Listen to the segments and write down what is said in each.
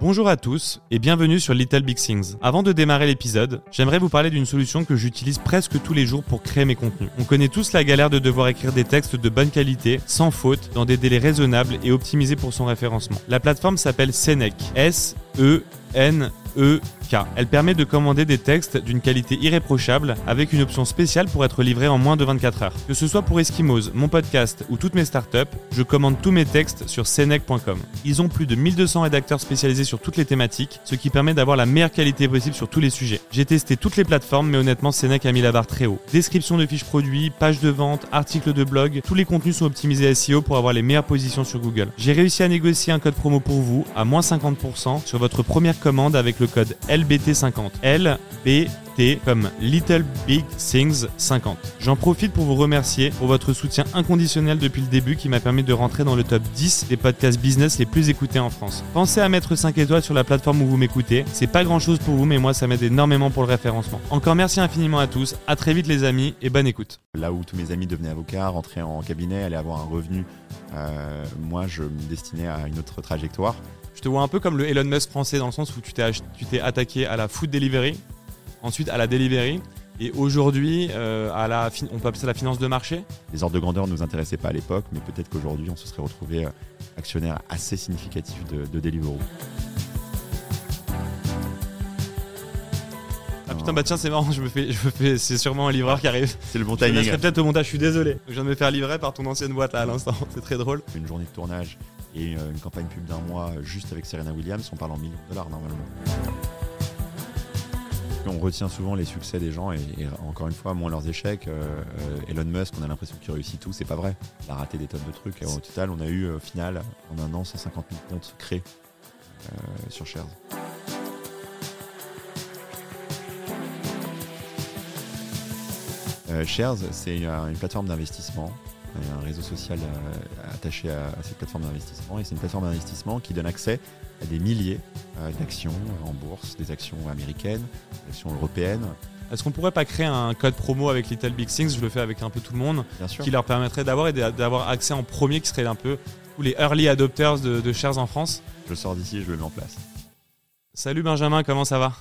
Bonjour à tous et bienvenue sur Little Big Things. Avant de démarrer l'épisode, j'aimerais vous parler d'une solution que j'utilise presque tous les jours pour créer mes contenus. On connaît tous la galère de devoir écrire des textes de bonne qualité, sans faute, dans des délais raisonnables et optimisés pour son référencement. La plateforme s'appelle Senec. S E N E Elle permet de commander des textes d'une qualité irréprochable avec une option spéciale pour être livré en moins de 24 heures. Que ce soit pour Eskimos, mon podcast ou toutes mes startups, je commande tous mes textes sur senec.com. Ils ont plus de 1200 rédacteurs spécialisés sur toutes les thématiques, ce qui permet d'avoir la meilleure qualité possible sur tous les sujets. J'ai testé toutes les plateformes, mais honnêtement, Senec a mis la barre très haut. Description de fiches produits, pages de vente, articles de blog, tous les contenus sont optimisés SEO pour avoir les meilleures positions sur Google. J'ai réussi à négocier un code promo pour vous à moins 50% sur votre première commande avec le code LBT50. LBT comme Little Big Things 50. J'en profite pour vous remercier pour votre soutien inconditionnel depuis le début qui m'a permis de rentrer dans le top 10 des podcasts business les plus écoutés en France. Pensez à mettre 5 étoiles sur la plateforme où vous m'écoutez. C'est pas grand chose pour vous, mais moi ça m'aide énormément pour le référencement. Encore merci infiniment à tous. À très vite les amis et bonne écoute. Là où tous mes amis devenaient avocats, rentraient en cabinet, allaient avoir un revenu, euh, moi je me destinais à une autre trajectoire. Je te vois un peu comme le Elon Musk français dans le sens où tu t'es ach- tu t'es attaqué à la food delivery, ensuite à la delivery, et aujourd'hui euh, à la, on peut appeler ça la finance de marché. Les ordres de grandeur ne nous intéressaient pas à l'époque, mais peut-être qu'aujourd'hui on se serait retrouvé euh, actionnaire assez significatif de, de Deliveroo. Ah putain bah tiens c'est marrant, je me fais, je me fais, c'est sûrement un livreur qui arrive. C'est le bon Je timing. laisserai peut-être au montage, je suis désolé. Je viens de me faire livrer par ton ancienne boîte là à l'instant, c'est très drôle. Une journée de tournage et euh, une campagne pub d'un mois juste avec Serena Williams, on parle en millions de dollars normalement. On retient souvent les succès des gens et, encore une fois, moins leurs échecs. Euh, euh, Elon Musk, on a l'impression qu'il réussit tout, c'est pas vrai. Il a raté des tonnes de trucs. Au total, on a eu au final, en un an, 150 000 comptes créés sur Shares. Shares, c'est une plateforme d'investissement, un réseau social euh, attaché à, à cette plateforme d'investissement. Et c'est une plateforme d'investissement qui donne accès à des milliers euh, d'actions en bourse, des actions américaines, des actions européennes, Est-ce qu'on pourrait pas créer un code promo avec Little Big Things? Je le fais avec un peu tout le monde, bien sûr. qui leur permettrait d'avoir et d'a- d'avoir accès en premier, qui serait un peu tous les early adopters de, de shares en France? Je sors d'ici et je le mets en place. Salut Benjamin, comment ça va?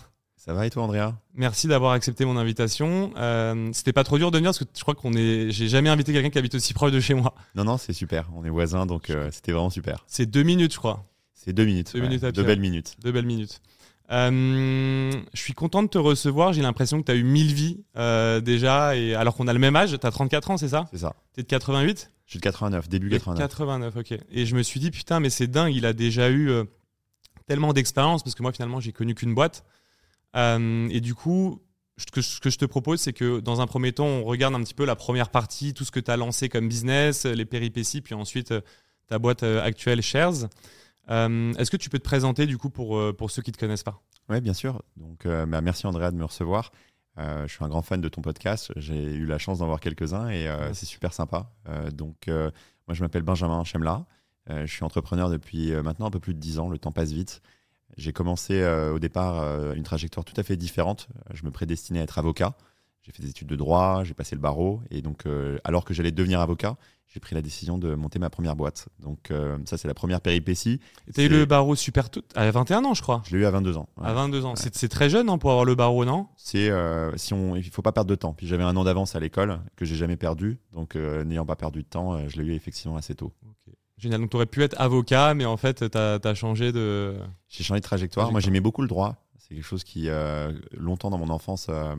Ça va et toi, Andrea? Merci d'avoir accepté mon invitation. Euh, C'était pas trop dur de venir parce que je crois qu'on est. J'ai jamais invité quelqu'un qui habite aussi proche de chez moi. Non, non, c'est super. On est voisins, donc euh, c'était vraiment super. C'est deux minutes, je crois. C'est deux minutes. Deux minutes à deux belles minutes. Deux belles minutes. Euh, je suis content de te recevoir. J'ai l'impression que tu as eu 1000 vies déjà, et alors qu'on a le même âge. Tu as 34 ans, c'est ça? C'est ça. T'es de 88 Je suis de 89, début 89. 89, ok. Et je me suis dit, putain, mais c'est dingue, il a déjà eu tellement d'expérience, parce que moi, finalement, j'ai connu qu'une boîte. Euh, et du coup, ce que, ce que je te propose, c'est que dans un premier temps, on regarde un petit peu la première partie, tout ce que tu as lancé comme business, les péripéties, puis ensuite euh, ta boîte euh, actuelle, Shares. Euh, Est-ce que tu peux te présenter, du coup, pour, pour ceux qui ne te connaissent pas? Oui, bien sûr. Donc, euh, bah, merci Andrea de me recevoir. Euh, je suis un grand fan de ton podcast. J'ai eu la chance d'en voir quelques-uns et c'est super sympa. Donc, moi, je m'appelle Benjamin Chemla. Je suis entrepreneur depuis maintenant un peu plus de 10 ans. Le temps passe vite. J'ai commencé euh, au départ euh, une trajectoire tout à fait différente. Je me prédestinais à être avocat. J'ai fait des études de droit, j'ai passé le barreau. Et donc, euh, alors que j'allais devenir avocat, j'ai pris la décision de monter ma première boîte. Donc, euh, ça, c'est la première péripétie. Tu as eu le barreau super tôt, à 21 ans, je crois. Je l'ai eu à 22 ans. Ouais. À 22 ans. C'est c'est très jeune hein, pour avoir le barreau, non? C'est euh, si on il faut pas perdre de temps puis j'avais un an d'avance à l'école que j'ai jamais perdu donc euh, n'ayant pas perdu de temps je l'ai eu effectivement assez tôt Génial. Donc, tu aurais pu être avocat, mais en fait, tu as, changé de. j'ai changé de trajectoire. Moi j'aimais beaucoup le droit. C'est quelque chose qui euh, longtemps dans mon enfance euh,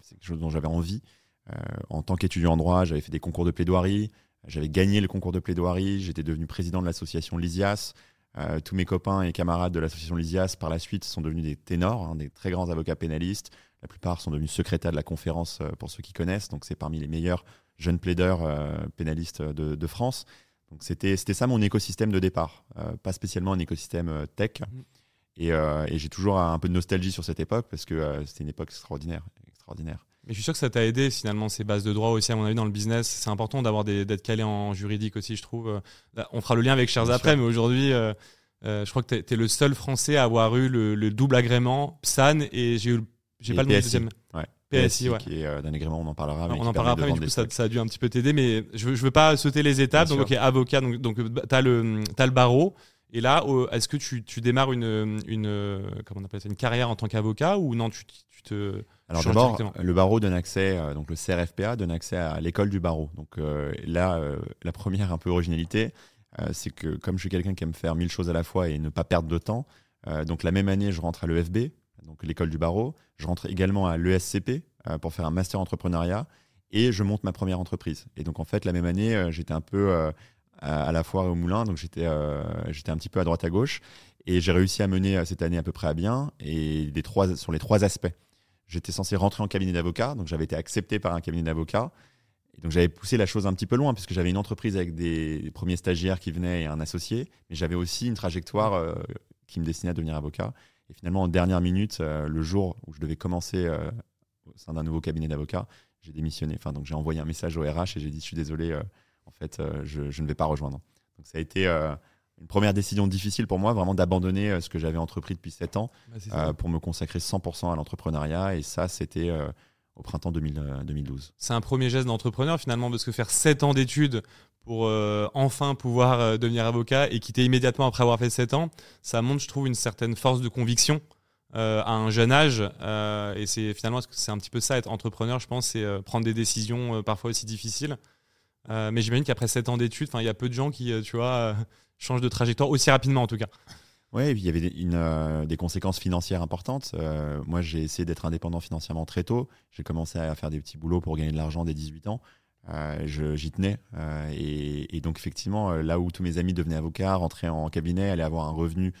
c'est quelque chose dont j'avais envie. Euh, en tant qu'étudiant en droit j'avais fait des concours de plaidoirie. J'avais gagné le concours de plaidoirie. J'étais devenu président de l'association Lysias. Tous mes copains et camarades de l'association Lysias par la suite sont devenus des ténors hein, des très grands avocats pénalistes. La plupart sont devenus secrétaires de la conférence pour ceux qui connaissent. Donc c'est parmi les meilleurs jeunes plaideurs pénalistes de, de France. Donc c'était ça mon écosystème de départ, Euh, pas spécialement un écosystème euh, tech. Mhm. Et, euh, et j'ai toujours un peu de nostalgie sur cette époque parce que euh, c'était une époque extraordinaire, extraordinaire. Mais je suis sûr que ça t'a aidé finalement ces bases de droit aussi à mon avis dans le business. C'est important d'avoir d'être calé en juridique aussi, je trouve. Là, on fera le lien avec Bien après, mais aujourd'hui, je crois que tu es, le seul Français à avoir eu le, le double agrément PSAN et j'ai eu, j'ai pas le nom du deuxième. Ouais. PSI, ouais. qui est euh, d'un agrément, on en parlera. mais on en parlera après, mais du coup ça, a dû un petit peu t'aider, mais je veux, je veux pas sauter les étapes. Bien donc sûr. ok, avocat, donc, donc tu as le, t'as le barreau. Et là, est-ce que tu, tu, démarres une, une, comment on appelle ça, une carrière en tant qu'avocat ou non tu, tu te alors d'abord, le barreau donne accès, donc le CRFPA donne accès à l'école du barreau. Donc là, la première un peu originalité, c'est que comme je suis quelqu'un qui aime faire mille choses à la fois et ne pas perdre de temps, donc la même année, je rentre à l'EFB, donc l'école du barreau. Je rentre également à l'ESCP euh, pour faire un master entrepreneuriat et je monte ma première entreprise. Et donc en fait, la même année, euh, j'étais un peu euh, à la foire et au moulin, donc j'étais j'étais un petit peu à droite à gauche et j'ai réussi à mener cette année à peu près à bien et sur les trois aspects. J'étais censé rentrer en cabinet d'avocat, donc j'avais été accepté par un cabinet d'avocat. Donc j'avais poussé la chose un petit peu loin puisque j'avais une entreprise avec des, premiers stagiaires qui venaient et un associé, mais j'avais aussi une trajectoire qui me destinait à devenir avocat. Et finalement, en dernière minute, euh, le jour où je devais commencer euh, au sein d'un nouveau cabinet d'avocats, j'ai démissionné. Enfin, donc j'ai envoyé un message au RH et j'ai dit je suis désolé, euh, en fait, je, je, ne vais pas rejoindre. Donc ça a été une première décision difficile pour moi, vraiment d'abandonner ce que j'avais entrepris depuis 7 ans bah, pour me consacrer 100% à l'entrepreneuriat. Et ça, c'était au printemps 2012. C'est un premier geste d'entrepreneur finalement, parce que faire 7 ans d'études pour euh, enfin pouvoir euh, devenir avocat et quitter immédiatement après avoir fait 7 ans, ça montre, je trouve, une certaine force de conviction euh, à un jeune âge. et c'est finalement, c'est un petit peu ça, être entrepreneur, je pense, c'est prendre des décisions parfois aussi difficiles. mais j'imagine qu'après 7 ans d'études, il y a peu de gens qui, tu vois, changent de trajectoire aussi rapidement en tout cas. Oui, il y avait des, des conséquences financières importantes. moi, j'ai essayé d'être indépendant financièrement très tôt. J'ai commencé à faire des petits boulots pour gagner de l'argent dès 18 ans. Euh, j'y tenais. Euh, et, donc, effectivement, euh, là où tous mes amis devenaient avocats, rentraient en cabinet, allaient avoir un revenu,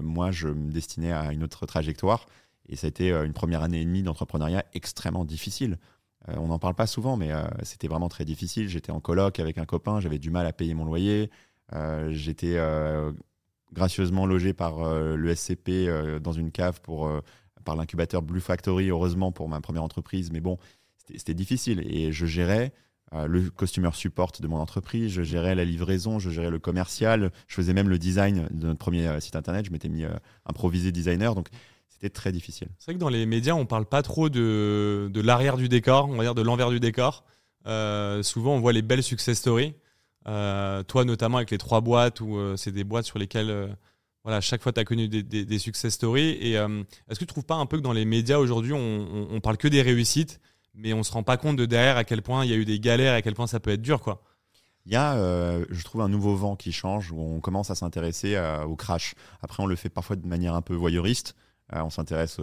moi, je me destinais à une autre trajectoire. Et ça a été une première année et demie d'entrepreneuriat extrêmement difficile. on n'en parle pas souvent, mais c'était vraiment très difficile. J'étais en coloc avec un copain, j'avais du mal à payer mon loyer. J'étais gracieusement logé par le SCP dans une cave pour, par l'incubateur Blue Factory, heureusement pour ma première entreprise. Mais bon, c'était difficile. Et je gérais euh, le customer support de mon entreprise, je gérais la livraison, je gérais le commercial, je faisais même le design de notre premier euh, site internet. Je m'étais mis euh, improvisé designer. Donc, c'était très difficile. C'est vrai que dans les médias, on parle pas trop de, de l'arrière du décor, on va dire de l'envers du décor. souvent, on voit les belles success stories. Toi, notamment avec les trois boîtes, où c'est des boîtes sur lesquelles voilà, chaque fois, tu as connu des, success stories. Et est-ce que tu trouves pas un peu que dans les médias aujourd'hui, on, on, parle que des réussites mais on se rend pas compte de derrière à quel point il y a eu des galères, à quel point ça peut être dur, quoi? Il y a, euh, je trouve, un nouveau vent qui change où on commence à s'intéresser euh, au crash. Après, on le fait parfois de manière un peu voyeuriste. Euh, on s'intéresse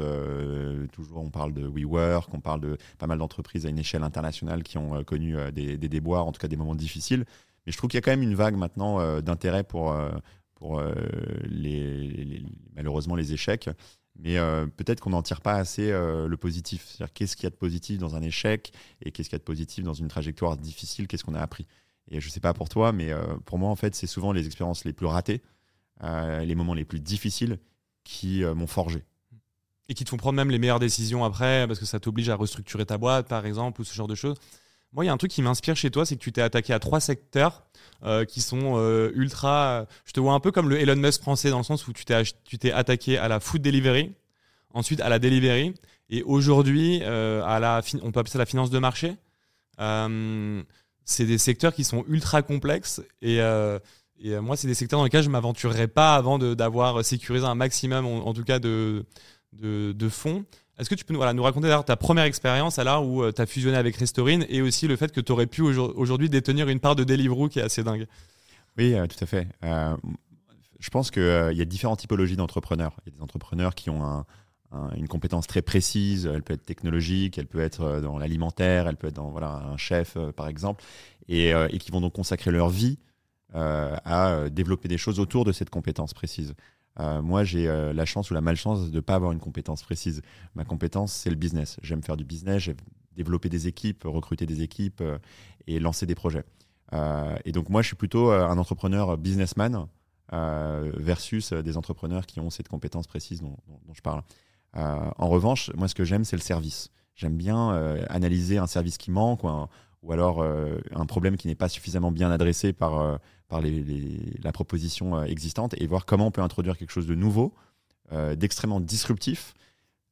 toujours, on parle de WeWork, on parle de pas mal d'entreprises à une échelle internationale qui ont connu des, déboires, en tout cas des moments difficiles. Mais je trouve qu'il y a quand même une vague maintenant d'intérêt pour, pour les, malheureusement les échecs. Mais euh, peut-être qu'on n'en tire pas assez euh, le positif. C'est-à-dire qu'est-ce qu'il y a de positif dans un échec et qu'est-ce qu'il y a de positif dans une trajectoire difficile, qu'est-ce qu'on a appris? Et je ne sais pas pour toi, mais euh, pour moi, en fait, c'est souvent les expériences les plus ratées, les moments les plus difficiles qui m'ont forgé. Et qui te font prendre même les meilleures décisions après, parce que ça t'oblige à restructurer ta boîte, par exemple, ou ce genre de choses. Moi, il y a un truc qui m'inspire chez toi, c'est que tu t'es attaqué à trois secteurs qui sont ultra. Je te vois un peu comme le Elon Musk français, dans le sens où tu t'es attaqué à la food delivery, ensuite à la delivery, et aujourd'hui, à la, on peut appeler ça la finance de marché. c'est des secteurs qui sont ultra complexes et. Et moi, c'est des secteurs dans lesquels je ne m'aventurerais pas avant d'avoir sécurisé un maximum, en, tout cas, de, de fonds. Est-ce que tu peux nous, raconter ta première expérience alors où euh, tu as fusionné avec Restorine et aussi le fait que tu aurais pu aujourd'hui détenir une part de Deliveroo qui est assez dingue? Oui, euh, tout à fait. Euh, je pense qu'il y a différentes typologies d'entrepreneurs. Il y a des entrepreneurs qui ont une compétence très précise. Elle peut être technologique, elle peut être dans l'alimentaire, elle peut être dans voilà, un chef, par exemple, et, qui vont donc consacrer leur vie à développer des choses autour de cette compétence précise. Euh, moi, j'ai euh, la chance ou la malchance de ne pas avoir une compétence précise. Ma compétence, c'est le business. J'aime faire du business, j'aime développer des équipes, recruter des équipes euh, et lancer des projets. et donc, moi, je suis plutôt un entrepreneur businessman versus des entrepreneurs qui ont cette compétence précise dont, je parle. en revanche, moi, ce que j'aime, c'est le service. J'aime bien analyser un service qui manque ou, ou alors un problème qui n'est pas suffisamment bien adressé par, par la proposition euh, existante et voir comment on peut introduire quelque chose de nouveau, euh, d'extrêmement disruptif.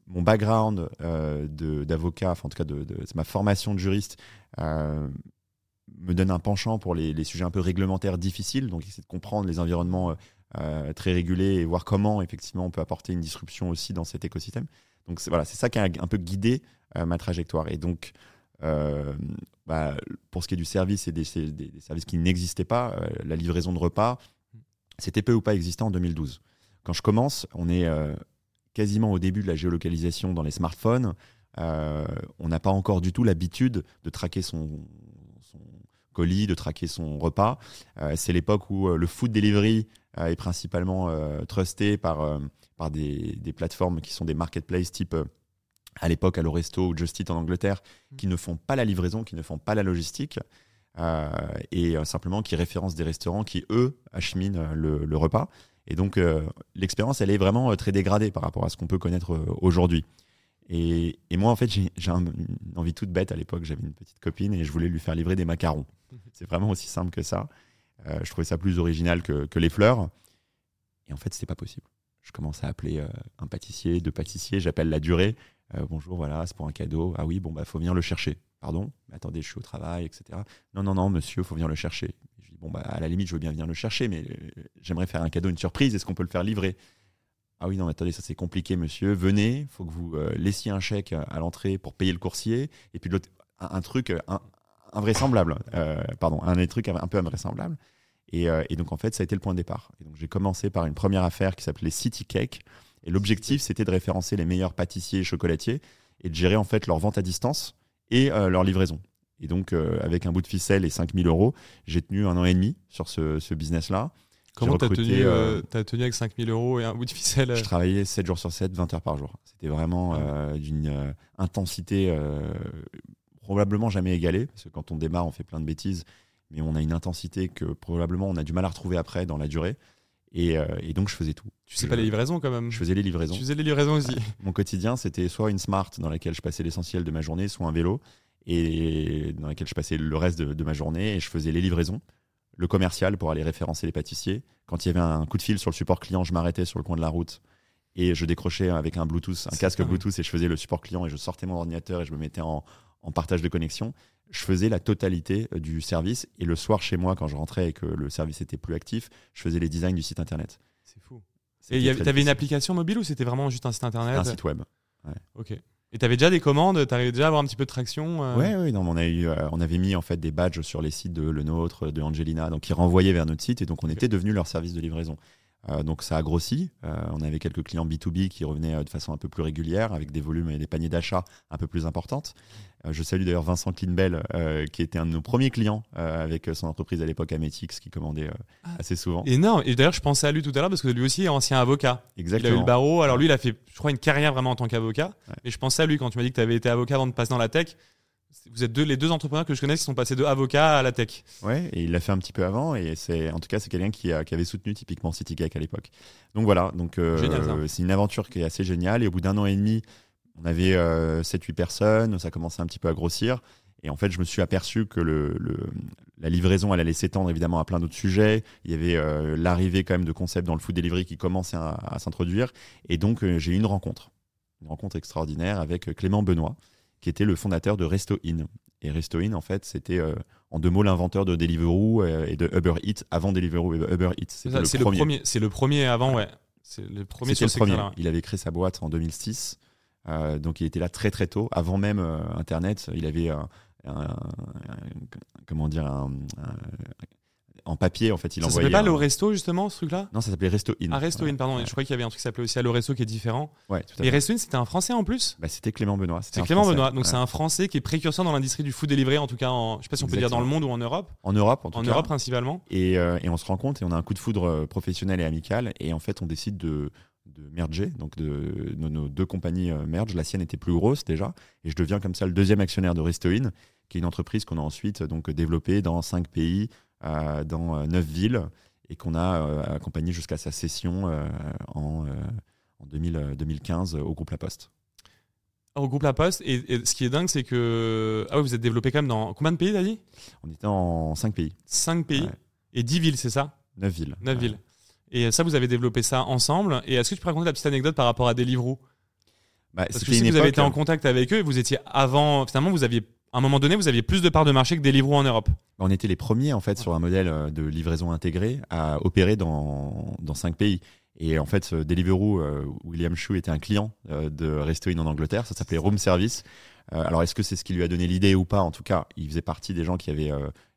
Mon background euh, d'avocat, enfin en tout cas de, ma formation de juriste, me donne un penchant pour les, sujets un peu réglementaires difficiles, donc essayer de comprendre les environnements euh, très régulé et voir comment effectivement on peut apporter une disruption aussi dans cet écosystème. Donc voilà, c'est ça qui a un peu guidé euh, ma trajectoire. Et donc euh, bah, pour ce qui est du service et des, services qui n'existaient pas, la livraison de repas, c'était peu ou pas existant en 2012. Quand je commence, on est quasiment au début de la géolocalisation dans les smartphones. on n'a pas encore du tout l'habitude de traquer son, colis, de traquer son repas. c'est l'époque où le food delivery euh, est principalement euh, trusté par, euh, des, plateformes qui sont des marketplaces type à l'époque à l'Oresto ou Just Eat en Angleterre, mmh. qui ne font pas la livraison, qui ne font pas la logistique, et simplement qui référencent des restaurants qui, eux, acheminent le, le repas. Et donc, l'expérience, elle est vraiment très dégradée par rapport à ce qu'on peut connaître aujourd'hui. Et, et, moi, en fait, j'ai une envie toute bête à l'époque. J'avais une petite copine et je voulais lui faire livrer des macarons. Mmh. C'est vraiment aussi simple que ça. Euh, je trouvais ça plus original que, que les fleurs. Et en fait, c'était pas possible. Je commence à appeler euh, un pâtissier, deux pâtissiers, j'appelle la durée. Euh, bonjour, voilà, c'est pour un cadeau. Ah oui, bon, bah, faut venir le chercher. Pardon, mais attendez, je suis au travail, etc. Non, non, non, monsieur, faut venir le chercher. Je dis, bon, bah, à la limite, je veux bien venir le chercher, mais j'aimerais faire un cadeau, une surprise. Est-ce qu'on peut le faire livrer? Ah oui, non, mais attendez, ça c'est compliqué, monsieur. Venez, faut que vous laissiez un chèque à l'entrée pour payer le coursier. Et puis l'autre, un, truc invraisemblable, pardon, un truc un peu invraisemblable. Euh, et, donc, en fait, ça a été le point de départ. Et donc, j'ai commencé par une première affaire qui s'appelait City Cake. Et l'objectif, c'était de référencer les meilleurs pâtissiers et chocolatiers et de gérer en fait leur vente à distance et euh, leur livraison. Et donc, euh, avec un bout de ficelle et 5000 euros, j'ai tenu un an et demi sur ce, business-là. Comment tu as, as, tenu avec 5000 euros et un bout de ficelle Je travaillais 7 jours sur 7, 20 heures par jour. C'était vraiment ah. d'une intensité probablement jamais égalée. Parce que quand on démarre, on fait plein de bêtises mais on a une intensité que probablement on a du mal à retrouver après dans la durée. Et, euh, donc je faisais tout. Tu sais pas les livraisons quand même Je faisais les livraisons. Tu faisais les livraisons aussi. Mon quotidien, c'était soit une Smart dans laquelle je passais l'essentiel de ma journée, soit un vélo, et dans laquelle je passais le reste de, ma journée, et je faisais les livraisons, le commercial pour aller référencer les pâtissiers. Quand il y avait un coup de fil sur le support client, je m'arrêtais sur le coin de la route et je décrochais avec un Bluetooth, un casque Bluetooth, et je faisais le support client et je sortais mon ordinateur et je me mettais en, en partage de connexion je faisais la totalité euh, du service. Et le soir, chez moi, quand je rentrais et que le service était plus actif, je faisais les designs du site internet. C'est fou. Et tu avais une application mobile ou c'était vraiment juste un site internet? Un site web. Ok. Et tu avais déjà des commandes, tu arrivais déjà à avoir un petit peu de traction euh? Oui, ouais, non, on, a eu, euh, on avait mis en fait des badges sur les sites de Le Nôtre, de Angelina, donc qui renvoyaient vers notre site et donc on était devenu leur service de livraison. Euh, donc ça a grossi. Euh, on avait quelques clients B2B qui revenaient euh, de façon un peu plus régulière, avec des volumes et des paniers d'achat un peu plus importantes. Je salue d'ailleurs Vincent Klinbell, qui était un de nos premiers clients avec son entreprise à l'époque Ametix, qui commandait ah. assez souvent. Énorme. Et d'ailleurs, je pensais à lui tout à l'heure parce que lui aussi est ancien avocat. Exactement. Il a eu le barreau. Alors lui, il a fait, je crois, une carrière vraiment en tant qu'avocat. Et je pensais à lui quand tu m'as dit que tu avais été avocat avant de passer dans la tech. Vous êtes deux, les deux entrepreneurs que je connais qui sont passés de avocat à la tech. Ouais, et il l'a fait un petit peu avant, et c'est en tout cas c'est quelqu'un qui, qui, avait soutenu typiquement CityCake à l'époque. Donc voilà, donc euh, c'est une aventure qui est assez géniale. Et au bout d'un an et demi, on avait 7-8 euh, personnes, ça commençait un petit peu à grossir. Et en fait, je me suis aperçu que le, la livraison, elle allait s'étendre évidemment à plein d'autres sujets. Il y avait euh, l'arrivée quand même de concepts dans le food delivery qui commençait à, à s'introduire. Et donc, j'ai eu une rencontre, une rencontre extraordinaire avec Clément Benoît, qui était le fondateur de Resto In. Et Resto In, en fait, c'était euh, en deux mots l'inventeur de Deliveroo euh, et de Uber Eats avant Deliveroo et Uber Eats. C'est le, premier. C'est le premier avant, ouais. C'est le premier sur le premier. Il avait créé sa boîte en 2006. Euh, donc il était là très très tôt, avant même Internet. Il avait un, comment dire un, en papier en fait il ça s'appelait pas le resto justement ce truc là non ça s'appelait resto in. Ah resto in pardon. Je croyais qu'il y avait un truc qui s'appelait aussi allo resto qui est différent. Ouais et resto in c'était un français en plus? Bah, c'était Clément Benoît. C'est Clément Benoît. Donc c'est un français qui est précurseur dans l'industrie du food délivré en tout cas en, je sais pas si on peut dire dans le monde ou en Europe. En Europe en tout en Europe principalement. Et, euh, et, on se rend compte et on a un coup de foudre euh, professionnel et amical et en fait on décide de de merger, donc de, nos, deux compagnies euh, merge. La sienne était plus grosse déjà, et je deviens comme ça le deuxième actionnaire de Restoin, qui est une entreprise qu'on a ensuite donc développée dans cinq pays, euh, dans euh, neuf villes et qu'on a euh, accompagné jusqu'à sa cession en, en 2015 au groupe La Poste. Au groupe La Poste, et, ce qui est dingue, c'est que ah oui, vous êtes développé quand même dans combien de pays, t'as dit? On était en cinq pays. Cinq pays et dix villes, c'est ça? Neuf villes. Neuf villes. Et ça, vous avez développé ça ensemble. Et est-ce que tu peux raconter la petite anecdote par rapport à Deliveroo? Bah, Parce que que vous avez été en contact avec eux et vous étiez avant. Finalement, vous aviez à un moment donné, vous aviez plus de parts de marché que Deliveroo en Europe. On était les premiers en fait sur un modèle euh, de livraison intégrée à opérer dans, dans cinq pays. Et en fait, Deliveroo, William Chou était un client de Resto In en Angleterre, ça s'appelait Room Service. alors est-ce que c'est ce qui lui a donné l'idée ou pas? En tout cas, il faisait partie des gens qui avaient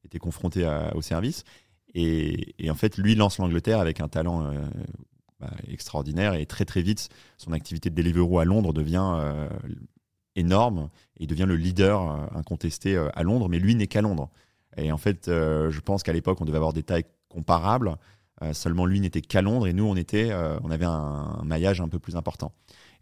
été confrontés au service. Et, en fait, lui lance l'Angleterre avec un talent bah, extraordinaire et très très vite, son activité de Deliveroo à Londres devient énorme et devient le leader euh, incontesté euh, à Londres, mais lui n'est qu'à Londres. Et en fait, euh, je pense qu'à l'époque, on devait avoir des tailles comparables. seulement lui n'était qu'à Londres et nous, on, était, on avait un, maillage un peu plus important.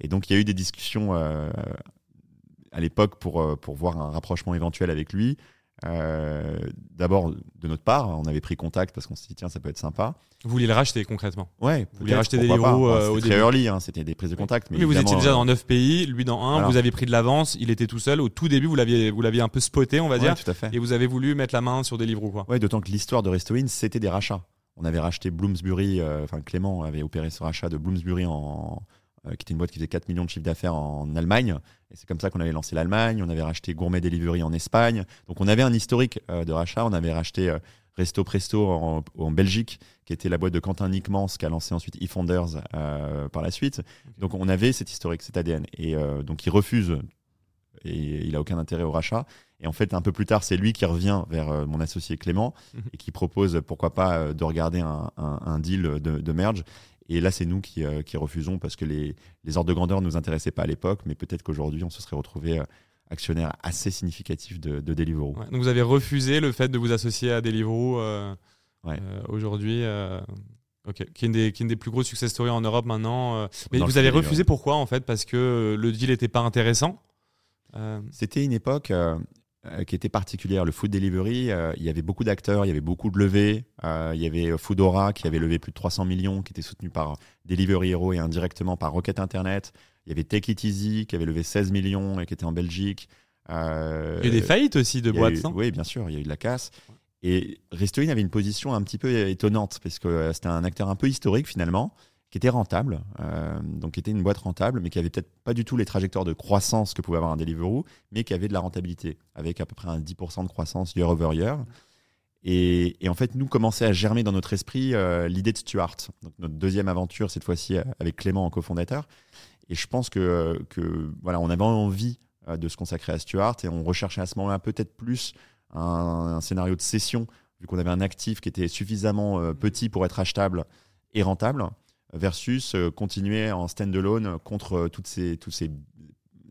Et donc, il y a eu des discussions à l'époque pour, pour voir un rapprochement éventuel avec lui. Euh, d'abord, de notre part, on avait pris contact parce qu'on s'est dit, tiens, ça peut être sympa. Vous vouliez le racheter concrètement Ouais, vous vouliez racheter des livres euh, au C'était early, hein, c'était des prises de contact. Mais, vous étiez déjà euh, dans 9 pays, lui dans un, vous aviez pris de l'avance, il était tout seul. Au tout début, vous l'aviez, un peu spoté, on va dire. Tout à fait. Et vous avez voulu mettre la main sur des livres ou quoi Ouais, d'autant que l'histoire de Restoin, c'était des rachats. On avait racheté Bloomsbury, enfin Clément avait opéré ce rachat de Bloomsbury en, euh, qui était une boîte qui faisait 4 millions de chiffre d'affaires en Allemagne. Et c'est comme ça qu'on avait lancé l'Allemagne. On avait racheté Gourmet Delivery en Espagne. Donc on avait un historique euh, de rachat. On avait racheté euh, Resto Presto en, Belgique, qui était la boîte de Quentin Nickmans, qui a lancé ensuite eFounders par la suite. Donc on avait cet historique, cet ADN. Et donc il refuse et il a aucun intérêt au rachat. Et en fait, un peu plus tard, c'est lui qui revient vers mon associé Clément mhm. et qui propose, pourquoi pas, de regarder un, deal de, de, merge. Et là, c'est nous qui, euh, qui, refusons parce que les, les, ordres de grandeur ne nous intéressaient pas à l'époque, mais peut-être qu'aujourd'hui, on se serait retrouvé euh, actionnaire assez significatif de, de Deliveroo. donc vous avez refusé le fait de vous associer à Deliveroo euh, aujourd'hui Ok, qui est, une des, qui est une des plus grosses success stories en Europe maintenant. Mais vous avez refusé pourquoi en fait? Parce que le deal n'était pas intéressant? C'était une époque, euh, qui était particulière. Le food delivery, euh, il y avait beaucoup d'acteurs, il y avait beaucoup de levées. Euh, il y avait Foodora qui avait levé plus de 300 millions, qui était soutenu par Delivery Hero et indirectement par Rocket Internet. Il y avait Take It Easy qui avait levé 16 millions et qui était en Belgique. il y a eu des faillites aussi de boîtes, Oui, bien sûr, il y a eu de la casse. Et Restoin avait une position un petit peu étonnante parce que c'était un acteur un peu historique finalement qui était rentable, euh, donc qui était une boîte rentable, mais qui avait peut-être pas du tout les trajectoires de croissance que pouvait avoir un Deliveroo, mais qui avait de la rentabilité, avec à peu près un 10% de croissance year over year. Et, en fait, nous commençait à germer dans notre esprit euh, l'idée de Stuart. Donc, notre deuxième aventure, cette fois-ci avec Clément en cofondateur. Et je pense que, voilà, on avait envie euh, de se consacrer à Stuart et on recherchait à ce moment-là peut-être plus un, un, scénario de cession, vu qu'on avait un actif qui était suffisamment petit pour être achetable et rentable versus euh, continuer en stand-alone contre euh, toutes ces, tous ces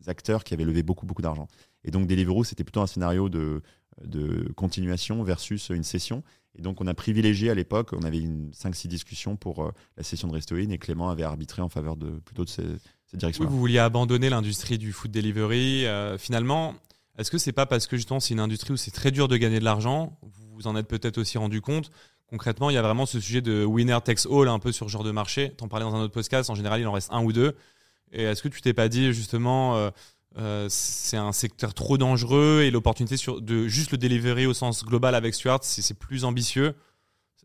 acteurs qui avaient levé beaucoup, beaucoup d'argent. Et donc Deliveroo, c'était plutôt un scénario de, de continuation versus une session. Et donc on a privilégié à l'époque, on avait une 5-6 discussions pour euh, la session de Restoin et Clément avait arbitré en faveur de plutôt de cette direction. vous vouliez abandonner l'industrie du food delivery. finalement, est-ce que c'est pas parce que justement c'est une industrie où c'est très dur de gagner de l'argent Vous vous en êtes peut-être aussi rendu compte concrètement, il y a vraiment ce sujet de winner takes all un peu sur ce genre de marché. T'en parlais dans un autre podcast, en général, il en reste un ou deux. Et est-ce que tu t'es pas dit justement, euh, euh, c'est un secteur trop dangereux et l'opportunité de juste le delivery au sens global avec Stuart, c'est plus ambitieux?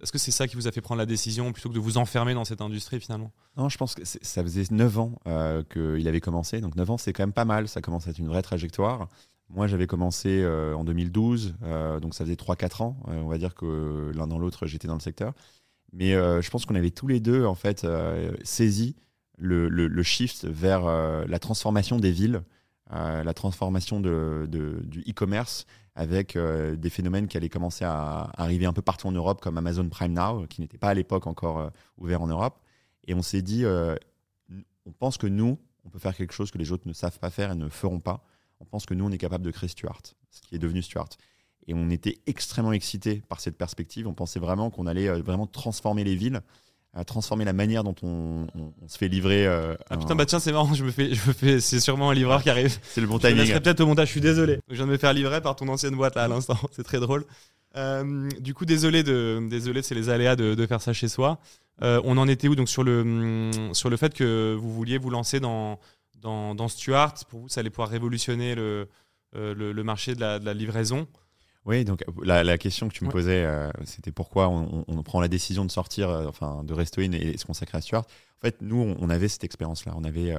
Est-ce que c'est ça qui vous a fait prendre la décision plutôt que de vous enfermer dans cette industrie finalement? Non, je pense que ça faisait 9 ans euh, qu'il avait commencé. Donc 9 ans, c'est quand même pas mal. Ça commence à être une vraie trajectoire. Moi, j'avais commencé euh, en 2012, euh, donc ça faisait 3-4 ans. Euh, on va dire que l'un dans l'autre, j'étais dans le secteur. Mais je pense qu'on avait tous les deux, en fait, saisi le, le, shift vers la transformation des villes, la transformation de, du e-commerce avec des phénomènes qui allaient commencer à arriver un peu partout en Europe, comme Amazon Prime Now, qui n'était pas à l'époque encore ouvert en Europe. Et on s'est dit, on pense que nous, on peut faire quelque chose que les autres ne savent pas faire et ne feront pas on pense que nous, on est capable de créer Stuart, ce qui est devenu Stuart. Et on était extrêmement excités par cette perspective. On pensait vraiment qu'on allait euh, vraiment transformer les villes, à transformer la manière dont on, se fait livrer. Euh, ah putain, bah tiens, c'est marrant, je me fais, je me fais, c'est sûrement un livreur qui arrive. C'est le bon timing. Je peut-être au montage, je suis désolé. Je viens de me faire livrer par ton ancienne boîte là à l'instant, c'est très drôle. Euh, du coup, désolé de, désolé, c'est les aléas de, faire ça chez soi. on en était où donc sur le, hum, sur le fait que vous vouliez vous lancer dans dans, dans, Stuart Pour vous, ça allait pouvoir révolutionner le, euh, le, marché de la, livraison? Oui, donc la, la, question que tu me posais, euh, c'était pourquoi on, on, prend la décision de sortir, euh, enfin de Restoin et, et se consacrer à Stuart? En fait, nous, on, avait cette expérience-là. On avait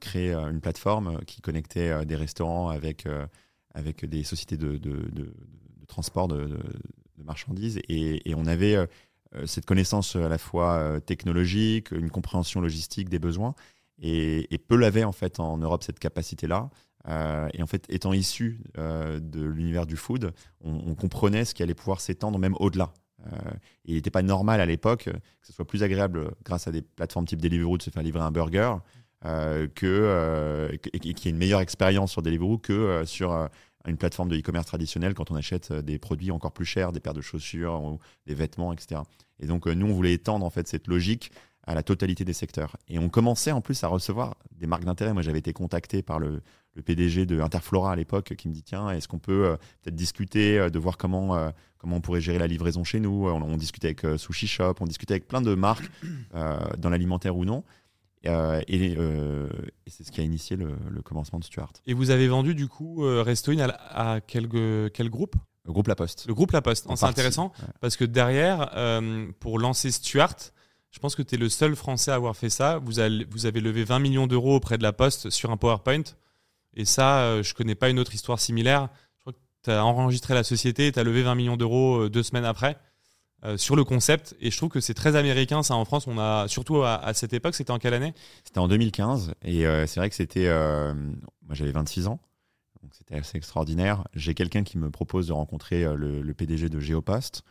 créé une plateforme qui connectait des restaurants avec avec des sociétés de, de, de, transport de, marchandises. Et, et on avait cette connaissance à la fois technologique, une compréhension logistique des besoins. Et, et peu l'avaient en fait en Europe cette capacité-là. Euh, et en fait, étant issu euh, de l'univers du food, on, comprenait ce qui allait pouvoir s'étendre même au-delà. Euh, il n'était pas normal à l'époque que ce soit plus agréable, grâce à des plateformes type Deliveroo, de se faire livrer un burger, que, qu'il y ait une meilleure expérience sur Deliveroo que sur une plateforme de e-commerce traditionnelle quand on achète des produits encore plus chers, des paires de chaussures, ou des vêtements, etc. Et donc, nous, on voulait étendre en fait cette logique à la totalité des secteurs. Et on commençait en plus à recevoir des marques d'intérêt. Moi, j'avais été contacté par le, le PDG de Interflora à l'époque qui me dit tiens, est-ce qu'on peut euh, peut-être discuter euh, de voir comment, euh, comment on pourrait gérer la livraison chez nous? On, discutait avec Sushi Shop, on discutait avec plein de marques dans l'alimentaire ou non. et, c'est ce qui a initié le, commencement de Stuart. Et vous avez vendu du coup Restoin à, quel, quel groupe? Le groupe La Poste. Le groupe La Poste. C'est intéressant parce que derrière, pour lancer Stuart, je pense que tu es le seul Français à avoir fait ça. Vous avez, levé 20 millions d'euros auprès de La Poste sur un PowerPoint. Et ça, euh, je connais pas une autre histoire similaire. Je crois que tu as enregistré la société et tu as levé 20 millions d'euros euh, deux semaines après. Euh, sur le concept et je trouve que c'est très américain ça en France on a surtout à, cette époque c'était en quelle année? C'était en 2015 et c'est vrai que c'était moi j'avais 26 ans donc c'était assez extraordinaire j'ai quelqu'un qui me propose de rencontrer le, le, PDG de Geopost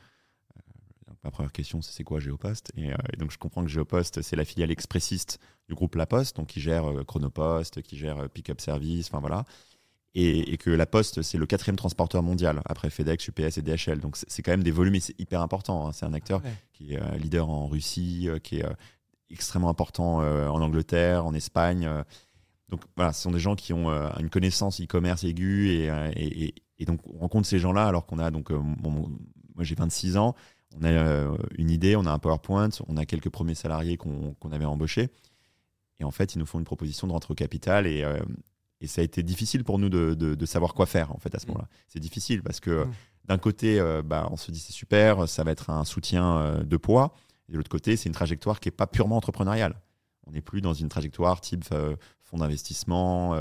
ma première question, c'est c'est quoi Géopost? Et, et, donc je comprends que Géopost, c'est la filiale expressiste du groupe La Poste, donc qui gère euh, Chronopost, qui gère euh, Pickup Service, enfin voilà. Et, que La Poste, c'est le quatrième transporteur mondial, après FedEx, UPS et DHL. Donc c'est quand même des volumes hyper importants. Hein. C'est un acteur qui est euh, leader en Russie, qui est extrêmement important en Angleterre, en Espagne. Donc voilà, ce sont des gens qui ont une connaissance e-commerce aiguë et, et, donc on rencontre ces gens-là alors qu'on a donc moi j'ai 26 ans, on a une idée, on a un PowerPoint, on a quelques premiers salariés qu'on avait embauchés et en fait, ils nous font une proposition de rentrer au capital et, euh, et ça a été difficile pour nous de, de, savoir quoi faire en fait à ce mm. moment-là. C'est difficile parce que mm. d'un côté, euh, bah, on se dit c'est super, ça va être un soutien euh, de poids. Et de l'autre côté, c'est une trajectoire qui n'est pas purement entrepreneuriale. On n'est plus dans une trajectoire type fonds d'investissement.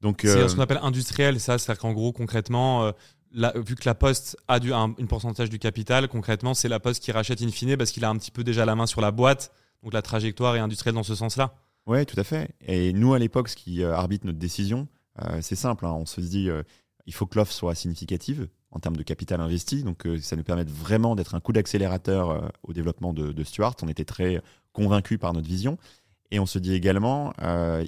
donc, c'est ce qu'on appelle industriel, ça. C'est-à-dire qu'en gros, concrètement, vu que la Poste a un, une pourcentage du capital, concrètement, c'est la Poste qui rachète in fine parce qu'il a un petit peu déjà la main sur la boîte donc la trajectoire est industrielle dans ce sens-là Oui, tout à fait. Et nous, à l'époque, ce qui euh, arbitre notre décision, euh, c'est simple. Hein. on se dit, euh, il faut que l'offre soit significative en termes de capital investi. Donc ça nous permet vraiment d'être un coup d'accélérateur au développement de, de, Stuart. On était très convaincus par notre vision. Et on se dit également,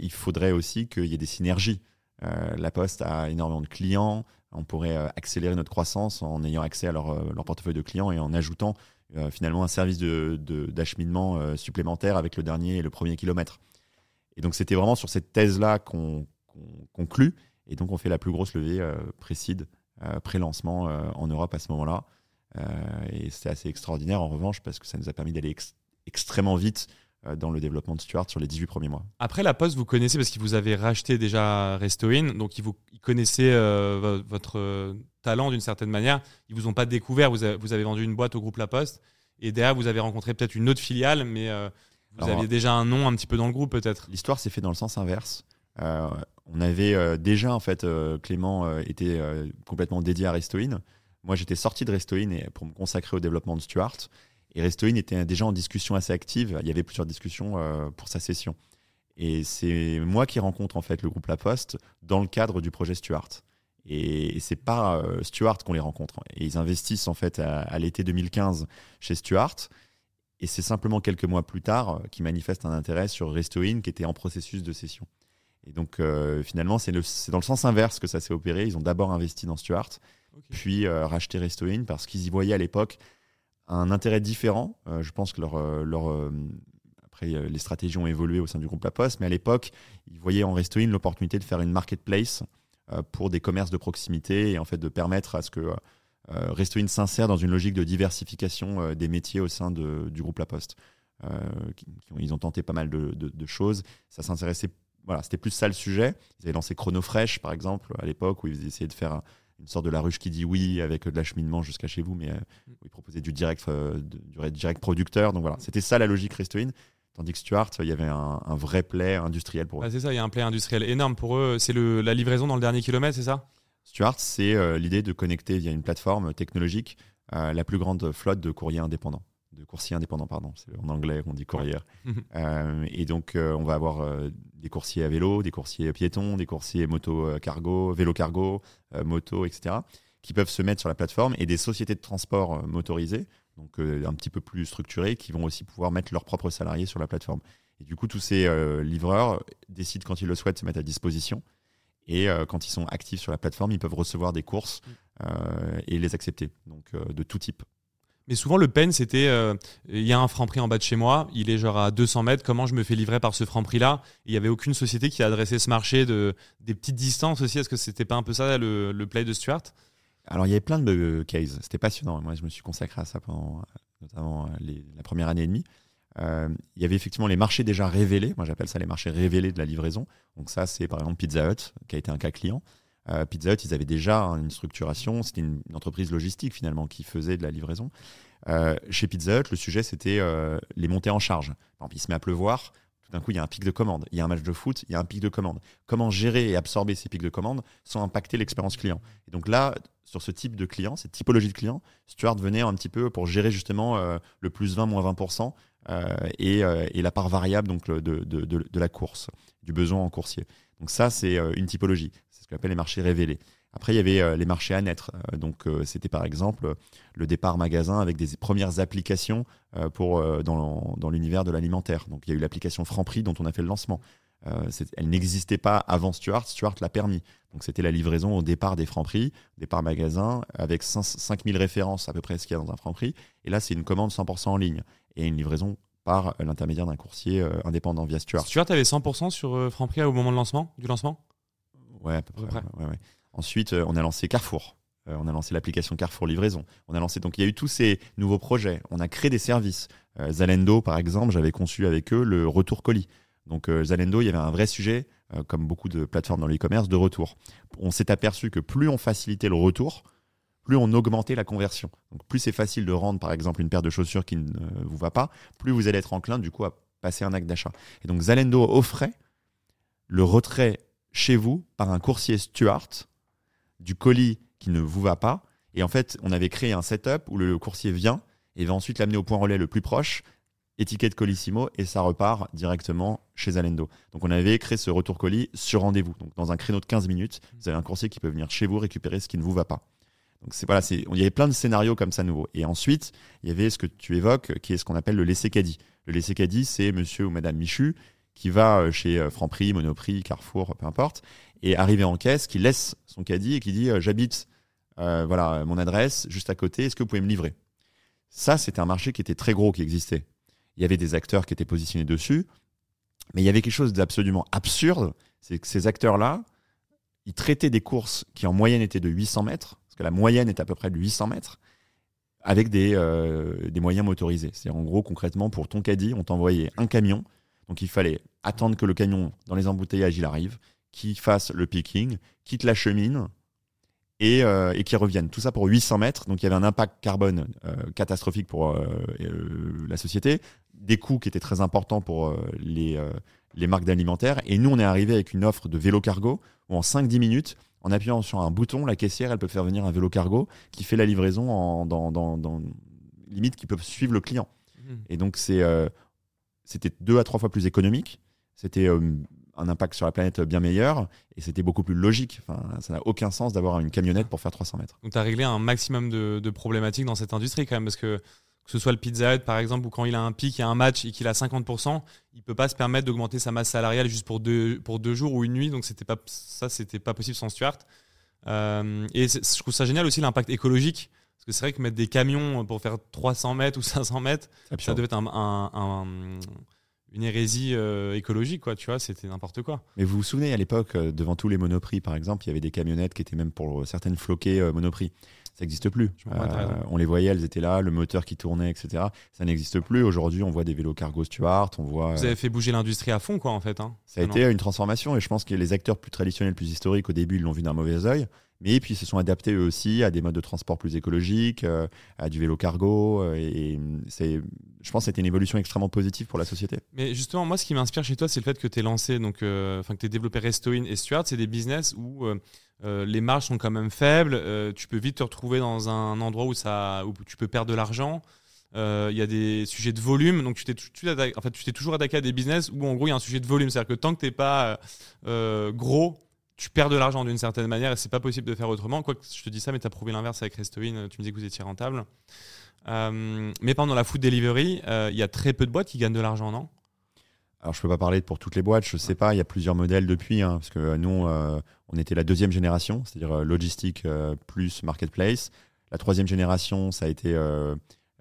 il faudrait aussi qu'il y ait des synergies. la Poste a énormément de clients. On pourrait accélérer notre croissance en ayant accès à leur, leur portefeuille de clients et en ajoutant euh, finalement un service d'acheminement de, euh, supplémentaire avec le dernier et le premier kilomètre. Et donc c'était vraiment sur cette thèse-là qu'on conclut. Et donc on fait la plus grosse levée euh, précide, pré-lancement en Europe à ce moment-là. et c'était assez extraordinaire en revanche parce que ça nous a permis d'aller extrêmement vite dans le développement de Stuart sur les 18 premiers mois. Après, la Poste, vous connaissez parce qu'il vous avez racheté déjà Restoin, donc il vous connaissait votre talent d'une certaine manière. Ils vous ont pas découvert. Vous avez, vous avez, vendu une boîte au groupe La Poste. Et derrière, vous avez rencontré peut-être une autre filiale, mais euh, vous aviez déjà un nom un petit peu dans le groupe, peut-être. L'histoire s'est fait dans le sens inverse. Euh, on avait euh, déjà, en fait, Clément était complètement dédié à Restoin. Moi, j'étais sorti de Restoin pour me consacrer au développement de Stuart. Et Restoin était déjà en discussion assez active. Il y avait plusieurs discussions pour sa session. Et c'est moi qui rencontre en fait le groupe La Poste dans le cadre du projet Stuart. Et, c'est pas euh, Stuart qu'on les rencontre. Et ils investissent en fait à, l'été 2015 chez Stuart. Et c'est simplement quelques mois plus tard euh, qu'ils manifestent un intérêt sur Restoin qui était en processus de cession. Et donc euh, finalement, c'est dans le sens inverse que ça s'est opéré. Ils ont d'abord investi dans Stuart, puis racheté Restoin parce qu'ils y voyaient à l'époque un intérêt différent. je pense que leur, leur après les stratégies ont évolué au sein du groupe La Poste, mais à l'époque, ils voyaient en Restoin l'opportunité de faire une marketplace euh, pour des commerces de proximité et en fait de permettre à ce que euh, Restoin s'insère dans une logique de diversification euh, des métiers au sein de, du groupe La Poste. ils ont tenté pas mal de, de, choses. Ça s'intéressait, voilà, c'était plus ça le sujet. Ils avaient lancé Chrono Fresh, par exemple, à l'époque, où ils essayaient de faire une sorte de la ruche qui dit oui avec de l'acheminement jusqu'à chez vous, mais où ils proposaient du direct, du direct producteur. Donc voilà, c'était ça la logique Restoin. Tandis que Stuart, il y avait un, vrai play industriel pour eux. c'est ça, il y a un play industriel énorme pour eux. C'est la livraison dans le dernier kilomètre, c'est ça? Stuart, c'est l'idée de connecter via une plateforme technologique la plus grande flotte de courriers indépendants de coursiers indépendants, pardon. C'est en anglais qu'on dit courrier. euh, et donc, on va avoir des coursiers à vélo, des coursiers piétons, des coursiers moto cargo, vélo cargo, moto, etc., qui peuvent se mettre sur la plateforme et des sociétés de transport motorisées donc euh, un petit peu plus structurés, qui vont aussi pouvoir mettre leurs propres salariés sur la plateforme. Et du coup, tous ces euh, livreurs décident quand ils le souhaitent se mettre à disposition. Et euh, quand ils sont actifs sur la plateforme, ils peuvent recevoir des courses mm. et les accepter, donc de tout type. Mais souvent, le peine, c'était il y a un franc prix en bas de chez moi, il est genre à 200 mètres, comment je me fais livrer par ce franc prix-là? Il n'y avait aucune société qui a adressé ce marché de, des petites distances aussi. Est-ce que c'était pas un peu ça le, le play de Stuart? Alors, il y avait plein de cases. C'était passionnant. Moi, je me suis consacré à ça pendant notamment euh, la première année et demie. Euh, il y avait effectivement les marchés déjà révélés. Moi, j'appelle ça les marchés révélés de la livraison. Donc, ça, c'est par exemple Pizza Hut, qui a été un cas client. Euh, Pizza Hut, ils avaient déjà une structuration. C'était une, entreprise logistique finalement qui faisait de la livraison. chez Pizza Hut, le sujet, c'était les montées en charge. Il se met à pleuvoir d'un coup, il y a un pic de commande. Il y a un match de foot, il y a un pic de commande. Comment gérer et absorber ces pics de commande sans impacter l'expérience client? Et donc là, sur ce type de client, cette typologie de client, Stuart venait un petit peu pour gérer justement euh, le plus 20, moins 20% euh, euh, et, la part variable donc, de, de, la course, du besoin en coursier. Donc ça, c'est une typologie. Qu'on appelle les marchés révélés. Après, il y avait euh, les marchés à naître. Euh, donc, euh, c'était par exemple le départ magasin avec des premières applications pour, dans, dans l'univers de l'alimentaire. Donc, il y a eu l'application Franprix dont on a fait le lancement. elle n'existait pas avant Stuart, Stuart l'a permis. Donc c'était la livraison au départ des Franprix, départ magasin, avec 5000 références à peu près ce qu'il y a dans un Franprix. Et là, c'est une commande 100% en ligne et une livraison par l'intermédiaire d'un coursier indépendant via Stuart. Stuart avait 100% sur Franprix au moment lancement, du lancement? Ouais, à peu près. Ouais, ouais. Ensuite, euh, on a lancé Carrefour. Euh, on a lancé l'application Carrefour Livraison. On a lancé donc il y a eu tous ces nouveaux projets. On a créé des services. Euh, Zalendo, par exemple, j'avais conçu avec eux le retour colis. Donc Zalendo, il y avait un vrai sujet, comme beaucoup de plateformes dans l'e-commerce, de retour. On s'est aperçu que plus on facilitait le retour, plus on augmentait la conversion. Donc plus c'est facile de rendre, par exemple, une paire de chaussures qui ne vous va pas, plus vous allez être enclin, du coup, à passer un acte d'achat. Et donc Zalendo offrait le retrait chez vous par un coursier Stuart du colis qui ne vous va pas. Et en fait, on avait créé un setup où le coursier vient et va ensuite l'amener au point relais le plus proche, étiquette Colissimo, et ça repart directement chez Alendo. Donc on avait créé ce retour colis sur rendez-vous. Donc dans un créneau de 15 minutes, vous avez un coursier qui peut venir chez vous récupérer ce qui ne vous va pas. Donc c'est voilà, il y avait plein de scénarios comme ça nouveaux. Et ensuite, il y avait ce que tu évoques, qui est ce qu'on appelle le laisser caddie. Le laisser caddie, c'est Monsieur ou Madame Michu qui va euh, chez euh, Franprix, Monoprix, Carrefour, peu importe, et arrivé en caisse, qui laisse son caddie et qui dit euh, j'habite, voilà mon adresse juste à côté, est-ce que vous pouvez me livrer? Ça, c'était un marché qui était très gros, qui existait. Il y avait des acteurs qui étaient positionnés dessus, mais il y avait quelque chose d'absolument absurde, c'est que ces acteurs-là, ils traitaient des courses qui en moyenne étaient de 800 mètres, parce que la moyenne est à peu près de 800 mètres, avec des, des moyens motorisés. C'est en gros concrètement pour ton caddie, on t'envoyait un camion donc il fallait attendre que le camion dans les embouteillages il arrive, qu'il fasse le picking, quitte la chemine et, euh, et qu'il revienne. Tout ça pour 800 mètres. Donc il y avait un impact carbone euh, catastrophique pour euh, la société, des coûts qui étaient très importants pour les, les marques d'alimentaire. Et nous, on est arrivé avec une offre de vélo cargo où en 5-10 minutes, en appuyant sur un bouton, la caissière, elle peut faire venir un vélo cargo qui fait la livraison en, dans, dans, dans limite qui peut suivre le client. Mmh. Et donc c'est c'était deux à trois fois plus économique, c'était euh, un impact sur la planète bien meilleur et c'était beaucoup plus logique. Enfin, ça n'a aucun sens d'avoir une camionnette pour faire 300 mètres. Donc tu as réglé un maximum de, problématiques dans cette industrie quand même parce que que ce soit le Pizza Hut par exemple ou quand il a un pic, a un match et qu'il a 50%, il peut pas se permettre d'augmenter sa masse salariale juste pour deux, pour deux jours ou une nuit. Donc c'était pas ça, pas possible sans Stuart. Euh, et je trouve ça génial aussi l'impact écologique. Que c'est vrai que mettre des camions pour faire 300 mètres ou 500 mètres, ça devait être un, une hérésie euh, écologique, quoi, tu vois, c'était n'importe quoi. Mais vous vous souvenez, à l'époque, euh, devant tous les monoprix, par exemple, il y avait des camionnettes qui étaient même pour certaines floquées euh, monoprix. Ça n'existe plus. on les voyait, elles étaient là, le moteur qui tournait, etc. Ça n'existe plus. Aujourd'hui, on voit des vélos cargo Stuart, on voit. Vous avez fait bouger l'industrie à fond, quoi, en fait. Hein, ça a été une transformation, et je pense que les acteurs plus traditionnels, plus historiques, au début, ils l'ont vu d'un mauvais oeil. Mais puis ils se sont adaptés eux aussi à des modes de transport plus écologiques, à du vélo cargo. et c'est, je pense que c'était une évolution extrêmement positive pour la société. Mais justement, moi, ce qui m'inspire chez toi, c'est le fait que tu es lancé, donc, enfin que tu développé Restoin et Stuart. C'est des business où les marges sont quand même faibles. tu peux vite te retrouver dans un endroit où, ça, où tu peux perdre de l'argent. Euh, il y a des sujets de volume. Donc, tu t'es, en fait, tu t'es toujours attaqué à des business où, en gros, il y a un sujet de volume. C'est-à-dire que tant que tu n'es pas euh, gros, tu perds de l'argent d'une certaine manière et c'est pas possible de faire autrement. Quoi que je te dis ça, mais tu as prouvé l'inverse avec Restoin. Tu me disais que vous étiez rentable. Euh, mais pendant la food delivery, il y a très peu de boîtes qui gagnent de l'argent, non? Alors, je peux pas parler pour toutes les boîtes, je sais pas, il y a plusieurs modèles depuis, hein, parce que nous, on était la deuxième génération, c'est-à-dire logistique plus marketplace. La troisième génération, ça a été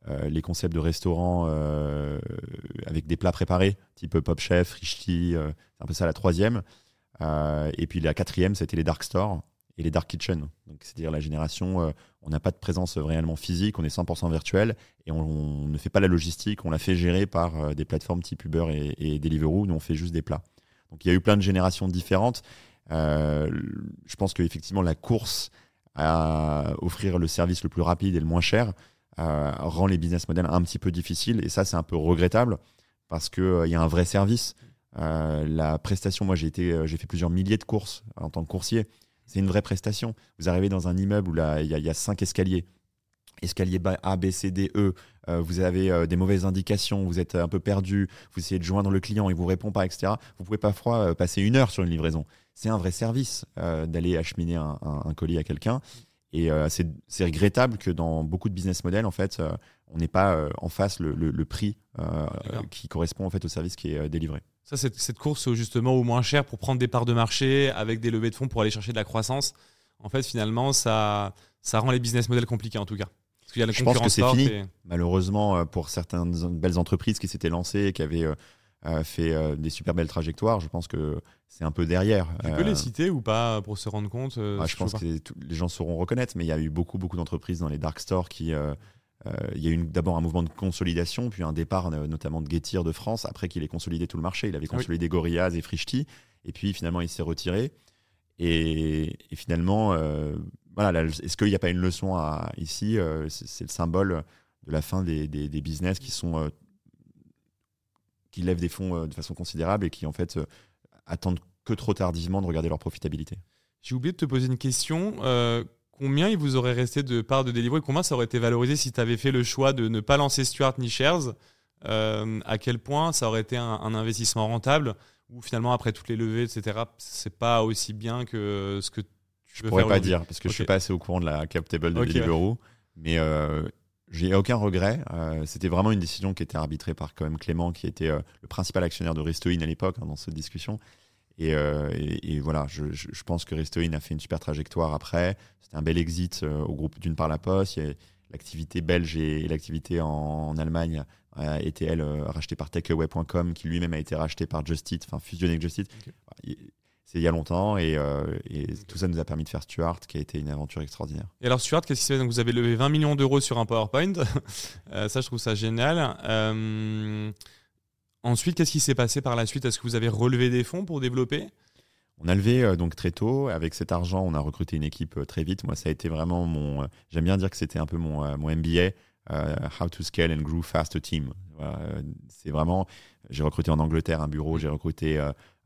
euh, les concepts de restaurants euh, avec des plats préparés, type Pop Chef, Richti, euh, c'est un peu ça la troisième. Et puis la quatrième, c'était les dark stores et les dark kitchen. C'est-à-dire la génération, on n'a pas de présence réellement physique, on est 100% virtuel et on, ne fait pas la logistique, on la fait gérer par des plateformes type Uber et, Deliveroo, nous on fait juste des plats. Donc il y a eu plein de générations différentes. je pense qu'effectivement la course à offrir le service le plus rapide et le moins cher, euh, rend les business models un petit peu difficiles. Et ça, c'est un peu regrettable parce qu'il euh, y a un vrai service. Euh, la prestation, moi, j'ai été, j'ai fait plusieurs milliers de courses en tant que coursier. C'est une vraie prestation. Vous arrivez dans un immeuble où il y, y, a cinq escaliers escalier A, B, C, D, E, vous avez des mauvaises indications, vous êtes un peu perdu, vous essayez de joindre le client, il vous répond pas, etc. Vous pouvez parfois passer une heure sur une livraison. C'est un vrai service d'aller acheminer un, un, colis à quelqu'un. Et euh, c'est regrettable que dans beaucoup de business models, en fait, euh, on n'ait pas euh, en face le, le, prix qui correspond en fait au service qui est délivré. Ça, cette course justement au moins cher pour prendre des parts de marché avec des levées de fonds pour aller chercher de la croissance. En fait, finalement, ça, ça rend les business models compliqués en tout cas. Parce qu'il y a la Je pense que c'est fini. Malheureusement, pour certaines belles entreprises qui s'étaient lancées et qui avaient fait des super belles trajectoires, je pense que c'est un peu derrière. Tu peux les euh, citer ou pas pour se rendre compte euh, ah, Je pense que les gens sauront reconnaître, mais il y a eu beaucoup, beaucoup d'entreprises dans les dark stores qui. Euh, il y a eu d'abord un mouvement de consolidation, puis un départ notamment de Getir de France, après qu'il ait consolidé tout le marché. Il avait consolidé Gorillaz et Frischti, et puis finalement il s'est retiré. Et, finalement, voilà, est-ce qu'il n'y a pas une leçon à, ici C'est le symbole de la fin des, des, des business qui sont qui lèvent des fonds de façon considérable et qui en fait attendent que trop tardivement de regarder leur profitabilité? J'ai oublié de te poser une question. Euh, combien il vous aurait resté de parts de Deliveroo et combien ça aurait été valorisé si tu avais fait le choix de ne pas lancer Stuart ni Shares euh, À quel point ça aurait été un, investissement rentable ou finalement après toutes les levées, etc., c'est pas aussi bien que ce que tu faire Je pourrais pas dire parce que je suis pas assez au courant de la cap table de Deliveroo, mais euh, j'ai aucun regret. Euh, c'était vraiment une décision qui était arbitrée par quand même Clément, qui était euh, le principal actionnaire de Restoin à l'époque hein, dans cette discussion. Et, euh, voilà, je, pense que Restoin a fait une super trajectoire après. C'était un bel exit au groupe d'une part la Poste. L'activité belge et, l'activité en, Allemagne a été, elle, rachetée par takeaway.com, qui lui-même a été racheté par Just Eat, enfin fusionné avec Just Eat c'est il y a longtemps et, euh, tout ça nous a permis de faire Stuart qui a été une aventure extraordinaire. Et alors Stuart, qu'est-ce qui se fait Donc vous avez levé 20 millions d'euros sur un PowerPoint, euh, ça je trouve ça génial. Euh, ensuite, qu'est-ce qui s'est passé par la suite? Est-ce que vous avez relevé des fonds pour développer? On a levé donc très tôt. Avec cet argent, on a recruté une équipe très vite. Moi, ça a été vraiment mon. J'aime bien dire que c'était un peu mon, mon MBA, How to Scale and Grow Fast a Team. c'est vraiment. J'ai recruté en Angleterre un bureau, j'ai recruté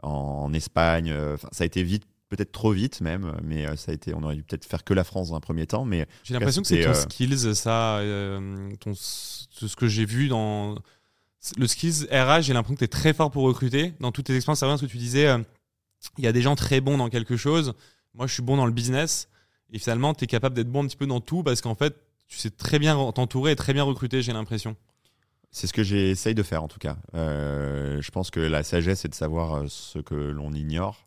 en, Espagne. Euh, ça a été vite peut-être trop vite même, mais euh, ça a été, on aurait dû peut-être faire que la France dans un premier temps. Mais j'ai l'impression que c'est ton euh, skills, ça, ton, ce que j'ai vu dans le skills RH. J'ai l'impression que tu es très fort pour recruter. Dans toutes tes expériences, c'est ce que tu disais. Il y a des gens très bons dans quelque chose. Moi, je suis bon dans le business. Et finalement, tu es capable d'être bon un petit peu dans tout parce qu'en fait, tu sais très bien t'entourer et très bien recruter, j'ai l'impression. C'est ce que j'essaye de faire en tout cas. Euh, je pense que la sagesse, c'est de savoir euh, ce que l'on ignore.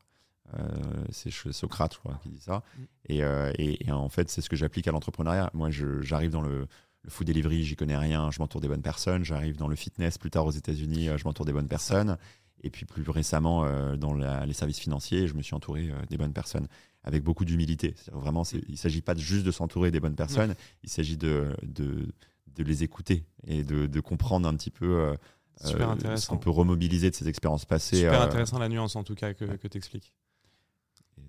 Euh, c'est Socrate, je crois, qui dit ça. Mm. Et, et, en fait, c'est ce que j'applique à l'entrepreneuriat. Moi, j'arrive dans le, le food delivery, j'y connais rien, je m'entoure des bonnes personnes. J'arrive dans le fitness plus tard aux États-Unis, je m'entoure des bonnes personnes. Et puis plus récemment, dans les services financiers, je me suis entouré des bonnes personnes avec beaucoup d'humilité. Vraiment, il ne s'agit pas juste de s'entourer des bonnes personnes, il s'agit de, de de les écouter et de, comprendre un petit peu euh, euh, ce qu'on peut remobiliser de ces expériences passées. Super euh, intéressant la nuance en tout cas que, que tu expliques.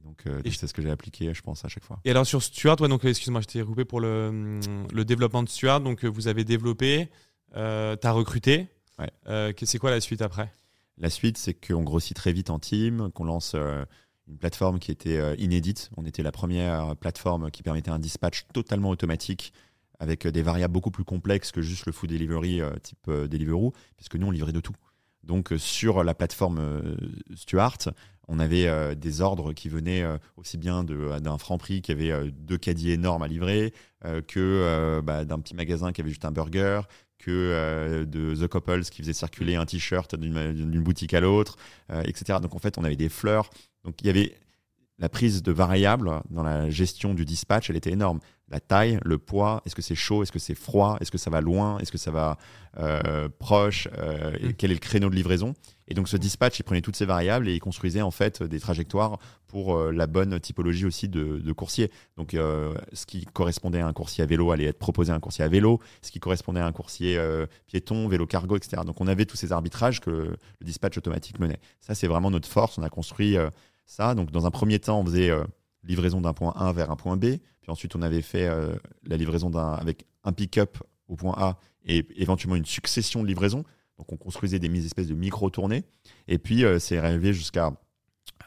Donc Donc, euh, Et c'est ce que j'ai appliqué, je pense, à chaque fois. Et alors sur Stuart, ouais, donc euh, excuse-moi, je t'ai recoupé pour le, le développement de Stuart. Donc euh, vous avez développé, euh, t'as recruté. Ouais. Euh, c'est quoi la suite après? La suite, c'est qu'on grossit très vite en team, qu'on lance une plateforme qui était inédite. On était la première plateforme qui permettait un dispatch totalement automatique avec des variables beaucoup plus complexes que juste le food delivery type Deliveroo, puisque nous, on livrait de tout. Donc, sur la plateforme Stuart, on avait euh, des ordres qui venaient euh, aussi bien de- d'un franc prix qui avait euh, deux caddies énormes à livrer, euh, que euh, bah, d'un petit magasin qui avait juste un burger, que euh, de The Couples qui faisait circuler un t-shirt d'une boutique à l'autre, euh, etc. Donc en fait, on avait des fleurs. Donc il y avait la prise de variables dans la gestion du dispatch, elle était énorme. La taille, le poids, est-ce que c'est chaud, est-ce que c'est froid, est-ce que ça va loin, est-ce que ça va euh, proche, euh, et Mm. quel est le créneau de livraison? Et donc ce dispatch, il prenait toutes ces variables et il construisait en fait des trajectoires pour euh, la bonne typologie aussi de, de coursier. Donc ce qui correspondait à un coursier à vélo allait être proposé à un coursier à vélo, ce qui correspondait à un coursier piéton, vélo cargo, etc. Donc on avait tous ces arbitrages que le, dispatch automatique menait. Ça c'est vraiment notre force. On a construit ça. Donc dans un premier temps, on faisait livraison d'un point A vers un point B. Puis ensuite, on avait fait euh, la livraison avec un pick-up au point A et éventuellement une succession de livraisons. Donc on construisait des espèces de micro-tournées. Et puis euh, c'est arrivé jusqu'à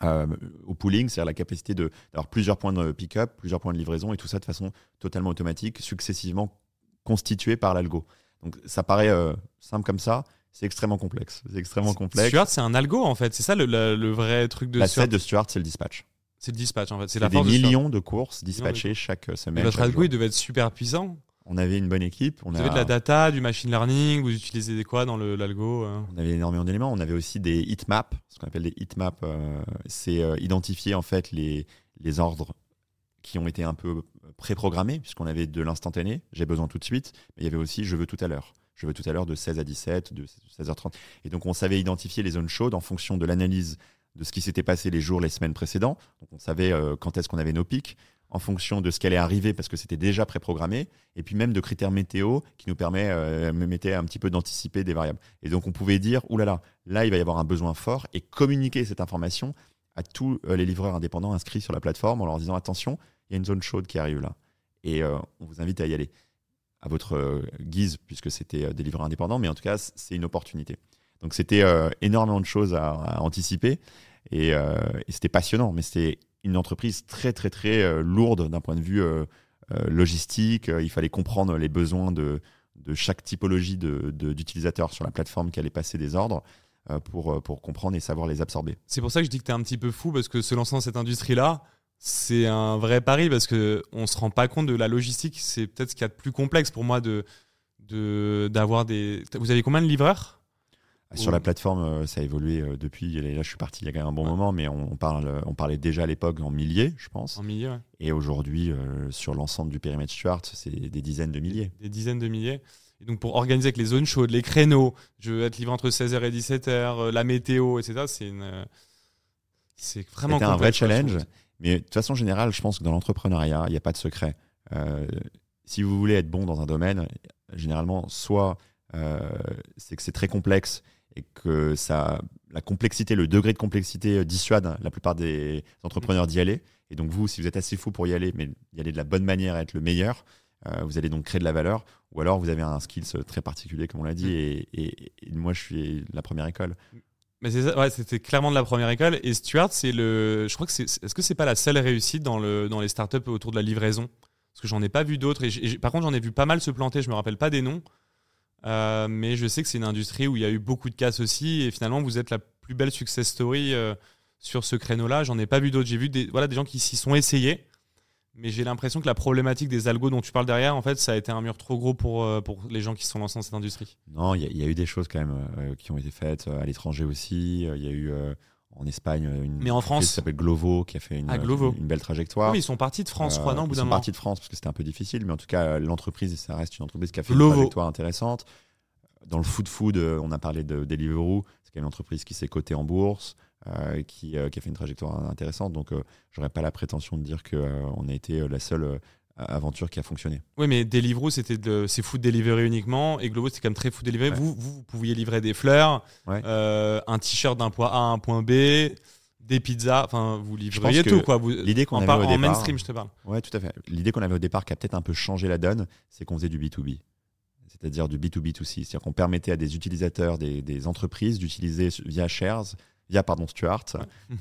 euh, au pooling, c'est-à-dire la capacité de- d'avoir plusieurs points de pick-up, plusieurs points de livraison et tout ça de façon totalement automatique, successivement constitué par l'algo. Donc ça paraît simple comme ça, c'est extrêmement complexe. C'est extrêmement complexe. Stuart, c'est un algo en fait. C'est ça le, le- le vrai truc de la Stuart? set de Stuart, c'est le dispatch. C'est le dispatch en fait. C'est la des force millions de courses de dispatchées chaque euh, semaine. votre algo, il devait être super puissant. On avait une bonne équipe. On, Vous a- avez de la data, du machine learning. Vous utilisez des quoi dans l'algo euh on avait énormément d'éléments. On avait aussi des heatmaps, ce qu'on appelle des heatmaps. euh, c'est euh, identifier en fait les, les ordres qui ont été un peu préprogrammés, puisqu'on avait de l'instantané, j'ai besoin tout de suite, mais il y avait aussi je veux tout à l'heure. Je veux tout à l'heure de 16 à 17, de 16h30. Et donc on savait identifier les zones chaudes en fonction de l'analyse de ce qui s'était passé les jours, les semaines précédents. On savait euh, quand est-ce qu'on avait nos pics, en fonction de ce qui allait arriver parce que c'était déjà préprogrammé, et puis même de critères météo qui nous permet, euh, me mettaient un petit peu d'anticiper des variables. Et donc on pouvait dire, oulala, là il va y avoir un besoin fort, et communiquer cette information à tous euh, les livreurs indépendants inscrits sur la plateforme en leur disant, attention, il y a une zone chaude qui arrive là. Et euh, on vous invite à y aller à votre guise, puisque c'était des livreurs indépendants, mais en tout cas, c'est une opportunité. Donc c'était euh, énormément de choses à, anticiper, et, euh, et c'était passionnant, mais c'était une entreprise très, très, très euh, lourde d'un point de vue logistique. Il fallait comprendre les besoins de, chaque typologie d'utilisateurs sur la plateforme qui allait passer des ordres pour, pour comprendre et savoir les absorber. C'est pour ça que je dis que tu es un petit peu fou parce que se lancer dans cette industrie-là, c'est un vrai pari parce que on se rend pas compte de la logistique. C'est peut-être ce qu'il y a de plus complexe pour moi de de- d'avoir des. Vous avez combien de livreurs? Sur la plateforme, euh, ça a évolué euh, depuis. Là, je suis parti il y a quand même un bon Ouais. moment, mais on, on parle, on parlait déjà à l'époque en milliers, je pense. en milliers ouais. Et aujourd'hui, euh, sur l'ensemble du périmètre Stuart, c'est des dizaines de milliers. Des dizaines de milliers. Et donc pour organiser avec les zones chaudes, les créneaux, je veux être livré entre 16h et 17h, euh, la météo, etc. C'est une. euh, C'est vraiment C'était un vrai challenge. Mais de façon générale, je pense que dans l'entrepreneuriat, il n'y a pas de secret. Euh, si vous voulez être bon dans un domaine, généralement, soit euh, c'est que c'est très complexe et que ça, la complexité, le degré de complexité euh, dissuade la plupart des entrepreneurs d'y aller. Et donc vous, si vous êtes assez fou pour y aller, mais y aller de la bonne manière, être le meilleur, euh, vous allez donc créer de la valeur. Ou alors vous avez un skills très particulier, comme on l'a dit. Mm. Et, et- et moi, je suis la première école. Mais c'est ça, ouais, c'était clairement de la première école. Et Stuart, c'est le. Je crois que c'est. Est-ce que c'est pas la seule réussite dans, le, dans les startups autour de la livraison? Parce que j'en ai pas vu d'autres. Et par contre, j'en ai vu pas mal se planter. Je me rappelle pas des noms. Euh, mais je sais que c'est une industrie où il y a eu beaucoup de casses aussi. Et finalement, vous êtes la plus belle success story euh, sur ce créneau-là. J'en ai pas vu d'autres. J'ai vu des, voilà, des gens qui s'y sont essayés. Mais j'ai l'impression que la problématique des algos dont tu parles derrière, en fait, ça a été un mur trop gros pour, euh, pour les gens qui se sont lancés dans cette industrie. Non, il y, y a eu des choses quand même qui ont été faites à l'étranger aussi. Il y a eu en Espagne euh, une Mais en entreprise France qui s'appelle Glovo qui a fait une, Ah, Glovo. une, belle trajectoire. Oui, ils sont partis de France, je crois, Euh, non, au bout ils d'un sont moment. partis de France parce que c'était un peu difficile, mais en tout cas, euh, l'entreprise, ça reste une entreprise qui a fait Glovo. une trajectoire intéressante. Dans le food food, euh, on a parlé de Deliveroo, c'est une entreprise qui s'est cotée en bourse, euh, qui, euh, qui a fait une trajectoire intéressante. Donc, euh, j'aurais pas la prétention de dire qu'on a été euh, la seule euh, aventure qui a fonctionné. Oui, mais Deliveroo, c'était de, c'est food delivery uniquement, et Globo, c'était quand même très food delivery. Ouais. Vous, vous, vous pouviez livrer des fleurs, Ouais. euh, un t-shirt d'un point A à un point B, des pizzas. Enfin, vous livreriez tout, quoi. L'idée qu'on avait au départ, en mainstream, je te parle. Ouais, tout à fait. L'idée qu'on avait au départ, qui a peut-être un peu changé la donne, c'est qu'on faisait du B2B c'est-à-dire du B2B2C. C'est-à-dire qu'on permettait à des utilisateurs, des, entreprises d'utiliser via Shares, via pardon, Stuart,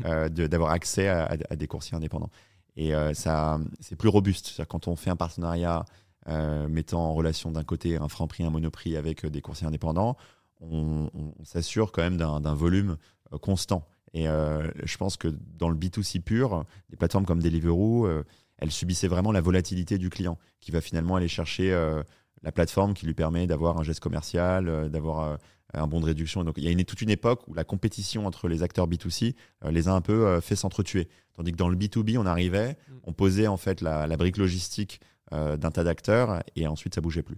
euh, d'avoir accès à, des coursiers indépendants. Et euh, ça, c'est plus robuste. Quand on fait un partenariat euh, mettant en relation d'un côté un franc prix, un monoprix avec des coursiers indépendants, on, s'assure quand même d'un volume constant. Et je pense que dans le B2C pur, des plateformes comme Deliveroo, elles subissaient vraiment la volatilité du client, qui va finalement aller chercher la plateforme qui lui permet d'avoir un geste commercial, euh, d'avoir euh, un bon de réduction. Donc il y a une, toute une époque où la compétition entre les acteurs B2C euh, les a un peu fait s'entretuer. Tandis que dans le B2B, on arrivait, mm. on posait en fait la, brique logistique d'un tas d'acteurs et ensuite ça bougeait plus.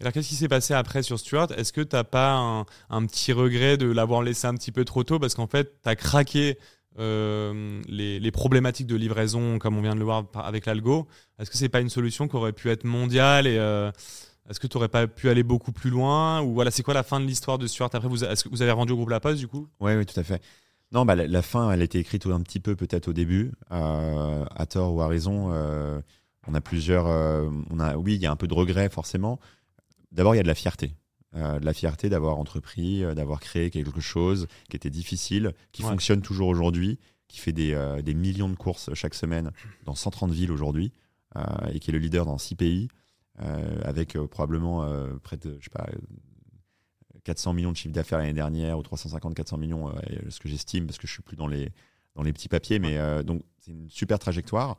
alors qu'est-ce qui s'est passé après sur Stuart? Est-ce que tu n'as pas un, petit regret de l'avoir laissé un petit peu trop tôt? Parce qu'en fait tu as craqué les, les, problématiques de livraison, comme on vient de le voir avec l'algo, est-ce que c'est pas une solution qui aurait pu être mondiale et euh, est-ce que tu n'aurais pas pu aller beaucoup plus loin ou voilà c'est quoi la fin de l'histoire de Stuart après vous est-ce que vous avez rendu au groupe La Poste du coup? Oui oui tout à fait. Non bah la, fin elle a été écrite un petit peu peut-être au début euh, à tort ou à raison. Euh, on a plusieurs on a oui il y a un peu de regret forcément. D'abord il y a de la fierté. De la fierté d'avoir entrepris, d'avoir créé quelque chose qui était difficile, qui fonctionne toujours aujourd'hui, qui fait des, des, millions de courses chaque semaine dans 130 villes aujourd'hui. Euh, et qui est le leader dans six pays, euh, avec euh, probablement près de, je sais pas, 400 millions de chiffre d'affaires l'année dernière ou 350-400 millions, ce que j'estime, parce que je suis plus dans les, dans les petits papiers, mais donc c'est une super trajectoire.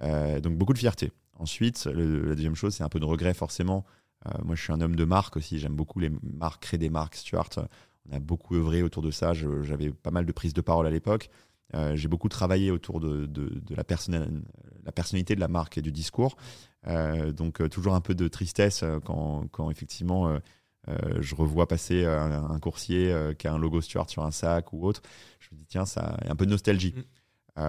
donc beaucoup de fierté. Ensuite, la deuxième chose, c'est un peu de regret forcément. Moi, je suis un homme de marque aussi. J'aime beaucoup les marques, créer des marques. Stuart, on a beaucoup œuvré autour de ça. J'avais pas mal de prises de parole à l'époque. Euh, j'ai beaucoup travaillé autour de, la, la, personnalité de la marque et du discours. Euh, donc, euh, toujours un peu de tristesse quand, effectivement je revois passer un, coursier qui a un logo Stuart sur un sac ou autre. Je me dis, tiens, ça a un peu de nostalgie. Mm.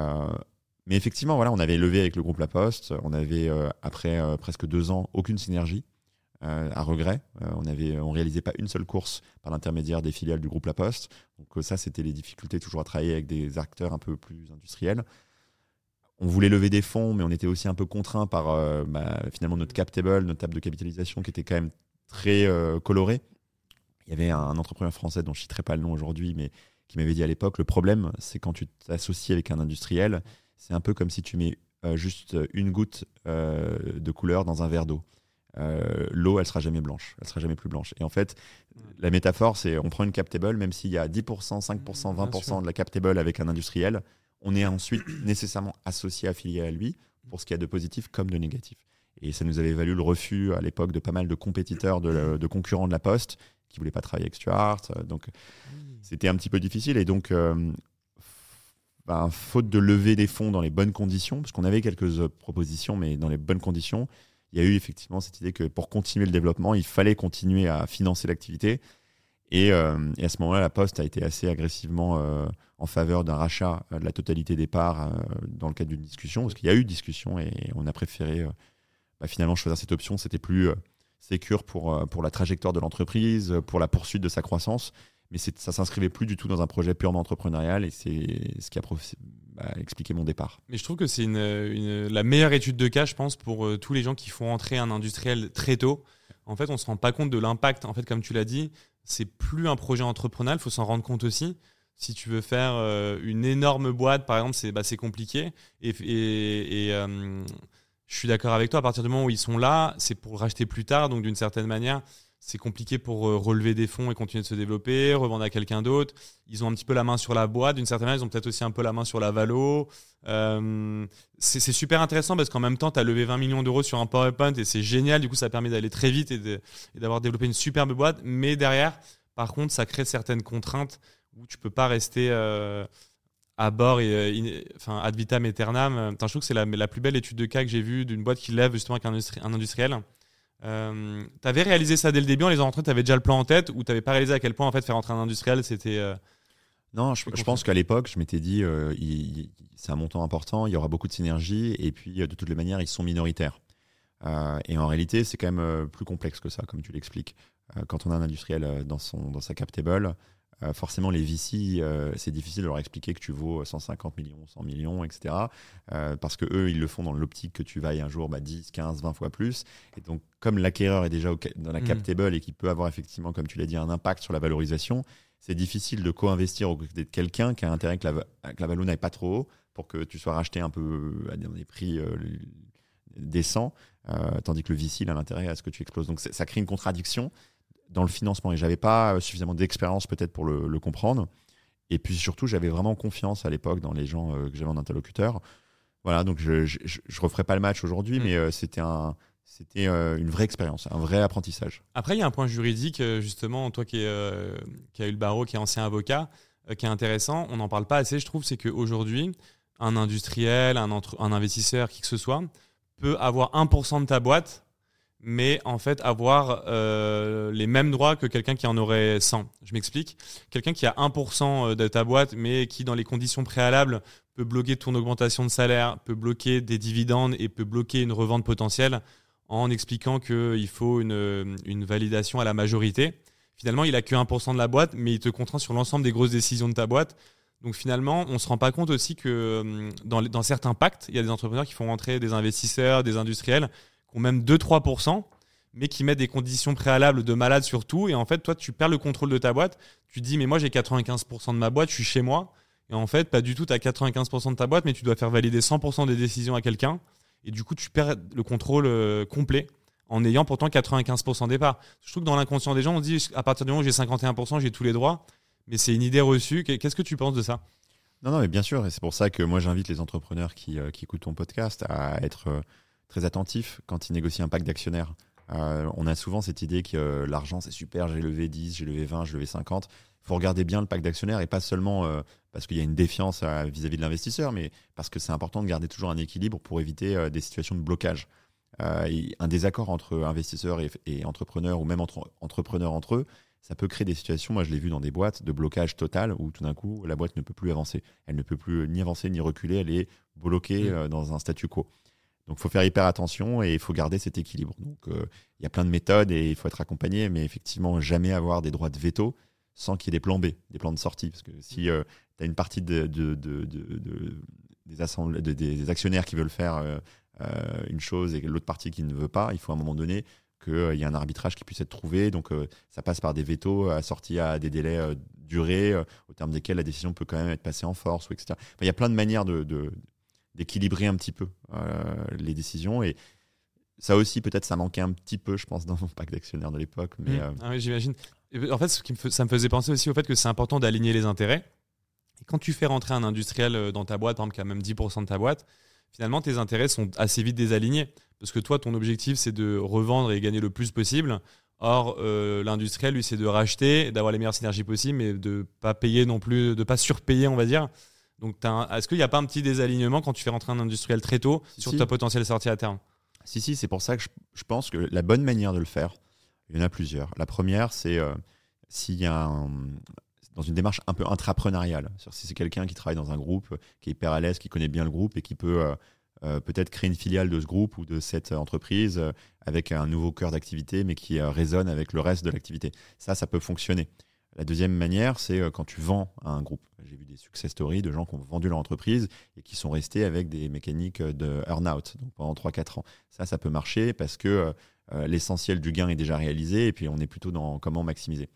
mais effectivement, voilà, on avait levé avec le groupe La Poste. On avait, après presque deux ans, aucune synergie. Euh, à regret. Euh, on avait, on réalisait pas une seule course par l'intermédiaire des filiales du groupe La Poste. Donc euh, ça, c'était les difficultés toujours à travailler avec des acteurs un peu plus industriels. On voulait lever des fonds, mais on était aussi un peu contraint par bah, finalement notre cap table, notre table de capitalisation qui était quand même très colorée. Il y avait un, entrepreneur français dont je ne citerai pas le nom aujourd'hui, mais qui m'avait dit à l'époque, le problème, c'est quand tu t'associes avec un industriel, c'est un peu comme si tu mets juste une goutte de couleur dans un verre d'eau. Euh, l'eau, elle sera jamais blanche, elle sera jamais plus blanche. Et en fait, la métaphore, c'est on prend une captable, même s'il y a 10%, 5%, 20% de la captable avec un industriel, on est ensuite nécessairement associé, affilié à lui pour ce qu'il y a de positif comme de négatif. Et ça nous avait valu le refus à l'époque de pas mal de compétiteurs, de, concurrents de la Poste qui voulaient pas travailler avec Stuart. Donc c'était un petit peu difficile. Et donc, euh, ben, faute de lever des fonds dans les bonnes conditions, parce qu'on avait quelques propositions, mais dans les bonnes conditions, il y a eu effectivement cette idée que pour continuer le développement, il fallait continuer à financer l'activité. Et, euh, à ce moment-là, la Poste a été assez agressivement euh, en faveur d'un rachat euh, de la totalité des parts dans le cadre d'une discussion, parce qu'il y a eu discussion et on a préféré bah, finalement choisir cette option. C'était plus sécure pour, pour la trajectoire de l'entreprise, pour la poursuite de sa croissance mais ça s'inscrivait plus du tout dans un projet purement entrepreneurial et c'est ce qui a expliqué mon départ. Mais je trouve que c'est la meilleure étude de cas, je pense, pour euh, tous les gens qui font entrer un industriel très tôt. En fait, on se rend pas compte de l'impact. En fait, comme tu l'as dit, c'est plus un projet entrepreneurial, il faut s'en rendre compte aussi. Si tu veux faire euh, une énorme boîte, par exemple, c'est bah, compliqué. Et, et, euh, je suis d'accord avec toi, à partir du moment où ils sont là, c'est pour racheter plus tard. Donc, d'une certaine manière, c'est compliqué pour euh, relever des fonds et continuer de se développer, revendre à quelqu'un d'autre. Ils ont un petit peu la main sur la boîte, d'une certaine manière, ils ont peut-être aussi un peu la main sur la valo. Euh, c'est super intéressant parce qu'en même temps, tu as levé 20 millions d'euros sur un PowerPoint et c'est génial. Du coup, ça permet d'aller très vite et d'avoir développé une superbe boîte. Mais derrière, par contre, ça crée certaines contraintes où tu peux pas rester euh, à bord et enfin ad vitam aeternam. je trouve que c'est la, la, plus belle étude de cas que j'ai vue d'une boîte qui lève justement avec un industriel. Euh, tu avais réalisé ça dès le début en les rentrés, tu avais déjà le plan en tête ou tu n'avais pas réalisé à quel point en fait faire entrer un industriel c'était. Euh, non, je, pense qu'à l'époque, je m'étais dit, euh, c'est un montant important, il y aura beaucoup de synergie, et puis de toutes les manières, ils sont minoritaires. et en réalité, c'est quand même plus complexe que ça, comme tu l'expliques. quand on a un industriel dans, son, dans sa cap table, euh, forcément, les VC, euh, c'est difficile de leur expliquer que tu vaux 150 millions, 100 millions, etc. Euh, parce que eux, ils le font dans l'optique que tu vailles un jour bah, 10, 15, 20 fois plus. Et donc, comme l'acquéreur est déjà dans la Mm. cap table et qui peut avoir effectivement, comme tu l'as dit, un impact sur la valorisation, c'est difficile de co-investir aux côtés de quelqu'un qui a intérêt que la, que la valo n'aille pas trop haut pour que tu sois racheté un peu à des, prix décents, tandis que le VC, il a l'intérêt à ce que tu exploses. Donc, ça crée une contradiction dans le financement et j'avais pas suffisamment d'expérience peut-être pour le, le comprendre. Et puis surtout, j'avais vraiment confiance à l'époque dans les gens euh, que j'avais en interlocuteur. Voilà, donc je, je referai pas le match aujourd'hui, Mm. mais euh, c'était un, c'était euh, une vraie expérience, un vrai apprentissage. Après, il y a un point juridique, justement, toi qui, est, euh, qui a eu le barreau, qui est ancien avocat, qui est intéressant. On n'en parle pas assez, je trouve, c'est qu'aujourd'hui, un industriel, un, entre- un investisseur, qui que ce soit, peut avoir 1% de ta boîte, mais en fait avoir euh, les mêmes droits que quelqu'un qui en aurait 100. Je m'explique. Quelqu'un qui a 1% de ta boîte, mais qui, dans les conditions préalables, peut bloquer ton augmentation de salaire, peut bloquer des dividendes et peut bloquer une revente potentielle en expliquant qu'il faut une, une validation à la majorité. Finalement, il a que 1% de la boîte, mais il te contraint sur l'ensemble des grosses décisions de ta boîte. Donc finalement, on se rend pas compte aussi que hum, dans, dans certains pactes, il y a des entrepreneurs qui font rentrer des investisseurs, des industriels, qui ont même 2-3%, mais qui mettent des conditions préalables de malade sur tout. Et en fait, toi, tu perds le contrôle de ta boîte. Tu dis, mais moi, j'ai 95% de ma boîte, je suis chez moi. Et en fait, pas du tout, tu as 95% de ta boîte, mais tu dois faire valider 100% des décisions à quelqu'un. Et du coup, tu perds le contrôle euh, complet en ayant pourtant 95% des parts. Je trouve que dans l'inconscient des gens, on dit, à partir du moment où j'ai 51%, j'ai tous les droits. Mais c'est une idée reçue. Qu'est-ce que tu penses de ça? Non, non, mais bien sûr, et c'est pour ça que moi j'invite les entrepreneurs qui, euh, écoutent ton podcast à être euh, très attentifs quand ils négocient un pacte d'actionnaires. Euh, on a souvent cette idée que euh, l'argent c'est super, j'ai levé 10, j'ai levé 20, j'ai levé 50. Il faut regarder bien le pacte d'actionnaires et pas seulement euh, parce qu'il y a une défiance vis-à-vis de l'investisseur, mais parce que c'est important de garder toujours un équilibre pour éviter des situations de blocage. Et un désaccord entre investisseurs et, et entrepreneurs ou même entre entrepreneurs entre eux, ça peut créer des situations, moi je l'ai vu dans des boîtes, de blocage total où tout d'un coup la boîte ne peut plus avancer. Elle ne peut plus ni avancer ni reculer, elle est bloquée Mm. euh, dans un statu quo. Donc il faut faire hyper attention et il faut garder cet équilibre. Donc euh, il y a plein de méthodes et il faut être accompagné, mais effectivement jamais avoir des droits de veto sans qu'il y ait des plans B, des plans de sortie. Parce que si tu as une partie de, de- de- de- de- des, actionnaires qui veulent faire euh, euh, une chose et l'autre partie qui ne veut pas, il faut à un moment donné qu'il y ait un arbitrage qui puisse être trouvé. Donc euh, ça passe par des vétos assortis à des délais euh, durés, euh, au terme desquels la décision peut quand même être passée en force, ou etc. Il y a plein de manières de- d'équilibrer un petit peu euh, les décisions. Et ça aussi, peut-être, ça manquait un petit peu, je pense, dans mon pacte d'actionnaires de l'époque. Mais Mm. euh, Ah oui, j'imagine. En fait, ce qui me ça me faisait penser aussi au fait que c'est important d'aligner les intérêts. Et quand tu fais rentrer un industriel euh, dans ta boîte, par exemple, qui a même 10% de ta boîte, finalement, tes intérêts sont assez vite désalignés. Parce que toi, ton objectif, c'est de revendre et gagner le plus possible. Or, euh, l'industriel, lui, c'est de racheter, d'avoir les meilleures synergies possibles, mais de pas payer non plus, de pas surpayer, on va dire. Donc, un- est-ce qu'il n'y a pas un petit désalignement quand tu fais rentrer un industriel très tôt Si, sur si. ta potentielle sortie à terme? Si, si, c'est pour ça que je, je pense que la bonne manière de le faire, il y en a plusieurs. La première, c'est euh, s'il y a un- dans une démarche un peu intrapreneuriale. Si c'est quelqu'un qui travaille dans un groupe, qui est hyper à l'aise, qui connaît bien le groupe et qui peut euh, euh, peut-être créer une filiale de ce groupe ou de cette entreprise euh, avec un nouveau cœur d'activité, mais qui euh, résonne avec le reste de l'activité. Ça, ça peut fonctionner. La deuxième manière, c'est euh, quand tu vends à un groupe. J'ai vu des success stories de gens qui ont vendu leur entreprise et qui sont restés avec des mécaniques de earn-out pendant 3-4 ans. Ça, ça peut marcher parce que euh, l'essentiel du gain est déjà réalisé et puis on est plutôt dans comment maximiser.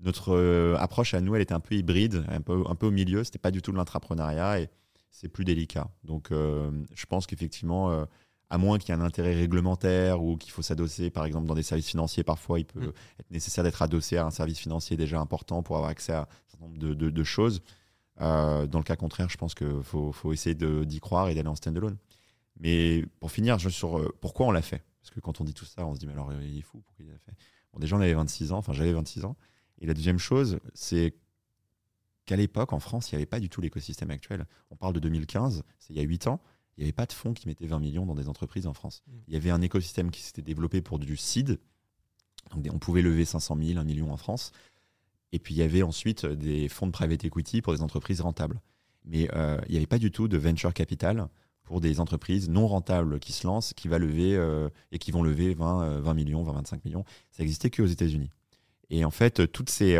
Notre euh, approche à nous, elle était un peu hybride, un peu, au milieu. C'était pas du tout de l'intrapreneuriat et c'est plus délicat. Donc, euh, je pense qu'effectivement, euh, à moins qu'il y ait un intérêt réglementaire ou qu'il faut s'adosser, par exemple, dans des services financiers, parfois il peut Mm. être nécessaire d'être adossé à un service financier déjà important pour avoir accès à un certain nombre de, de- de choses. Euh, dans le cas contraire, je pense qu'il faut, faut essayer d'y croire et d'aller en stand-alone. Mais pour finir, je- sur euh, pourquoi on l'a fait? Parce que quand on dit tout ça, on se dit, mais alors euh, il est fou, pourquoi il l'a fait? Bon, déjà, on avait 26 ans, enfin j'avais 26 ans. Et la deuxième chose, c'est qu'à l'époque, en France, il n'y avait pas du tout l'écosystème actuel. On parle de 2015, c'est il y a 8 ans. Il n'y avait pas de fonds qui mettaient 20 millions dans des entreprises en France. Mm. Il y avait un écosystème qui s'était développé pour du seed. Donc, on pouvait lever 500 000, 1 million en France. Et puis, il y avait ensuite des fonds de private equity pour des entreprises rentables. Mais euh, il n'y avait pas du tout de venture capital pour des entreprises non rentables qui se lancent, qui va lever euh, et qui vont lever 20, euh, 20 millions, 20, 25 millions. Ça existait qu'aux États-Unis. Et en fait, toutes ces,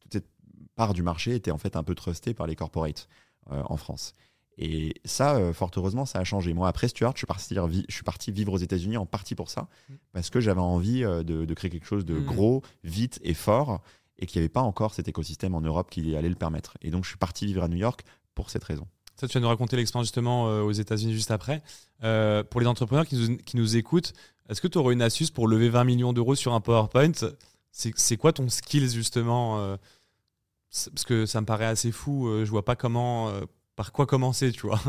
toute cette part du marché était en fait un peu trustée par les corporates en France. Et ça, euh, fort heureusement, ça a changé. Moi, après Stuart, je suis parti, je suis parti vivre aux États-Unis en partie pour ça, mm. parce que j'avais envie euh, de, créer quelque chose de mm. gros, vite et fort, et qu'il n'y avait pas encore cet écosystème en Europe qui allait le permettre. Et donc, je suis parti vivre à New York pour cette raison. Ça, tu vas nous raconter l'expérience justement euh, aux États-Unis juste après. pour les entrepreneurs qui nous, qui nous écoutent, est-ce que tu aurais une astuce pour lever 20 millions d'euros sur un PowerPoint? C'est quoi ton skills justement Parce que ça me paraît assez fou. je vois pas comment par quoi commencer, tu vois?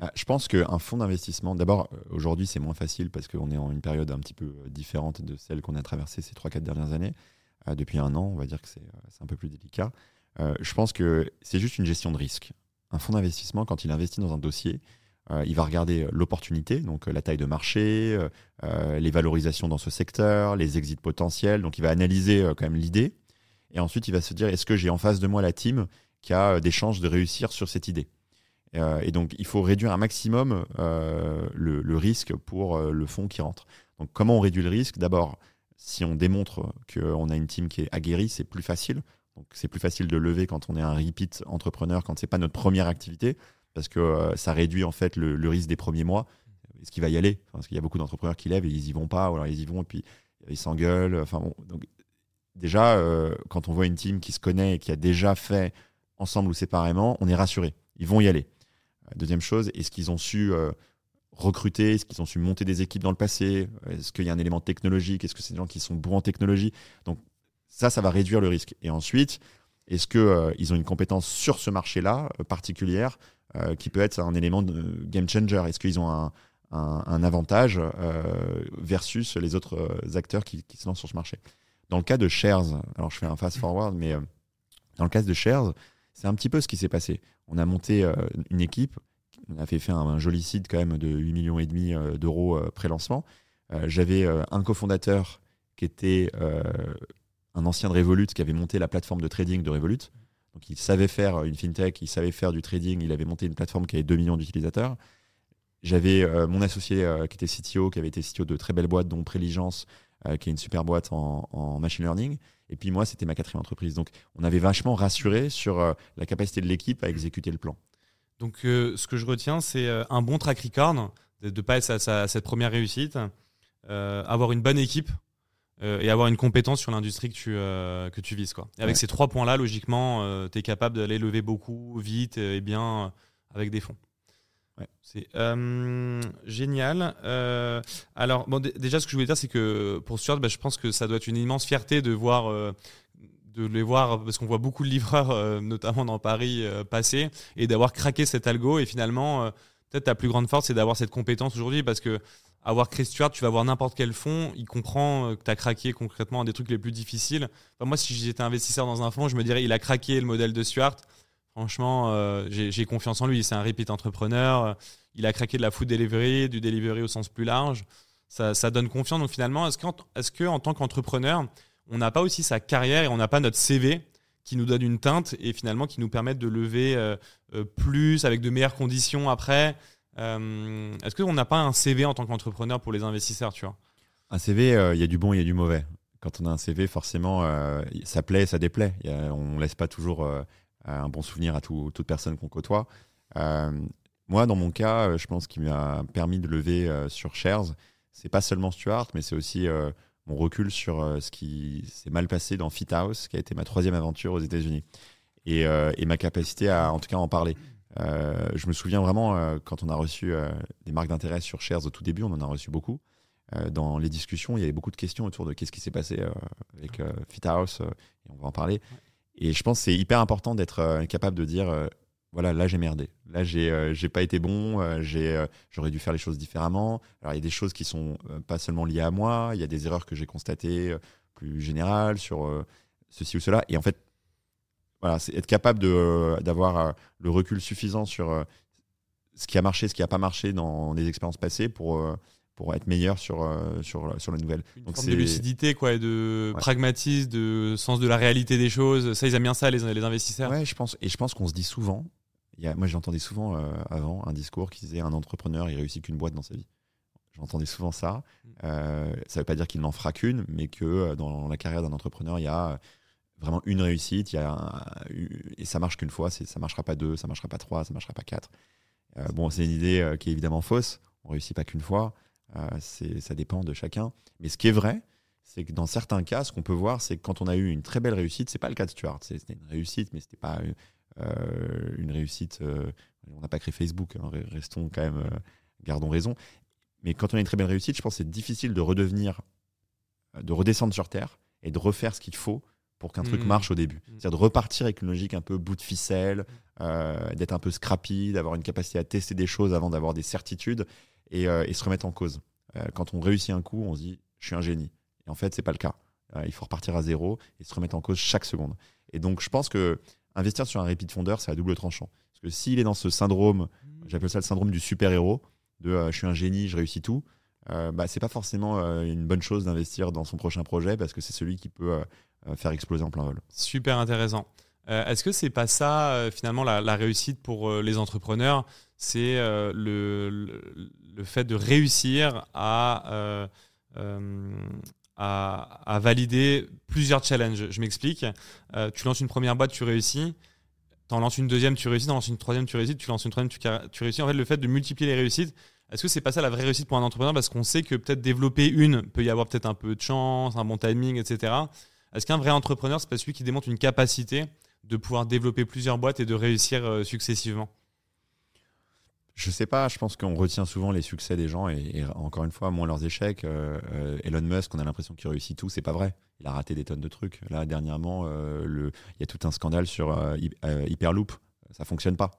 Ah, je pense qu'un fonds d'investissement, d'abord, euh, aujourd'hui, c'est moins facile parce qu'on est en une période un petit peu euh, différente de celle qu'on a traversée ces 3-4 dernières années. Euh, depuis un an, on va dire que c'est un peu plus délicat. je pense que c'est juste une gestion de risque. Un fonds d'investissement, quand il investit dans un dossier, il va regarder l'opportunité, donc la taille de marché, les valorisations dans ce secteur, les exits potentiels. Donc il va analyser quand même l'idée. Et ensuite, il va se dire est-ce que j'ai en face de moi la team qui a euh, des chances de réussir sur cette idée. Euh, et donc, il faut réduire un maximum euh, le, risque pour le fonds qui rentre. Donc, comment on réduit le risque? D'abord, si on démontre qu'on a une team qui est aguerrie, c'est plus facile. Donc, c'est plus facile de lever quand on est un repeat entrepreneur, quand c'est pas notre première activité, parce que ça réduit en fait le, risque des premiers mois. Est-ce qu'il va y aller? Parce qu'il y a beaucoup d'entrepreneurs qui lèvent et ils y vont pas, ou alors ils y vont et puis ils s'engueulent. Enfin bon, donc déjà, quand on voit une team qui se connaît et qui a déjà fait ensemble ou séparément, on est rassuré. Ils vont y aller. Euh, deuxième chose, est-ce qu'ils ont su euh, recruter? Est-ce qu'ils ont su monter des équipes dans le passé? Est-ce qu'il y a un élément technologique? Est-ce que c'est des gens qui sont bons en technologie? Donc ça, ça va réduire le risque. Et ensuite, est-ce qu'ils euh, ont une compétence sur ce marché-là particulière qui peut être un élément de game changer? Est-ce qu'ils ont un, avantage versus les autres acteurs qui, qui, se lancent sur ce marché? Dans le cas de Shares, alors je fais un fast-forward, mais dans le cas de Shares, c'est un petit peu ce qui s'est passé. On a monté euh, une équipe, on a fait faire un, joli site quand même de 8 millions et demi euh, d'euros euh, pré-lancement. J'avais un cofondateur qui était un ancien de Revolut qui avait monté la plateforme de trading de Revolut. Donc il savait faire une fintech, il savait faire du trading, il avait monté une plateforme qui avait 2 millions d'utilisateurs. J'avais mon associé qui était CTO, qui avait été CTO de très belles boîtes, dont Préligence, qui est une super boîte en machine learning. Et puis moi, c'était ma quatrième entreprise. Donc on avait vachement rassuré sur euh, la capacité de l'équipe à exécuter le plan. Donc euh, ce que je retiens, c'est euh, un bon track record, de ne pas être à, cette première réussite, avoir une bonne équipe et avoir une compétence sur l'industrie que tu, que tu vises. Quoi. Et avec ces trois points-là, logiquement, tu es capable d'aller lever beaucoup, vite et bien avec des fonds. C'est euh, génial. Euh, alors, bon, déjà, ce que je voulais dire, c'est que pour Stuart, bah, je pense que ça doit être une immense fierté de voir, euh, de les voir, parce qu'on voit beaucoup de livreurs, notamment dans Paris, passer, et d'avoir craqué cet algo. Et finalement, peut-être ta plus grande force, c'est d'avoir cette compétence aujourd'hui, parce que avoir créé Stuart, tu vas voir n'importe quel fonds, il comprend que tu as craqué concrètement un des trucs les plus difficiles. moi, si j'étais investisseur dans un fonds, je me dirais, il a craqué le modèle de Stuart Franchement, euh, j'ai confiance en lui. C'est un repeat entrepreneur. Il a craqué de la food delivery, du delivery au sens plus large. Ça, donne confiance. Donc finalement, est-ce qu'en que, en tant qu'entrepreneur, on n'a pas aussi sa carrière et on n'a pas notre CV qui nous donne une teinte et finalement qui nous permettent de lever euh, euh, plus avec de meilleures conditions après? Est-ce qu'on n'a pas un CV en tant qu'entrepreneur pour les investisseurs tu vois? Un CV, il y a du bon, il y a du mauvais. Quand on a un CV, forcément, ça plaît, ça déplaît. on ne laisse pas toujours un bon souvenir à toute personne qu'on côtoie. Euh, moi, dans mon cas, euh, je pense qu'il m'a permis de lever euh, sur Shares. C'est pas seulement Stuart, mais c'est aussi mon recul sur ce qui s'est mal passé dans Fit House, qui a été ma troisième aventure aux États-Unis, et, ma capacité à, en tout cas, en parler. je me souviens vraiment quand on a reçu des marques d'intérêt sur Shares au tout début, on en a reçu beaucoup. dans les discussions, il y avait beaucoup de questions autour de qu'est-ce qui s'est passé avec Fit House, et on va en parler. Et je pense que c'est hyper important d'être euh, capable de dire euh, voilà, là j'ai merdé. Là j'ai euh, pas été bon, j'ai j'aurais dû faire les choses différemment. Alors il y a des choses qui sont pas seulement liées à moi, il y a des erreurs que j'ai constatées plus générales sur ceci ou cela et en fait voilà, c'est être capable d'avoir le recul suffisant sur ce qui a marché, ce qui a pas marché dans les expériences passées pour pour être meilleur sur, euh, sur, sur la nouvelle. Une Donc forme de lucidité, quoi, et de pragmatisme, de sens de la réalité des choses. Ça, ils aiment bien ça, les, les investisseurs. Ouais, je pense. Et je pense qu'on se dit souvent, il y a, moi j'entendais souvent euh, avant un discours qui disait un entrepreneur, il réussit qu'une boîte dans sa vie. J'entendais souvent ça. Euh, ça ne veut pas dire qu'il n'en fera qu'une, mais que dans la carrière d'un entrepreneur, il y a vraiment une réussite. Il y a et ça marche qu'une fois. Ça ne marchera pas deux, ça ne marchera pas trois, ça ne marchera pas quatre. bon, c'est une idée qui est évidemment fausse. On réussit pas qu'une fois. Ça dépend de chacun. Mais ce qui est vrai, c'est que dans certains cas, ce qu'on peut voir, c'est que quand on a eu une très belle réussite, c'est pas le cas de Stuart. C'était une réussite, mais c'était pas euh, une réussite. Euh, on n'a pas créé Facebook, hein, restons quand même, euh, gardons raison. Mais quand on a une très belle réussite, je pense que c'est difficile de redevenir, de redescendre sur terre et de refaire ce qu'il faut pour qu'un truc mmh. marche au début. Mmh. C'est-à-dire de repartir avec une logique un peu bout de ficelle, d'être un peu scrappy, d'avoir une capacité à tester des choses avant d'avoir des certitudes et, se remettre en cause. quand on réussit un coup, on se dit je suis un génie. Et en fait, c'est pas le cas. il faut repartir à zéro et se remettre en cause chaque seconde. Et donc, je pense que investir sur un repeat fondeur, c'est à double tranchant. Parce que s'il est dans ce syndrome, j'appelle ça le syndrome du super-héros, de euh, je suis un génie, je réussis tout, euh, bah, c'est pas forcément euh, une bonne chose d'investir dans son prochain projet parce que c'est celui qui peut euh, faire exploser en plein vol. Super intéressant. Est-ce que c'est pas ça finalement la, réussite pour les entrepreneurs? C'est le, fait de réussir à à, valider plusieurs challenges. Je m'explique. Euh, tu lances une première boîte, tu réussis. Tu en lances une deuxième, tu réussis. Tu en lances une troisième, tu réussis. Tu lances une troisième, tu, réussis. En fait, le fait de multiplier les réussites, est-ce que c'est pas ça la vraie réussite pour un entrepreneur? Parce qu'on sait que peut-être développer une, peut y avoir peut-être un peu de chance, un bon timing, etc. Est-ce qu'un vrai entrepreneur, c'est pas celui qui démontre une capacité de pouvoir développer plusieurs boîtes et de réussir euh, successivement? Je sais pas, je pense qu'on retient souvent les succès des gens et, encore une fois, moins leurs échecs. Euh, euh, Elon Musk, on a l'impression qu'il réussit tout, c'est pas vrai. Il a raté des tonnes de trucs. Là, dernièrement, euh, il y a tout un scandale sur Hyperloop. Ça fonctionne pas.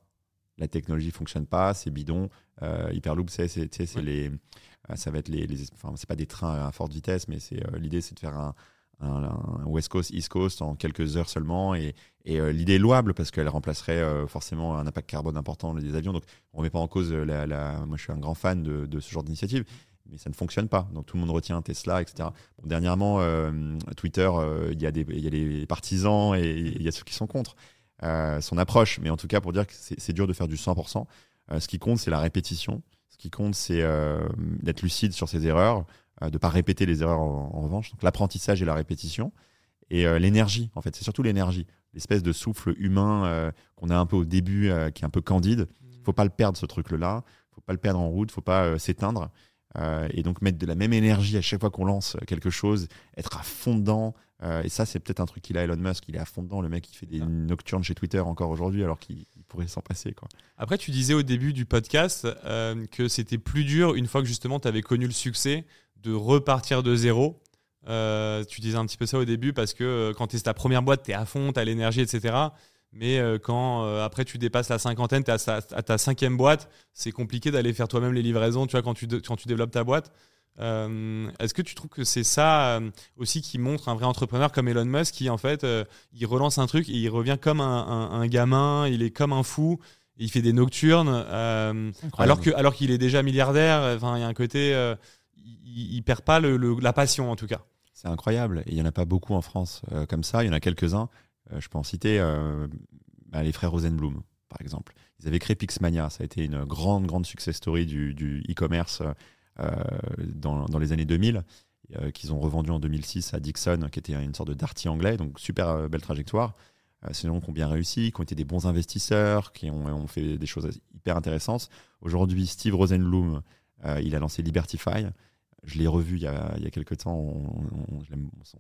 La technologie fonctionne pas, c'est bidon. Hyperloop, c'est, les, ça va être les, les enfin, c'est pas des trains à forte vitesse, mais c'est l'idée, c'est de faire un, un, West Coast, East Coast en quelques heures seulement. Et, euh, l'idée est louable parce qu'elle remplacerait euh, forcément un impact carbone important des avions. Donc on ne met pas en cause la, Moi, je suis un grand fan de, ce genre d'initiative. Mais ça ne fonctionne pas. Donc tout le monde retient Tesla, etc. dernièrement, euh, Twitter, il y, a des, partisans et il y a ceux qui sont contre son approche. Mais en tout cas, pour dire que c'est dur de faire du 100%. ce qui compte, c'est la répétition. Ce qui compte, c'est d'être lucide sur ses erreurs, de ne pas répéter les erreurs en, revanche. Donc l'apprentissage et la répétition. Et euh, l'énergie, en fait, c'est surtout l'énergie. L'espèce de souffle humain euh, qu'on a un peu au début, qui est un peu candide. Il faut pas le perdre, ce truc-là. Il faut pas le perdre en route, il faut pas s'éteindre. et donc mettre de la même énergie à chaque fois qu'on lance quelque chose, être à fond dedans. et ça, c'est peut-être un truc qu'il a Elon Musk. Il est à fond dedans. Le mec, il fait des nocturnes chez Twitter encore aujourd'hui, alors qu'il pourrait s'en passer. Quoi. Après, tu disais au début du podcast que c'était plus dur une fois que justement tu avais connu le succès de repartir de zéro. Euh, tu disais un petit peu ça au début parce que euh, quand tu es ta première boîte, tu es à fond, tu as l'énergie, etc. Mais euh, quand après tu dépasses la cinquantaine, tu es à, ta cinquième boîte, c'est compliqué d'aller faire toi-même les livraisons tu vois, quand, tu quand tu développes ta boîte. Est-ce que tu trouves que c'est ça aussi qui montre un vrai entrepreneur comme Elon Musk qui en fait il relance un truc et il revient comme un, un, gamin, il est comme un fou, il fait des nocturnes alors que alors qu'il est déjà milliardaire. Enfin, il y a un côté il, perd pas la passion en tout cas. C'est incroyable. il y en a pas beaucoup en France euh, comme ça. Il y en a quelques-uns. Euh, je peux en citer euh, bah, les frères Rosenblum, par exemple. Ils avaient créé Pixmania. Ça a été une grande, grande success story du, e-commerce dans, les années 2000, qu'ils ont revendu en 2006 à Dixon, qui était une sorte de Darty anglais. Donc, super belle trajectoire. C'est des gens qui ont bien réussi, qui ont été des bons investisseurs, qui ont, fait des choses hyper intéressantes. Aujourd'hui, Steve Rosenblum, il a lancé Libertify. Je l'ai revu il y, a, il y a quelques temps. On,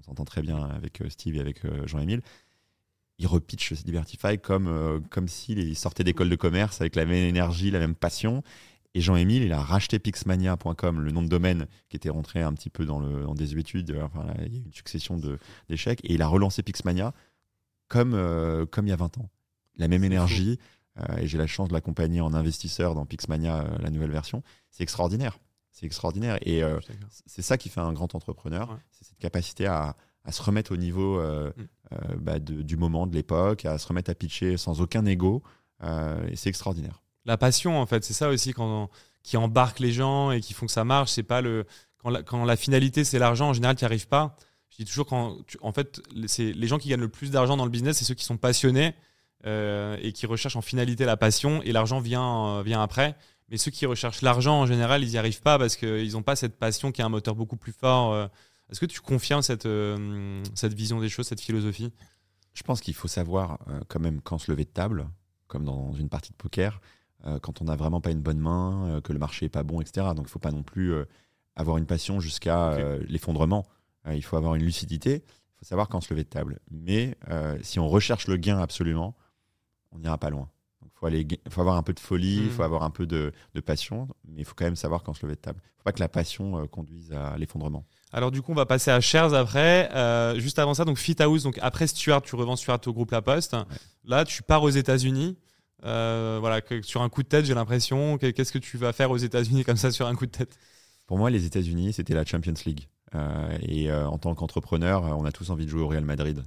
s'entend très bien avec euh, Steve et avec euh, Jean-Émile. Il repitch Libertify comme, euh, comme s'il sortait d'école de commerce avec la même énergie, la même passion. Et Jean-Émile, il a racheté pixmania.com, le nom de domaine qui était rentré un petit peu dans, le, en désuétude. Enfin, il y a eu une succession d'échecs. Et il a relancé Pixmania comme, comme il y a 20 ans. La même énergie. et j'ai la chance de l'accompagner en investisseur dans Pixmania, la nouvelle version. C'est extraordinaire. C'est extraordinaire. Et euh, c'est ça qui fait un grand entrepreneur. C'est cette capacité à, se remettre au niveau euh, mm. euh, bah, du moment, de l'époque, à se remettre à pitcher sans aucun ego. et c'est extraordinaire. La passion, en fait, c'est ça aussi quand qui embarque les gens et qui font que ça marche. C'est pas le quand la, quand la finalité c'est l'argent. En général, tu n'y arrives pas. Je dis toujours quand en fait, c'est les gens qui gagnent le plus d'argent dans le business, c'est ceux qui sont passionnés et qui recherchent en finalité la passion et l'argent vient vient après Mais ceux qui recherchent l'argent, en général, ils n'y arrivent pas parce qu'ils n'ont pas cette passion qui est un moteur beaucoup plus fort. euh. Est-ce que tu confirmes cette, euh, cette vision des choses, cette philosophie? Je pense qu'il faut savoir euh, quand même quand se lever de table, comme dans une partie de poker, quand on n'a vraiment pas une bonne main, que le marché est pas bon, etc. Donc il faut pas non plus avoir une passion jusqu'à l'effondrement. Il faut avoir une lucidité. Il faut savoir quand se lever de table. Mais euh, si on recherche le gain absolument, on n'ira pas loin. Il faut, aller, faut avoir un peu de folie, il faut avoir un peu de, de passion, mais il faut quand même savoir quand se lever de table. Il ne faut pas que la passion euh, conduise à l'effondrement. Alors du coup, on va passer à Shares après. Euh, juste avant ça, donc Fit House, donc après Stuart, tu revends Stuart au groupe La Poste. Là, tu pars aux États-Unis. Euh, voilà, que- sur un coup de tête, j'ai l'impression. Que- Qu'est-ce que tu vas faire aux États-Unis comme ça sur un coup de tête? Pour moi, les États-Unis, c'était la Champions League. Et en tant qu'entrepreneur, on a tous envie de jouer au Real Madrid.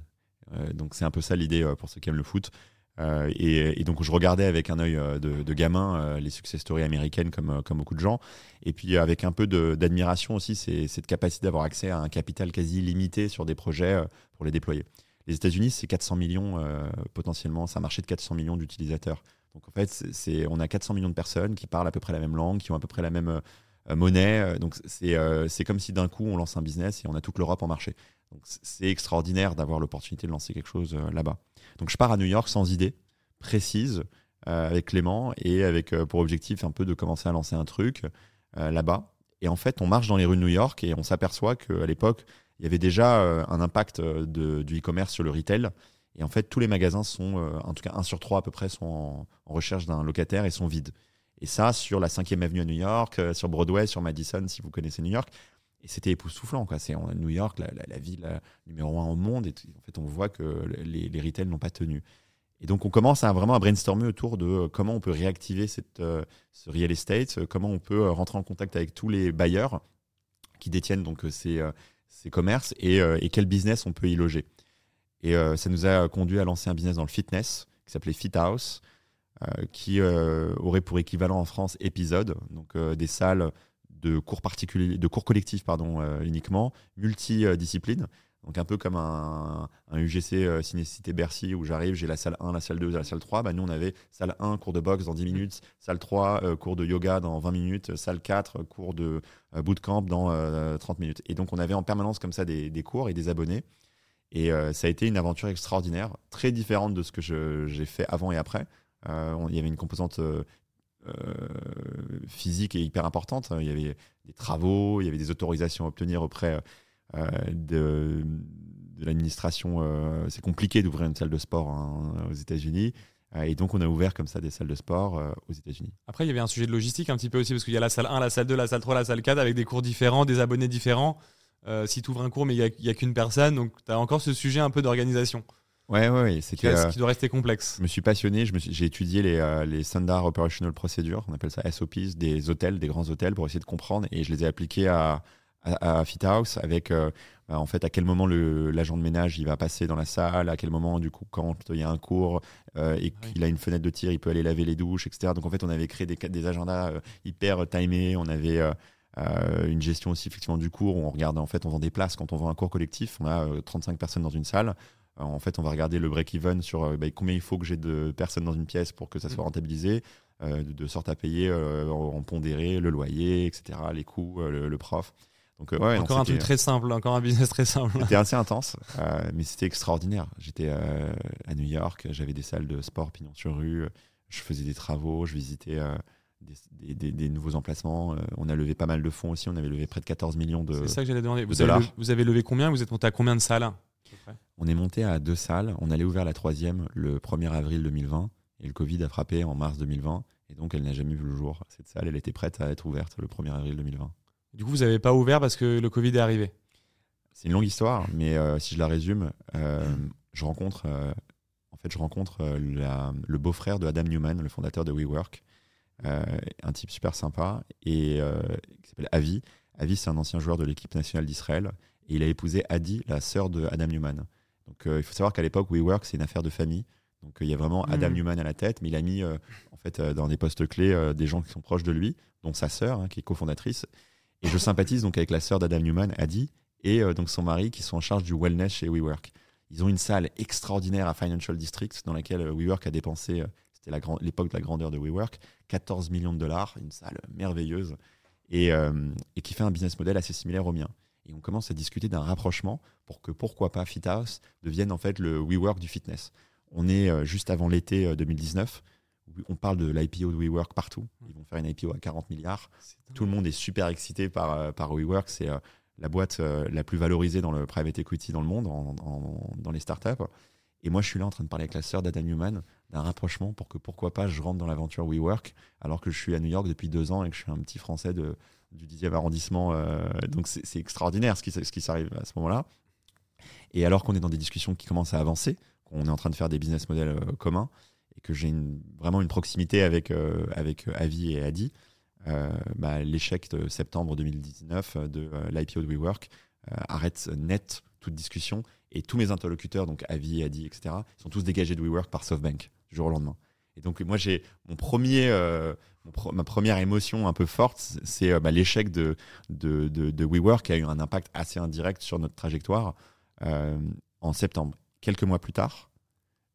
Donc c'est un peu ça l'idée pour ceux qui aiment le foot. Euh, et, donc je regardais avec un œil euh, de, gamin euh, les success stories américaines comme, beaucoup de gens. Et puis avec un peu d'admiration aussi, c'est cette capacité d'avoir accès à un capital quasi illimité sur des projets pour les déployer. Les États-Unis, c'est 400 millions potentiellement, c'est un marché de 400 millions d'utilisateurs. Donc en fait, on a 400 millions de personnes qui parlent à peu près la même langue, qui ont à peu près la même monnaie. Donc c'est comme si d'un coup on lance un business et on a toute l'Europe en marché. Donc c'est extraordinaire d'avoir l'opportunité de lancer quelque chose là-bas. Donc je pars à New York sans idée précise euh, avec Clément et avec euh, pour objectif un peu de commencer à lancer un truc euh, là-bas. Et en fait, on marche dans les rues de New York et on s'aperçoit qu'à l'époque, il y avait déjà un impact du e-commerce sur le retail. Et en fait, tous les magasins sont, en tout cas un sur trois à peu près, sont en, recherche d'un locataire et sont vides. Et ça, sur la 5e avenue à New York, sur Broadway, sur Madison, si vous connaissez New York. Et c'était époustouflant. Quoi. C'est New York, la, ville euh, numéro un au monde. Et en fait, on voit que les, les retails n'ont pas tenu. Et donc, on commence à vraiment à brainstormer autour de euh, comment on peut réactiver cette, euh, ce real estate, comment on peut rentrer en contact avec tous les bailleurs qui détiennent donc ces, ces commerces et, quel business on peut y loger. Et ça nous a conduit à lancer un business dans le fitness qui s'appelait Fit House, qui aurait pour équivalent en France épisode, donc des salles de cours particuliers, de cours collectifs pardon euh, uniquement, multidisciplines. Donc un peu comme un, un UGC euh, Cinécité Bercy où j'arrive, j'ai la salle 1, la salle 2, la salle 3. Bah, nous on avait salle 1, cours de boxe dans 10 minutes, salle 3, euh, cours de yoga dans 20 minutes, salle 4, cours de bootcamp dans euh, 30 minutes. Et donc on avait en permanence comme ça des, des cours et des abonnés. Et euh, ça a été une aventure extraordinaire, très différente de ce que j'ai fait avant et après. Euh, on- il y avait une composante euh, physique et hyper importante. Il y avait des travaux, il y avait des autorisations à obtenir auprès euh, de, l'administration. euh, c'est compliqué d'ouvrir une salle de sport hein, aux États-Unis. Euh, Et donc, on a ouvert comme ça des salles de sport euh, aux États-Unis. Après, il y avait un sujet de logistique un petit peu aussi, parce qu'il y a la salle 1, la salle 2, la salle 3, la salle 4, avec des cours différents, des abonnés différents. Euh, si tu ouvres un cours, mais il n'y a, qu'une personne, donc tu as encore ce sujet un peu d'organisation, Ouais, ouais, ouais. C'était. euh, qui doit rester complexe. Je me suis passionné, j'ai étudié les, euh, les Standard Operational Procedures, on appelle ça SOPs, des hôtels, des grands hôtels, pour essayer de comprendre, et je les ai appliqués à, à, à Fit House avec euh, bah, en fait à quel moment l'agent de ménage il va passer dans la salle, à quel moment du coup quand il y a un cours euh, et Ah oui. qu'il a une fenêtre de tir, il peut aller laver les douches, etc. Donc en fait on avait créé des, des agendas hyper timés, on avait euh, une gestion aussi effectivement du cours où on regarde en fait on vend des places quand on vend un cours collectif, on a euh, 35 personnes dans une salle. Euh, En fait, on va regarder le break-even sur euh, bah, combien il faut que j'ai de personnes dans une pièce pour que ça soit Mm. rentabilisé, euh, de, de sorte à payer euh, en, pondéré le loyer, etc., les coûts, euh, le, le prof. Donc, non, encore un truc très simple, encore un business très simple. C'était assez intense, mais c'était extraordinaire. J'étais à New York, j'avais des salles de sport pignon sur rue, je faisais des travaux, je visitais des, des- des- des nouveaux emplacements. On a levé pas mal de fonds aussi, on avait levé près de 14 millions de. C'est ça que j'allais demander. Vous de avez, dollars. le- vous avez levé combien? Vous êtes monté à combien de salles On est monté à deux salles. On allait ouvrir la troisième le 1er avril 2020 et le Covid a frappé en mars 2020 et donc elle n'a jamais vu le jour. Cette salle, elle était prête à être ouverte le 1er avril 2020. Du coup, vous n'avez pas ouvert parce que le Covid est arrivé? C'est une longue histoire, mais euh, si je la résume, euh, je rencontre, euh, en fait, je rencontre la- le beau-frère de Adam Newman, le fondateur de WeWork, un type super sympa et qui s'appelle Avi. Avi, c'est un ancien joueur de l'équipe nationale d'Israël et il a épousé Adi, la sœur de Adam Newman. Donc, euh, il faut savoir qu'à l'époque, WeWork, c'est une affaire de famille. Donc, euh, il y a vraiment Adam Mhm. Newman à la tête, mais il a mis euh, en fait dans des postes clés des gens qui sont proches de lui, dont sa sœur, hein, qui est cofondatrice. Et je sympathise donc avec la sœur d'Adam Newman, Adi, et donc son mari qui sont en charge du wellness chez WeWork. Ils ont une salle extraordinaire à Financial District dans laquelle WeWork a dépensé, c'était l'époque de la grandeur de WeWork, 14 millions de dollars, une salle merveilleuse, et, et qui fait un business model assez similaire au mien. Et on commence à discuter d'un rapprochement pour que pourquoi pas FitHouse devienne en fait le WeWork du fitness. On est juste avant l'été 2019 on parle de l'IPO de WeWork partout. Ils vont faire une IPO à 40 milliards. Tout le monde est super excité par, euh, par WeWork. C'est euh, la boîte euh, la plus valorisée dans le private equity dans le monde, dans les startups. Et moi, je suis là en train de parler avec la sœur d'Adam Newman d'un rapprochement pour que pourquoi pas je rentre dans l'aventure WeWork alors que je suis à New York depuis deux ans et que je suis un petit Français de, du 10e arrondissement. donc c'est extraordinaire ce qui, ce qui s'arrive à ce moment-là. Et alors qu'on est dans des discussions qui commencent à avancer, qu'on est en train de faire des business models communs, et que j'ai vraiment une proximité avec, euh, avec euh, Avi et Adi, euh, bah, l'échec de septembre 2019 de l'IPO de WeWork arrête net toute discussion et tous mes interlocuteurs, donc Avi, Adi, etc., sont tous dégagés de WeWork par SoftBank du jour au lendemain. Et donc moi j'ai mon premier, ma première émotion un peu forte, c'est bah, l'échec de, de, WeWork qui a eu un impact assez indirect sur notre trajectoire en septembre. Quelques mois plus tard,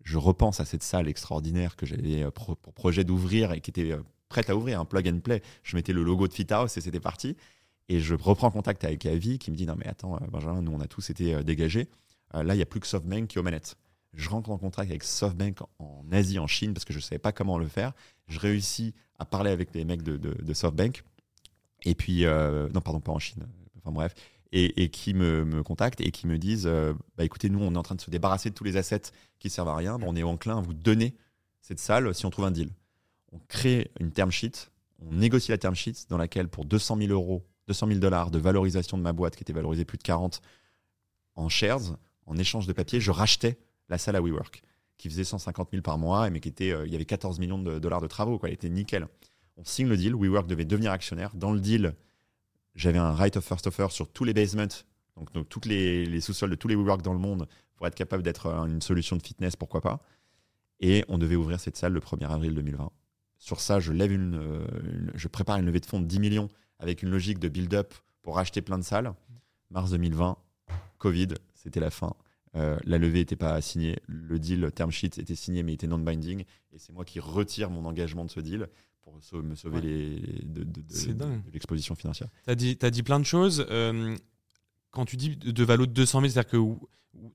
je repense à cette salle extraordinaire que j'avais euh, pour projet d'ouvrir et qui était euh, prête à ouvrir, un plug and play. Je mettais le logo de Fit House et c'était parti. Et je reprends contact avec Avi qui me dit Non, mais attends, euh, Benjamin, nous on a tous été dégagés. là, il n'y a plus que SoftBank qui est aux manettes. Je rentre en contact avec SoftBank en Asie, en Chine, parce que je ne savais pas comment le faire. Je réussis à parler avec les mecs de, SoftBank. Et puis, non, pardon, pas en Chine. Enfin bref et, qui me, contactent et qui me disent euh, bah, écoutez, nous, on est en train de se débarrasser de tous les assets qui servent à rien. on est enclin à vous donner cette salle si on trouve un deal. On crée une term sheet, on négocie la term sheet dans laquelle, pour 200 000 euros, 200 000 dollars de valorisation de ma boîte qui était valorisée plus de 40 en shares, en échange de papier, je rachetais la salle à WeWork qui faisait 150 000 par mois, mais qui était, euh, il y avait 14 millions de dollars de travaux, quoi. Elle était nickel. On signe le deal, WeWork devait devenir actionnaire. Dans le deal, j'avais un right of first offer sur tous les basements, donc, donc toutes les, sous-sols de tous les WeWork dans le monde pour être capable d'être une solution de fitness, pourquoi pas. Et on devait ouvrir cette salle le 1er avril 2020. Sur ça, je une, je prépare une levée de fonds de 10 millions avec une logique de build-up pour racheter plein de salles. Mars 2020, Covid, c'était la fin. Euh, la levée n'était pas signée, le deal term sheet était signé mais était non-binding, et c'est moi qui retire mon engagement de ce deal pour me sauver les, de, l'exposition financière. Tu as dit, as dit plein de choses. Euh, quand tu dis de valo de 200 000, c'est-à-dire que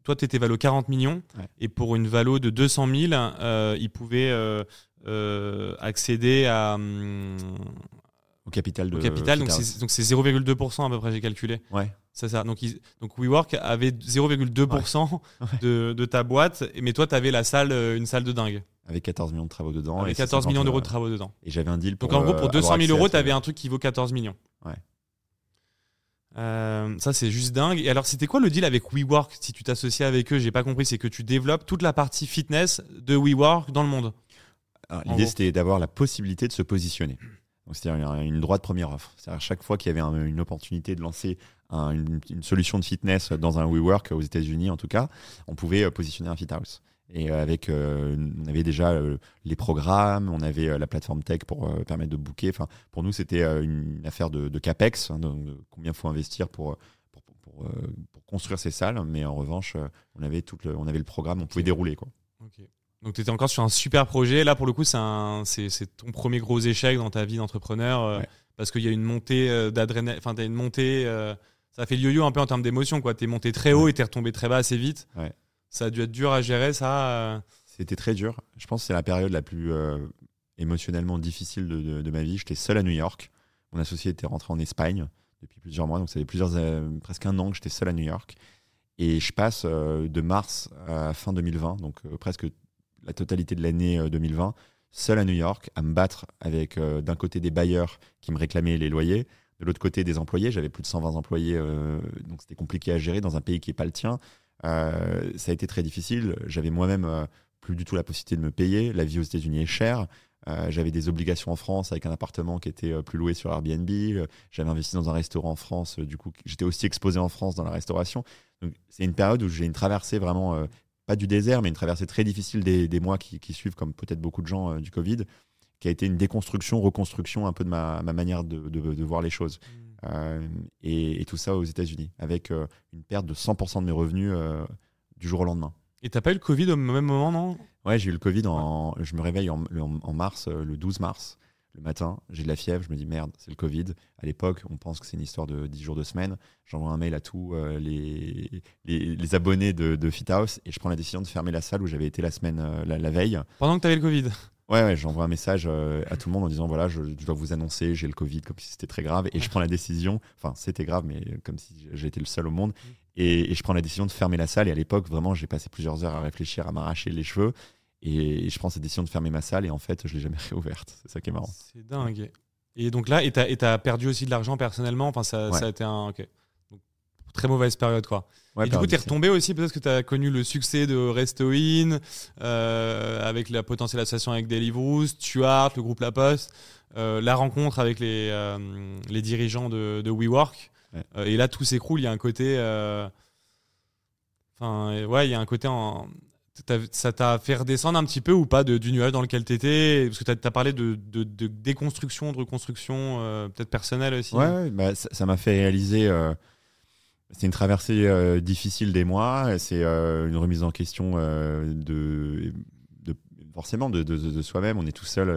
toi, tu étais valo 40 millions, et pour une valo de 200 000, euh, ils pouvaient accéder à, hum, au capital de au capital. Donc c'est 0,2% à peu près j'ai calculé. Ouais c'est ça donc donc WeWork avait 0,2% de, de, ta boîte mais toi tu avais la salle une salle de dingue avec 14 millions de travaux dedans. Avec 14 millions d'euros de travaux dedans. Et j'avais un deal pour. Donc en gros, pour 200 euh, 000 euros, tu avais un truc qui vaut 14 millions. Ouais. Euh, ça, c'est juste dingue. Et alors, c'était quoi le deal avec WeWork Si tu t'associes avec eux, j'ai pas compris, c'est que tu développes toute la partie fitness de WeWork dans le monde. L'idée, c'était d'avoir la possibilité de se positionner. C'est-à-dire une droite première offre. C'est-à-dire chaque fois qu'il y avait une opportunité de lancer une, une, solution de fitness dans un WeWork aux États-Unis, en tout cas, on pouvait euh, positionner un fit house. Et euh, avec, euh, on avait déjà euh, les programmes, on avait la plateforme tech pour permettre de booker. Enfin, pour nous, c'était une affaire de, capex, hein, combien il faut investir pour, pour, pour, construire ces salles. Mais en revanche, on avait, tout le, on avait le programme, on pouvait dérouler. Quoi. Donc, tu étais encore sur un super projet. Là, pour le coup, c'est ton premier gros échec dans ta vie d'entrepreneur parce qu'il y a une montée d'adrénaline. Enfin, tu as une montée. Ça fait le yo-yo un peu en termes d'émotion. Tu es monté très haut et tu es retombé très bas assez vite. Ouais. Ça a dû être dur à gérer, ça euh. C'était très dur. Je pense que c'est la période la plus euh, émotionnellement difficile de, ma vie. J'étais seul à New York. Mon associé était rentré en Espagne depuis plusieurs mois, donc ça fait plusieurs, euh, presque un an que j'étais seul à New York. Et je passe de mars à fin 2020, donc presque la totalité de l'année 2020, seul à New York, à me battre avec d'un côté des bailleurs qui me réclamaient les loyers, de l'autre côté des employés. J'avais plus de 120 employés, donc c'était compliqué à gérer dans un pays qui n'est pas le tien. Euh, ça a été très difficile. J'avais moi-même euh, plus du tout la possibilité de me payer. La vie aux États-Unis est chère. Euh, j'avais des obligations en France avec un appartement qui était plus loué sur Airbnb. j'avais investi dans un restaurant en France. du coup, j'étais aussi exposé en France dans la restauration. Donc, c'est une période où j'ai une traversée vraiment, pas du désert, mais une traversée très difficile des, mois qui, suivent, comme peut-être beaucoup de gens du Covid, qui a été une déconstruction, reconstruction un peu de ma, manière de, voir les choses. Mmh. Euh, et, tout ça aux États-Unis, avec euh, une perte de 100% de mes revenus euh, du jour au lendemain. Et t'as pas eu le Covid au même moment, non? Ouais, j'ai eu le Covid. En, je me réveille en, en mars, le 12 mars le matin, j'ai de la fièvre, je me dis merde, c'est le Covid. À l'époque, on pense que c'est une histoire de 10 jours de semaine. J'envoie un mail à tous les, les, abonnés de, de Fit House et je prends la décision de fermer la salle où j'avais été la semaine, la, veille. Pendant que tu avais le Covid? Ouais, ouais j'envoie un message euh, à tout le monde en disant voilà, je, dois vous annoncer, j'ai le Covid, comme si c'était très grave. Et je prends la décision, enfin, c'était grave, mais comme si j'étais le seul au monde. Et, et, je prends la décision de fermer la salle. Et à l'époque, vraiment, j'ai passé plusieurs heures à réfléchir, à m'arracher les cheveux. Et je prends cette décision de fermer ma salle et en fait, je l'ai jamais réouverte. C'est ça qui est marrant. C'est dingue. Et donc là, et t'as perdu aussi de l'argent personnellement? Enfin, ça, ça, a été un. Très mauvaise période, quoi. et du coup, t'es retombé aussi, peut-être que t'as connu le succès de Resto In, euh, avec la potentielle association avec Deliveroo, Stuart, le groupe La Poste, euh, la rencontre avec les, euh, les dirigeants de, de WeWork. et là, tout s'écroule. Il y a un côté. Enfin, ouais, il y a un côté en ça t'a fait redescendre un petit peu ou pas du nuage dans lequel tu étais Parce que tu as, parlé de, déconstruction, de reconstruction, peut-être personnelle aussi. Ouais, bah, ça m'a fait réaliser. Euh, c'est une traversée euh, difficile des mois. C'est une remise en question de, forcément de, soi-même. On est tout seul,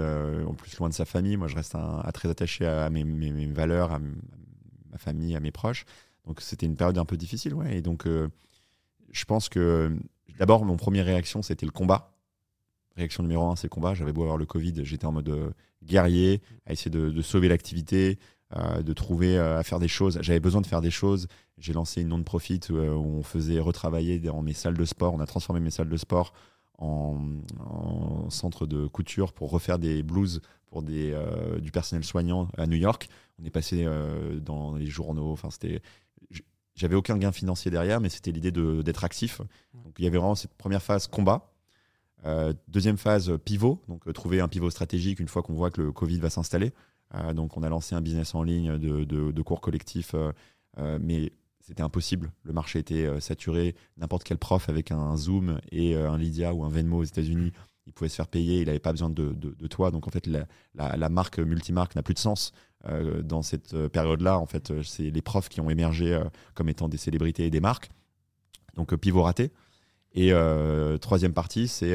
en plus loin de sa famille. Moi, je reste très attaché à mes, valeurs, à ma famille, à mes proches. Donc, c'était une période un peu difficile. Ouais. Et donc, je pense que D'abord, mon première réaction, c'était le combat. Réaction numéro un, c'est le combat. J'avais beau avoir le Covid, j'étais en mode euh, guerrier, à essayer de, sauver l'activité, euh, de trouver euh, à faire des choses. J'avais besoin de faire des choses. J'ai lancé une non-profit où on faisait retravailler dans mes salles de sport. On a transformé mes salles de sport en, centre de couture pour refaire des blouses pour des, du personnel soignant à New York. On est passé dans les journaux. Enfin, c'était j'avais aucun gain financier derrière, mais c'était l'idée d'être actif. Donc il y avait vraiment cette première phase combat. Euh, deuxième phase pivot, donc euh, trouver un pivot stratégique une fois qu'on voit que le Covid va s'installer. Euh, donc on a lancé un business en ligne de, cours collectifs, mais c'était impossible. Le marché était saturé. N'importe quel prof avec un Zoom et un Lydia ou un Venmo aux États-Unis, il pouvait se faire payer. Il n'avait pas besoin de, toi. Donc en fait, la, marque multimarque n'a plus de sens. Euh, dans cette euh, période-là, en fait, euh, c'est les profs qui ont émergé comme étant des célébrités et des marques. Donc pivot raté. Et troisième partie, c'est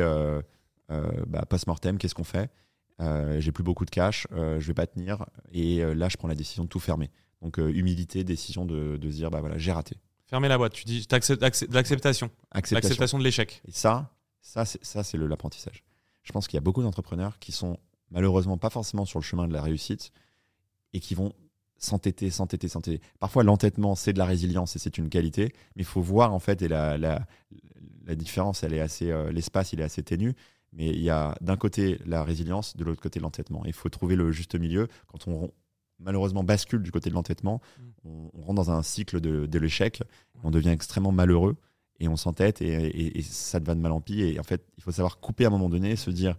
bah, post-mortem, qu'est-ce qu'on fait? J'ai plus beaucoup de cash, je vais pas tenir. Et là, je prends la décision de tout fermer. Donc humilité, décision de, de dire, bah voilà, j'ai raté. Fermer la boîte, tu dis l'acceptation. L'acceptation de l'échec. Et ça, ça c'est l'apprentissage. Je pense qu'il y a beaucoup d'entrepreneurs qui sont malheureusement pas forcément sur le chemin de la réussite, et qui vont s'entêter, s'entêter, s'entêter. Parfois, l'entêtement, c'est de la résilience et c'est une qualité, mais il faut voir en fait, et la, la, la différence, elle est assez, euh, l'espace, il est assez ténu, mais il y a d'un côté la résilience, de l'autre côté l'entêtement. Il faut trouver le juste milieu. Quand on malheureusement bascule du côté de l'entêtement, mm. on, rentre dans un cycle de, de l'échec, on devient extrêmement malheureux et on s'entête et, et, et, ça va de mal en pis. Et en fait, il faut savoir couper à un moment donné, se dire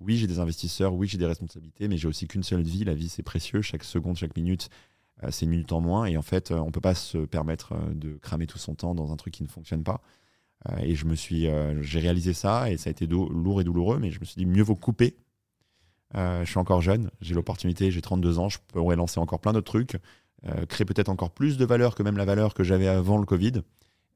oui, j'ai des investisseurs, oui, j'ai des responsabilités, mais j'ai aussi qu'une seule vie. La vie, c'est précieux. Chaque seconde, chaque minute, euh, c'est une minute en moins. Et en fait, euh, on ne peut pas se permettre euh, de cramer tout son temps dans un truc qui ne fonctionne pas. Et je me suis, j'ai réalisé ça et ça a été lourd et douloureux, mais je me suis dit, mieux vaut couper. je suis encore jeune, j'ai l'opportunité, j'ai 32 ans, je pourrais lancer encore plein d'autres trucs, créer peut-être encore plus de valeur que même la valeur que j'avais avant le Covid.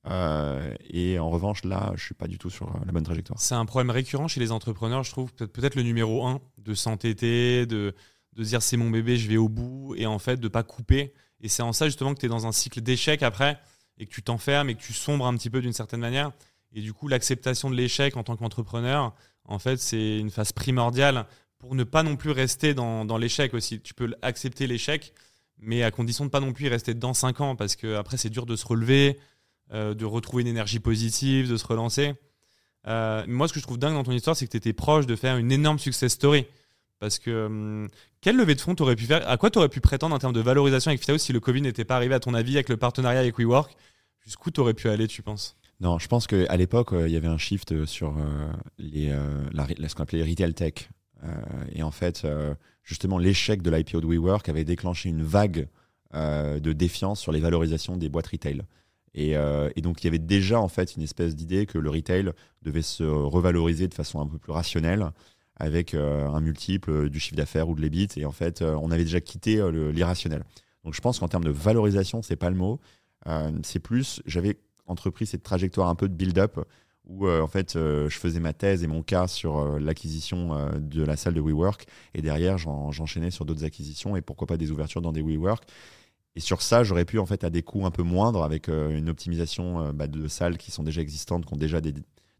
Euh, et en revanche, là, je suis pas du tout sur la bonne trajectoire. C'est un problème récurrent chez les entrepreneurs, je trouve, peut-être le numéro un, de s'entêter, de, de dire c'est mon bébé, je vais au bout, et en fait de pas couper. Et c'est en ça justement que tu es dans un cycle d'échec après, et que tu t'enfermes et que tu sombres un petit peu d'une certaine manière. Et du coup, l'acceptation de l'échec en tant qu'entrepreneur, en fait, c'est une phase primordiale pour ne pas non plus rester dans, l'échec aussi. Tu peux accepter l'échec, mais à condition de pas non plus y rester dedans 5 ans, parce que après c'est dur de se relever, euh, de retrouver une énergie positive, de se relancer. Euh, moi, ce que je trouve dingue dans ton histoire, c'est que tu étais proche de faire une énorme success story. Parce que hum, quelle levée de fonds t'aurais pu faire? À quoi t'aurais pu prétendre en termes de valorisation avec Fitaos si le Covid n'était pas arrivé à ton avis avec le partenariat avec WeWork? Jusqu'où t'aurais pu aller, tu penses? Non, je pense qu'à l'époque, euh, il y avait un shift sur les, la, ce qu'on appelait retail tech. et en fait, justement, l'échec de l'IPO de WeWork avait déclenché une vague de défiance sur les valorisations des boîtes retail. Euh, et, donc il y avait déjà en fait une espèce d'idée que le retail devait se revaloriser de façon un peu plus rationnelle avec euh, un multiple du chiffre d'affaires ou de l'EBIT. Et en fait, euh, on avait déjà quitté l'irrationnel. Donc je pense qu'en termes de valorisation, c'est pas le mot. C'est plus, j'avais entrepris cette trajectoire un peu de build-up où en fait je faisais ma thèse et mon cas sur l'acquisition de la salle de WeWork et derrière j'enchaînais sur d'autres acquisitions et pourquoi pas des ouvertures dans des WeWork. Et sur ça, j'aurais pu en fait à des coûts un peu moindres avec une optimisation bah, de salles qui sont déjà existantes, qui ont déjà des,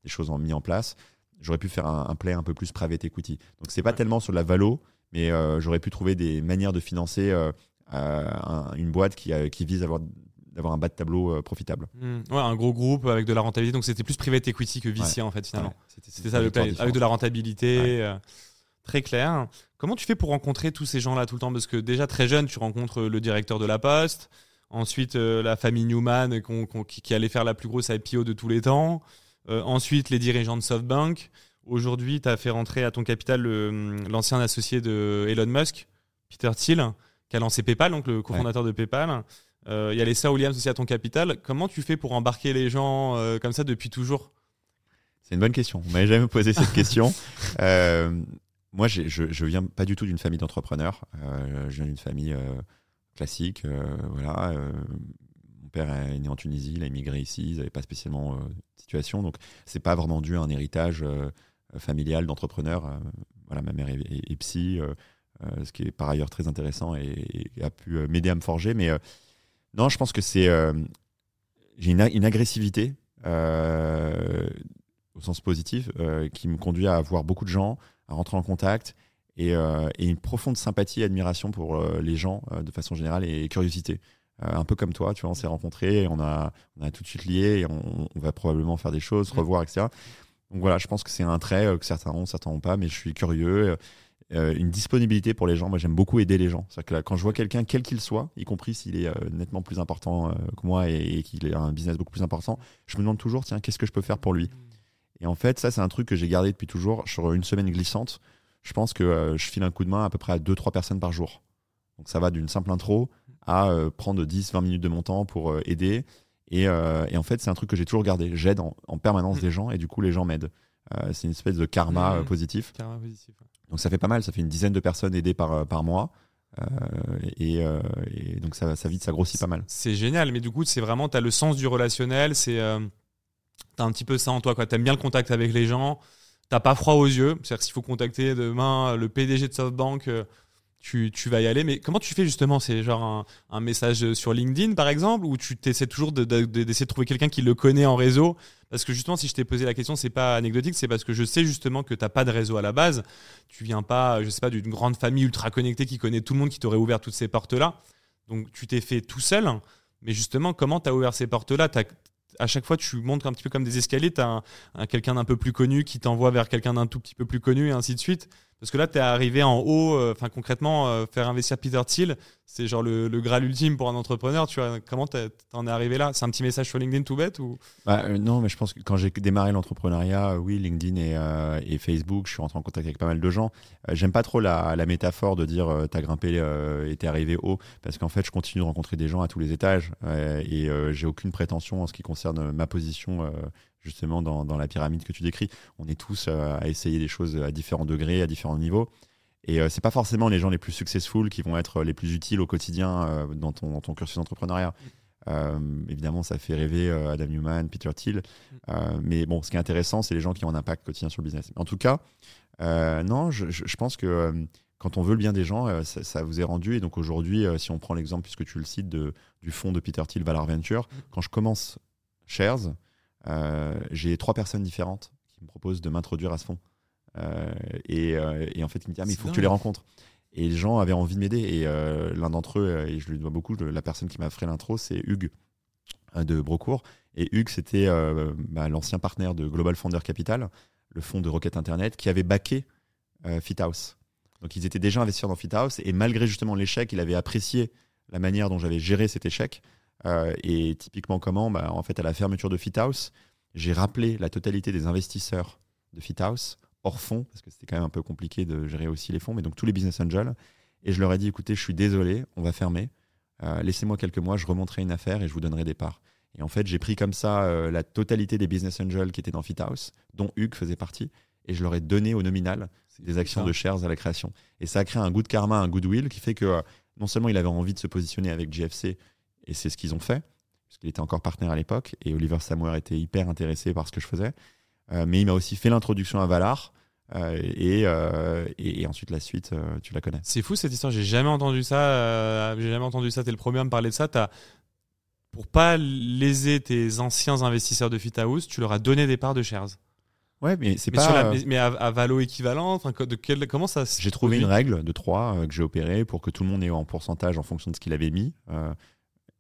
choses mis en place. J'aurais pu faire un, play un peu plus private equity. Donc c'est pas tellement sur la valo, mais j'aurais pu trouver des manières de financer une boîte qui, qui vise à avoir d'avoir un bas de tableau euh, profitable. Hmm. Ouais, un gros groupe avec de la rentabilité. Donc c'était plus private equity que VC en fait finalement. c'était ça le play, avec de la rentabilité. Euh, très clair. Comment tu fais pour rencontrer tous ces gens-là tout le temps? Parce que déjà très jeune, tu rencontres le directeur de la Poste, ensuite euh, la famille Newman qui, allait faire la plus grosse IPO de tous les temps, ensuite les dirigeants de SoftBank. Aujourd'hui, tu as fait rentrer à ton capital l'ancien associé de Elon Musk, Peter Thiel, qui a lancé PayPal, donc le cofondateur de PayPal. Euh, il y a les sœurs Williams aussi à ton capital. Comment tu fais pour embarquer les gens euh, comme ça depuis toujours? C'est une bonne question. On m'avait jamais posé cette question. Euh, moi, je, je viens pas du tout d'une famille d'entrepreneurs. je viens d'une famille classique. voilà. mon père est né en Tunisie, il a immigré ici. Ils n'avaient pas spécialement de situation, donc c'est pas vraiment dû à un héritage familial d'entrepreneur. voilà, ma mère est, psy. ce qui est par ailleurs très intéressant et, et a pu m'aider à me forger. Mais non, je pense que c'est. Euh, j'ai une, agressivité, euh, au sens positif, euh, qui me conduit à voir beaucoup de gens, à rentrer en contact, et, une profonde sympathie et admiration pour les gens de façon générale, et curiosité. un peu comme toi, tu vois, on s'est rencontrés, on a, on a tout de suite lié, et on, on, va probablement faire des choses, revoir, etc. Donc voilà, je pense que c'est un trait que certains ont, certains n'ont pas, mais je suis curieux. Euh, une disponibilité pour les gens. Moi, j'aime beaucoup aider les gens. Que là, quand je vois quelqu'un, quel qu'il soit, y compris s'il est euh, nettement plus important euh, que moi et, qu'il a un business beaucoup plus important, je me demande toujours, tiens, qu'est-ce que je peux faire pour lui? Et en fait, ça, c'est un truc que j'ai gardé depuis toujours. Sur une semaine glissante, je pense que je file un coup de main à peu près à 2-3 personnes par jour. Donc ça va d'une simple intro à prendre 10-20 minutes de mon temps pour aider. Et, en fait, c'est un truc que j'ai toujours gardé. J'aide en, permanence mmh. des gens et du coup, les gens m'aident. c'est une espèce de karma mmh. positif. Karma positif. Donc ça fait pas mal, ça fait une dizaine de personnes aidées par, euh, par mois. Euh, euh, et, donc ça, ça ça grossit pas mal. C'est génial, mais du coup, c'est vraiment, tu as le sens du relationnel, c'est, un petit peu ça en toi, tu aimes bien le contact avec les gens, t'as pas froid aux yeux, c'est-à-dire s'il faut contacter demain le PDG de SoftBank, tu, tu, vas y aller. Mais comment tu fais justement? C'est genre un, message sur LinkedIn, par exemple, ou tu essaies toujours d'essayer de, de, trouver quelqu'un qui le connaît en réseau? Parce que justement, si je t'ai posé la question, c'est pas anecdotique, c'est parce que je sais justement que tu n'as pas de réseau à la base. Tu viens pas, je sais pas, d'une grande famille ultra connectée qui connaît tout le monde, qui t'aurait ouvert toutes ces portes-là. Donc tu t'es fait tout seul. Mais justement, comment tu as ouvert ces portes-là? À chaque fois, tu montres un petit peu comme des escaliers. Tu as quelqu'un d'un peu plus connu qui t'envoie vers quelqu'un d'un tout petit peu plus connu et ainsi de suite. Parce que là, tu es arrivé en haut, euh, enfin concrètement, euh, faire investir Peter Thiel, c'est genre le, le, graal ultime pour un entrepreneur. Tu vois, comment t'en es arrivé là? C'est un petit message sur LinkedIn tout bête ou? Bah, euh, Non, mais je pense que quand j'ai démarré l'entrepreneuriat, oui, LinkedIn et, Facebook, je suis rentré en contact avec pas mal de gens. J'aime pas trop la, la, métaphore de dire t'as grimpé et t'es arrivé haut, parce qu'en fait, je continue de rencontrer des gens à tous les étages et j'ai aucune prétention en ce qui concerne ma position justement dans, dans, la pyramide que tu décris. On est tous euh, à essayer des choses à différents degrés, à différents niveaux. Et euh, c'est pas forcément les gens les plus successful qui vont être les plus utiles au quotidien euh, dans, ton, dans, ton, cursus d'entrepreneuriat. évidemment, ça fait rêver Adam Newman, Peter Thiel. mais bon, ce qui est intéressant, c'est les gens qui ont un impact quotidien sur le business. En tout cas, non, je, pense que quand on veut le bien des gens, ça, vous est rendu. Et donc aujourd'hui, si on prend l'exemple, puisque tu le cites, de, du fonds de Peter Thiel, Valor Venture, quand je commence Shares, euh, j'ai trois personnes différentes qui me proposent de m'introduire à ce fonds. Euh, euh, et, en fait, ils me disent ah, mais il faut que tu les rencontres. Et les gens avaient envie de m'aider. Et l'un d'entre eux, et je lui dois beaucoup, la personne qui m'a fait l'intro, c'est Hugues de Brocourt. Et Hugues, c'était bah, l'ancien partenaire de Global Founder Capital, le fonds de Rocket Internet, qui avait backé FitHouse. Donc ils étaient déjà investisseurs dans FitHouse. Et malgré justement l'échec, il avait apprécié la manière dont j'avais géré cet échec. Euh, et typiquement comment bah, En fait, à la fermeture de FitHouse, j'ai rappelé la totalité des investisseurs de FitHouse hors fonds, parce que c'était quand même un peu compliqué de gérer aussi les fonds, mais donc tous les business angels. Et je leur ai dit, écoutez, je suis désolé, on va fermer. Euh, laissez-moi quelques mois, je remonterai une affaire et je vous donnerai des parts. Et en fait, j'ai pris comme ça euh, la totalité des business angels qui étaient dans FitHouse, dont Hugues faisait partie, et je leur ai donné au nominal des actions de shares à la création. Et ça a créé un goût de karma, un goodwill qui fait que non seulement il avait envie de se positionner avec GFC et c'est ce qu'ils ont fait, parce qu'il était encore partenaire à l'époque, et Oliver Samuel était hyper intéressé par ce que je faisais. mais il m'a aussi fait l'introduction à Valar. Et, et, ensuite la suite, tu la connais. C'est fou cette histoire, j'ai jamais entendu ça. j'ai jamais entendu ça. T'es le premier à me parler de ça. As, pour pas léser tes anciens investisseurs de Fithouse, tu leur as donné des parts de shares. Ouais, mais c'est pas. mais, à, valo équivalent, de quel, comment ça J'ai trouvé une règle de 3 que j'ai opérée pour que tout le monde ait en pourcentage en fonction de ce qu'il avait mis.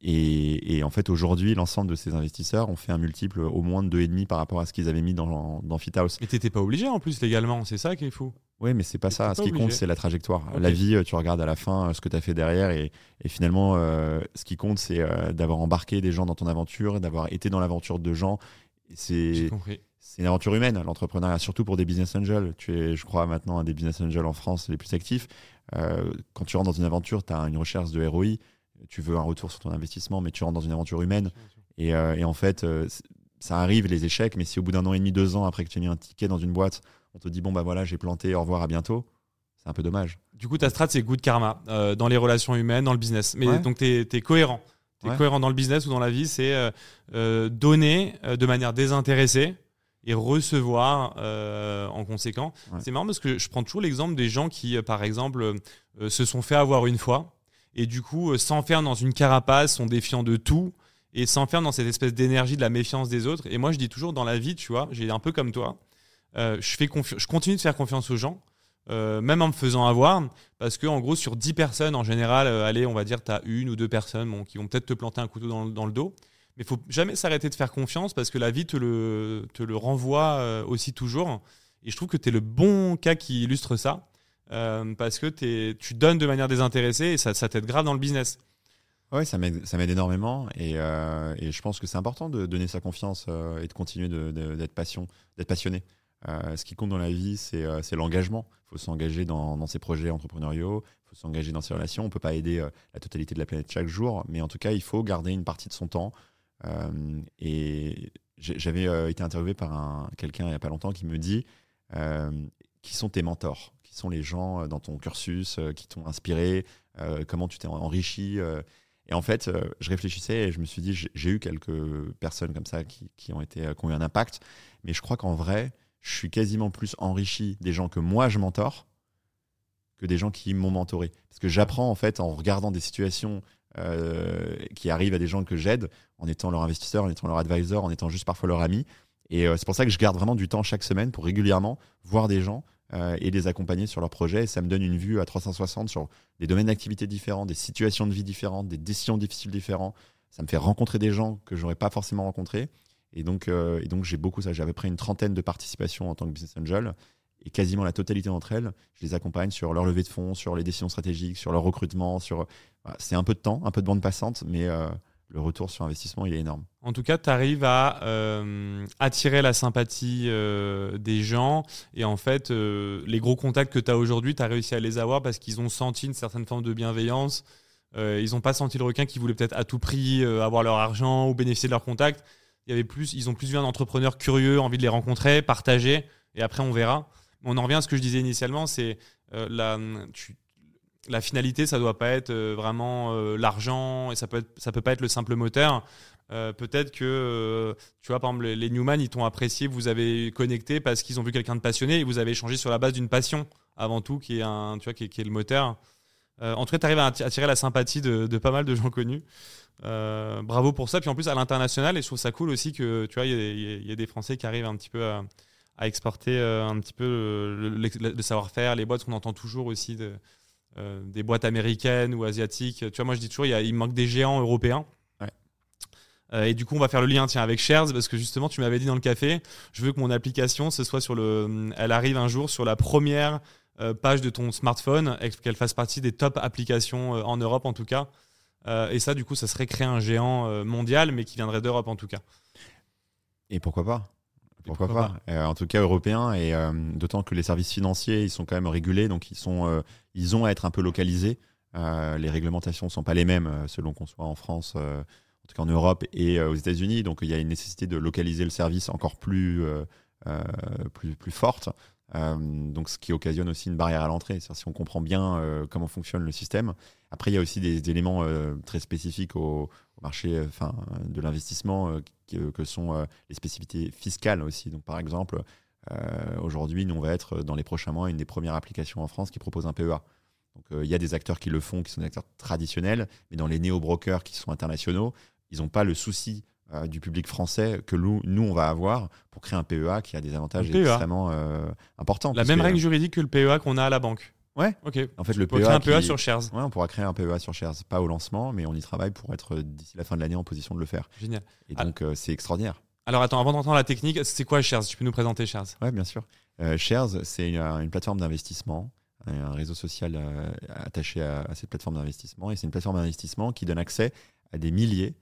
Et, en fait, aujourd'hui, l'ensemble de ces investisseurs ont fait un multiple au moins de 2,5 par rapport à ce qu'ils avaient mis dans, dans FitHouse. Mais t'étais pas obligé en plus légalement, c'est ça qui est fou. Oui, mais c'est pas ça. Ce qui compte, c'est la trajectoire. La vie, euh, tu regardes à la fin euh, ce que tu as fait derrière. Et, finalement, euh, ce qui compte, c'est d'avoir embarqué des gens dans ton aventure, d'avoir été dans l'aventure de gens. C'est une aventure humaine, l'entrepreneuriat, surtout pour des business angels. Tu es, je crois, maintenant un des business angels en France les plus actifs. quand tu rentres dans une aventure, tu as une recherche de ROI tu veux un retour sur ton investissement, mais tu rentres dans une aventure humaine. Et, euh, en fait, euh, ça arrive les échecs, mais si au bout d'un an et demi, deux ans après que tu aies mis un ticket dans une boîte, on te dit bon bah voilà, j'ai planté, au revoir, à bientôt, c'est un peu dommage. Du coup, ta strat, c'est good karma euh, dans les relations humaines, dans le business. Mais donc, tu es, cohérent. Tu es cohérent dans le business ou dans la vie, c'est donner de manière désintéressée et recevoir en conséquent. C'est marrant parce que je prends toujours l'exemple des gens qui, par exemple, se sont fait avoir une fois et du coup euh, s'enferment dans une carapace, sont défiants de tout et s'enferment dans cette espèce d'énergie de la méfiance des autres. Et moi, je dis toujours dans la vie, tu vois, j'ai un peu comme toi, euh, je, continue de faire confiance aux gens. Euh, même en me faisant avoir, parce que en gros sur 10 personnes en général, allez on va dire tu as une ou deux personnes qui vont peut-être te planter un couteau dans, le dos, mais il faut jamais s'arrêter de faire confiance parce que la vie te le, renvoie aussi toujours. Et je trouve que tu le bon cas qui illustre ça. Euh, parce que tu donnes de manière désintéressée et ça, t'aide grave dans le business. Oui, ça m'aide énormément euh, et, je pense que c'est important de donner sa confiance euh, et de continuer d'être passionné. ce qui compte dans la vie, c'est l'engagement. Il faut s'engager dans, ses projets entrepreneuriaux, il faut s'engager dans ses relations. On ne peut pas aider la totalité de la planète chaque jour, mais en tout cas, il faut garder une partie de son temps. et j'avais été interviewé par quelqu'un il n'y a pas longtemps qui me dit qui sont tes mentors qui sont les gens euh, dans ton cursus euh, qui t'ont inspiré, euh, comment tu t'es enrichi. Et en fait, je réfléchissais et je me suis dit, j'ai eu quelques personnes comme ça qui, qui ont, été, qui ont eu un impact, mais je crois qu'en vrai, je suis quasiment plus enrichi des gens que moi je mentore que des gens qui m'ont mentoré. Parce que j'apprends en fait en regardant des situations qui arrivent à des gens que j'aide, en étant leur investisseur, en étant leur advisor, en étant juste parfois leur ami. Et c'est pour ça que je garde vraiment du temps chaque semaine pour régulièrement voir des gens euh, et les accompagner sur leurs projets. Et ça me donne une vue à 360 sur des domaines d'activité différents, des situations de vie différentes, des décisions difficiles différentes. Ça me fait rencontrer des gens que j'aurais pas forcément rencontrés. Et donc, euh, j'ai beaucoup ça. J'avais près une trentaine de participations en tant que business angel. Et quasiment la totalité d'entre elles, je les accompagne sur leur levée de fonds, sur les décisions stratégiques, sur leur recrutement. Sur... c'est un peu de temps, un peu de bande passante, mais euh, le retour sur investissement, il est énorme. En tout cas, tu arrives à euh, attirer la sympathie euh, des gens. Et en fait, euh, les gros contacts que tu as aujourd'hui, tu as réussi à les avoir parce qu'ils ont senti une certaine forme de bienveillance. ils n'ont pas senti le requin qui voulait peut-être à tout prix avoir leur argent ou bénéficier de leurs contacts. Il y avait plus, ils ont plus vu un entrepreneur curieux, envie de les rencontrer, partager. Et après, on verra. On en revient à ce que je disais initialement, c'est la, tu, la finalité, ça doit pas être euh, vraiment euh, l'argent et ça peut être, ça peut pas être le simple moteur. Euh, peut-être que, tu vois, par exemple, les, Newman, ils t'ont apprécié, vous avez connecté parce qu'ils ont vu quelqu'un de passionné et vous avez échangé sur la base d'une passion avant tout, qui est, un, tu vois, qui est, le moteur. en tout cas, tu arrives à attirer la sympathie de, pas mal de gens connus. bravo pour ça. Puis en plus, à l'international, et je trouve ça cool aussi que, tu vois, il y, a des Français qui arrivent un petit peu à, exporter un petit peu le savoir-faire, les boîtes qu'on entend toujours aussi de, euh, des boîtes américaines ou asiatiques. Tu vois, moi je dis toujours, il, il manque des géants européens. Euh, et du coup, on va faire le lien tiens, avec Shares parce que justement, tu m'avais dit dans le café, je veux que mon application, ce soit sur le, elle arrive un jour sur la première euh, page de ton smartphone, qu'elle fasse partie des top applications en Europe en tout cas. et ça, du coup, ça serait créer un géant mondial, mais qui viendrait d'Europe en tout cas. Et pourquoi pas? Pourquoi, pas, euh, En tout cas européen, et euh, d'autant que les services financiers, ils sont quand même régulés, donc ils, sont, euh, ils ont à être un peu localisés. les réglementations ne sont pas les mêmes selon qu'on soit en France, en tout cas en Europe et aux États-Unis. Donc il y a une nécessité de localiser le service encore plus, plus, plus forte. donc ce qui occasionne aussi une barrière à l'entrée. Si on comprend bien comment fonctionne le système. Après, il y a aussi des, éléments très spécifiques aux, marché euh, enfin, de l'investissement que, que, sont les spécificités fiscales aussi. Donc, par exemple, aujourd'hui, nous, on va être dans les prochains mois une des premières applications en France qui propose un PEA. Donc, il y a des acteurs qui le font, qui sont des acteurs traditionnels, mais dans les néo-brokers qui sont internationaux, ils n'ont pas le souci du public français que nous, nous, on va avoir pour créer un PEA qui a des avantages e extrêmement importants. La même règle juridique que le PEA qu'on a à la banque. Ouais. Ok. En fait, le PEA, créer un PEA sur Shares. Ouais, on pourra créer un PEA sur Shares, pas au lancement, mais on y travaille pour être d'ici la fin de l'année en position de le faire. Génial. Et donc, euh, c'est extraordinaire. Alors, attends, avant d'entendre la technique, c'est quoi Shares? Tu peux nous présenter Shares? Ouais, bien sûr. Euh, Shares, c'est une, plateforme d'investissement, un réseau social euh, attaché à, cette plateforme d'investissement, et c'est une plateforme d'investissement qui donne accès à des milliers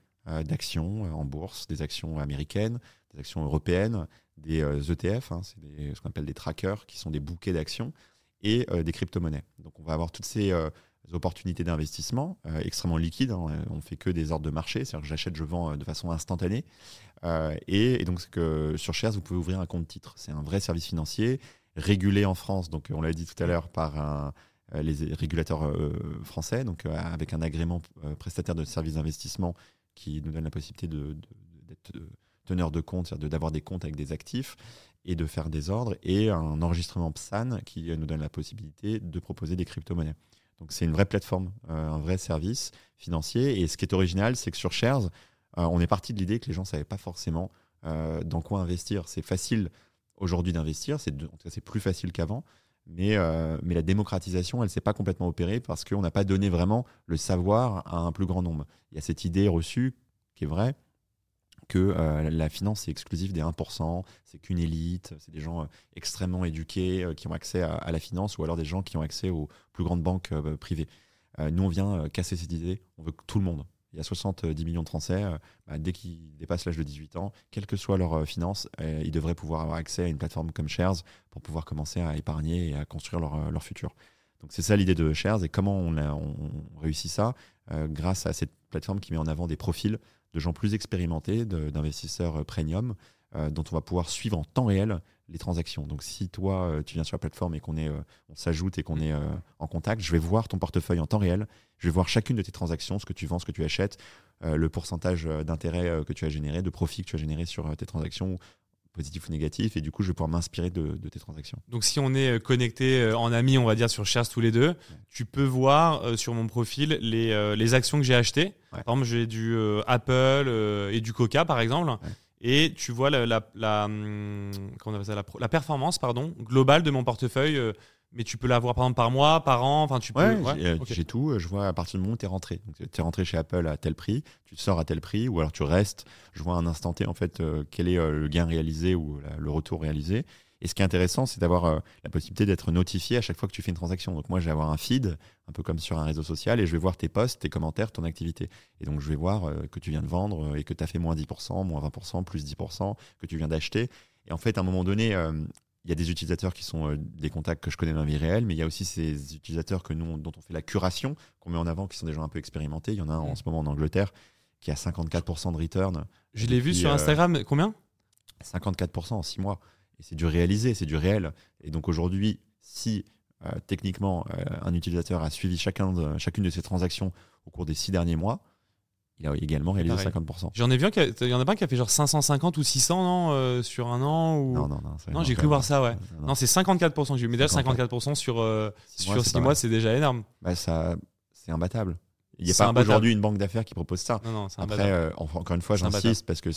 d'actions en bourse, des actions américaines, des actions européennes, des ETF, hein, c'est ce qu'on appelle des trackers, qui sont des bouquets d'actions et euh, des crypto-monnaies. Donc on va avoir toutes ces euh, opportunités d'investissement euh, extrêmement liquides. Hein. On fait que des ordres de marché, c'est-à-dire que j'achète, je vends de façon instantanée. Et, donc sur Shares, vous pouvez ouvrir un compte titre. C'est un vrai service financier régulé en France. Donc on l'a dit tout à l'heure par les régulateurs français, donc avec un agrément prestataire de services d'investissement qui nous donne la possibilité d'être teneur de compte, c'est-à-dire d'avoir des comptes avec des actifs et de faire des ordres, et un enregistrement PSAN qui nous donne la possibilité de proposer des crypto-monnaies. Donc c'est une vraie plateforme, euh, un vrai service financier. Et ce qui est original, c'est que sur Shares, euh, on est parti de l'idée que les gens ne savaient pas forcément euh, dans quoi investir. C'est facile aujourd'hui d'investir, c'est plus facile qu'avant, mais, mais la démocratisation, elle ne s'est pas complètement opérée parce qu'on n'a pas donné vraiment le savoir à un plus grand nombre. Il y a cette idée reçue qui est vraie, que euh, la finance est exclusive des 1%, c'est qu'une élite, c'est des gens euh, extrêmement éduqués euh, qui ont accès à, la finance ou alors des gens qui ont accès aux plus grandes banques privées. nous, on vient casser cette idée, on veut que tout le monde. Il y a 70 millions de Français, bah, dès qu'ils dépassent l'âge de 18 ans, quelle que soit leur finance, ils devraient pouvoir avoir accès à une plateforme comme Shares pour pouvoir commencer à épargner et à construire leur, futur. Donc c'est ça l'idée de Shares et comment on réussit ça grâce à cette plateforme qui met en avant des profils de gens plus expérimentés, d'investisseurs euh, premium, euh, dont on va pouvoir suivre en temps réel les transactions. Donc si toi, euh, tu viens sur la plateforme et qu'on s'ajoute et qu'on est en contact, je vais voir ton portefeuille en temps réel, je vais voir chacune de tes transactions, ce que tu vends, ce que tu achètes, le pourcentage d'intérêt que tu as généré, de profit que tu as généré sur tes transactions, positif ou négatif, et du coup, je vais pouvoir m'inspirer de, tes transactions. Donc, si on est euh, connecté euh, en ami, on va dire sur Shares tous les deux, tu peux voir euh, sur mon profil les, les actions que j'ai achetées. Par exemple, j'ai du Apple et du Coca, par exemple. Et tu vois la, la, la, hum, la, la performance pardon, globale de mon portefeuille mais tu peux l'avoir par exemple par mois, par an, enfin tu peux. Ouais, j'ai tout. Je vois à partir du moment où tu es rentré. Tu es rentré chez Apple à tel prix, tu sors à tel prix, ou alors tu restes. Je vois un instant T en fait euh, quel est euh, le gain réalisé ou le retour réalisé. Et ce qui est intéressant, c'est d'avoir euh, la possibilité d'être notifié à chaque fois que tu fais une transaction. Donc moi, je vais avoir un feed, un peu comme sur un réseau social, et je vais voir tes posts, tes commentaires, ton activité. Et donc je vais voir que tu viens de vendre et que tu as fait moins 10%, moins 20%, plus 10%, que tu viens d'acheter. Et en fait, à un moment donné, il y a des utilisateurs qui sont euh, des contacts que je connais dans la vie réelle, mais il y a aussi ces utilisateurs que nous, dont on fait la curation, qu'on met en avant, qui sont des gens un peu expérimentés. Il y en a en mm. ce moment en Angleterre qui a 54% de return. Je l'ai vu sur euh, Instagram, combien? 54% en 6 mois. Et c'est du réalisé, c'est du réel. Et donc aujourd'hui, si euh, techniquement un utilisateur a suivi chacun de, chacune de ces transactions au cours des 6 derniers mois, il a également réalisé 50%. J'en ai vu il y en a pas un qui a fait genre 550 ou 600 non, euh, sur un an ou... Non, non, non. Non, j'ai cru voir ça, ouais. Non, c'est 54%. J'ai eu médaille 54% sur, euh, sur 6 mois, c'est déjà énorme. Bah, ça, c'est imbattable. Il n'y a pas aujourd'hui une banque d'affaires qui propose ça. Non, non, Après, euh, encore une fois, j'insiste parce que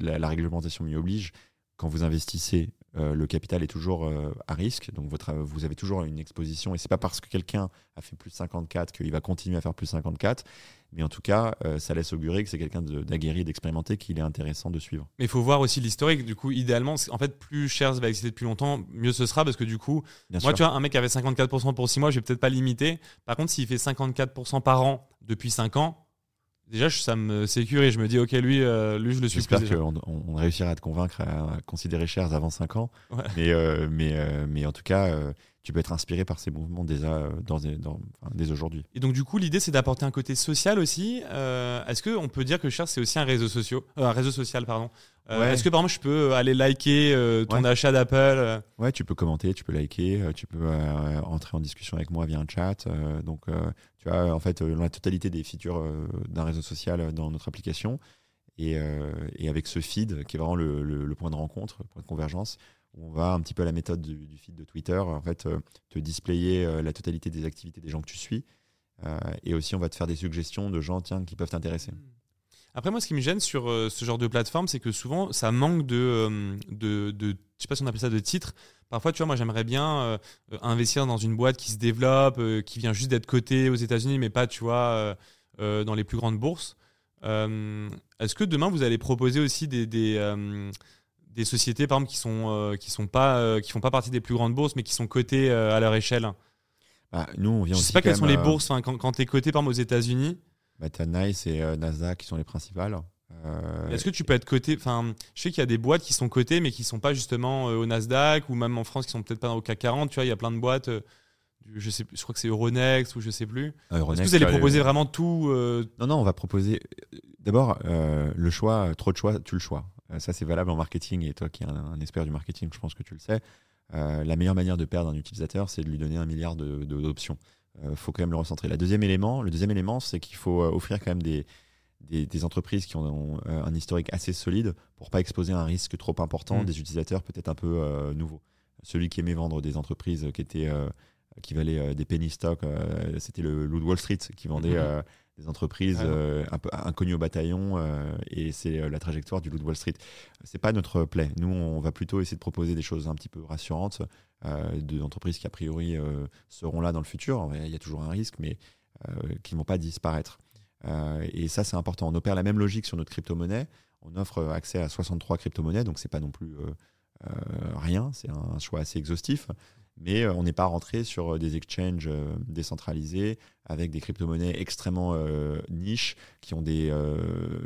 la, la, réglementation m'y oblige. Quand vous investissez, le capital est toujours à risque. Donc, votre, vous avez toujours une exposition. Et c'est pas parce que quelqu'un a fait plus de 54 qu'il va continuer à faire plus de 54. Mais en tout cas, euh, ça laisse augurer que c'est quelqu'un d'aguerri, d'expérimenté, qu'il est intéressant de suivre. Mais il faut voir aussi l'historique. Du coup, idéalement, en fait, plus Shares va exister depuis longtemps, mieux ce sera parce que du coup, moi, tu vois, un mec qui avait 54% pour 6 mois, je vais peut-être pas limiter. Par contre, s'il fait 54% par an depuis 5 ans, déjà ça me sécurise je me dis ok lui euh, lui je le suis j'espère qu'on on réussira à te convaincre à considérer Shares avant 5 ans mais, euh, mais, mais en tout cas tu peux être inspiré par ces mouvements déjà dans, dans, dès aujourd'hui. Et donc du coup, l'idée c'est d'apporter un côté social aussi. Est-ce qu'on peut dire que Cher c'est aussi un réseau social, un réseau social pardon. Est-ce que par exemple je peux aller liker ton achat d'Apple Ouais, tu peux commenter, tu peux liker, tu peux entrer en discussion avec moi via un chat. donc tu as en fait la totalité des features d'un réseau social dans notre application. Et, et, avec ce feed qui est vraiment le, le, point de rencontre, le point de convergence, on va un petit peu à la méthode du, feed de Twitter, en fait, euh, te displayer euh, la totalité des activités des gens que tu suis. Euh, et aussi, on va te faire des suggestions de gens qui peuvent t'intéresser. Hmm. Après, moi, ce qui me gêne sur ce genre de plateforme, c'est que souvent, ça manque de, de, de, sais pas si on appelle ça de titres. Parfois, tu vois, moi, j'aimerais bien investir dans une boîte qui se développe, qui vient juste d'être cotée aux États-Unis, mais pas, tu vois, dans les plus grandes bourses. Est-ce que demain, vous allez proposer aussi des des sociétés par exemple qui sont euh, qui sont pas euh, qui font pas partie des plus grandes bourses mais qui sont cotées euh, à leur échelle. Bah, nous on vient je sais pas quelles sont les bourses quand, quand tu es coté par exemple aux États-Unis. Bah, tu as Nice et Nasdaq qui sont les principales. Est-ce que tu peux être coté? Enfin je sais qu'il y a des boîtes qui sont cotées mais qui sont pas justement au Nasdaq ou même en France qui sont peut-être pas au CAC 40 tu vois il y a plein de boîtes je sais je crois que c'est Euronext ou je sais plus. Ah, est-ce que vous allez proposer vraiment tout non non on va proposer d'abord le choix trop de choix tu le choix ça, c'est valable en marketing. Et toi qui es un, expert du marketing, je pense que tu le sais. Euh, la meilleure manière de perdre un utilisateur, c'est de lui donner un milliard d'options. Il euh, faut quand même le recentrer. La deuxième élément, le deuxième élément, c'est qu'il faut offrir quand même des, des, entreprises qui ont un historique assez solide pour pas exposer un risque trop important mm. des utilisateurs peut-être un peu nouveaux. Celui qui aimait vendre des entreprises qui étaient qui valaient des penny stocks, c'était le loup de Wall Street qui vendait mm-hmm des entreprises euh, un peu inconnues au bataillon euh, et c'est euh, la trajectoire du loup de Wall Street. C'est pas notre play. Nous, on va plutôt essayer de proposer des choses un petit peu rassurantes d'entreprises qui a priori seront là dans le futur. Il y a toujours un risque, mais qui ne vont pas disparaître. et ça, c'est important. On opère la même logique sur notre crypto-monnaie. On offre accès à 63 crypto-monnaies, donc c'est pas non plus rien. C'est un choix assez exhaustif mais euh, on n'est pas rentré sur euh, des exchanges euh, décentralisés avec des crypto-monnaies extrêmement niches qui ont des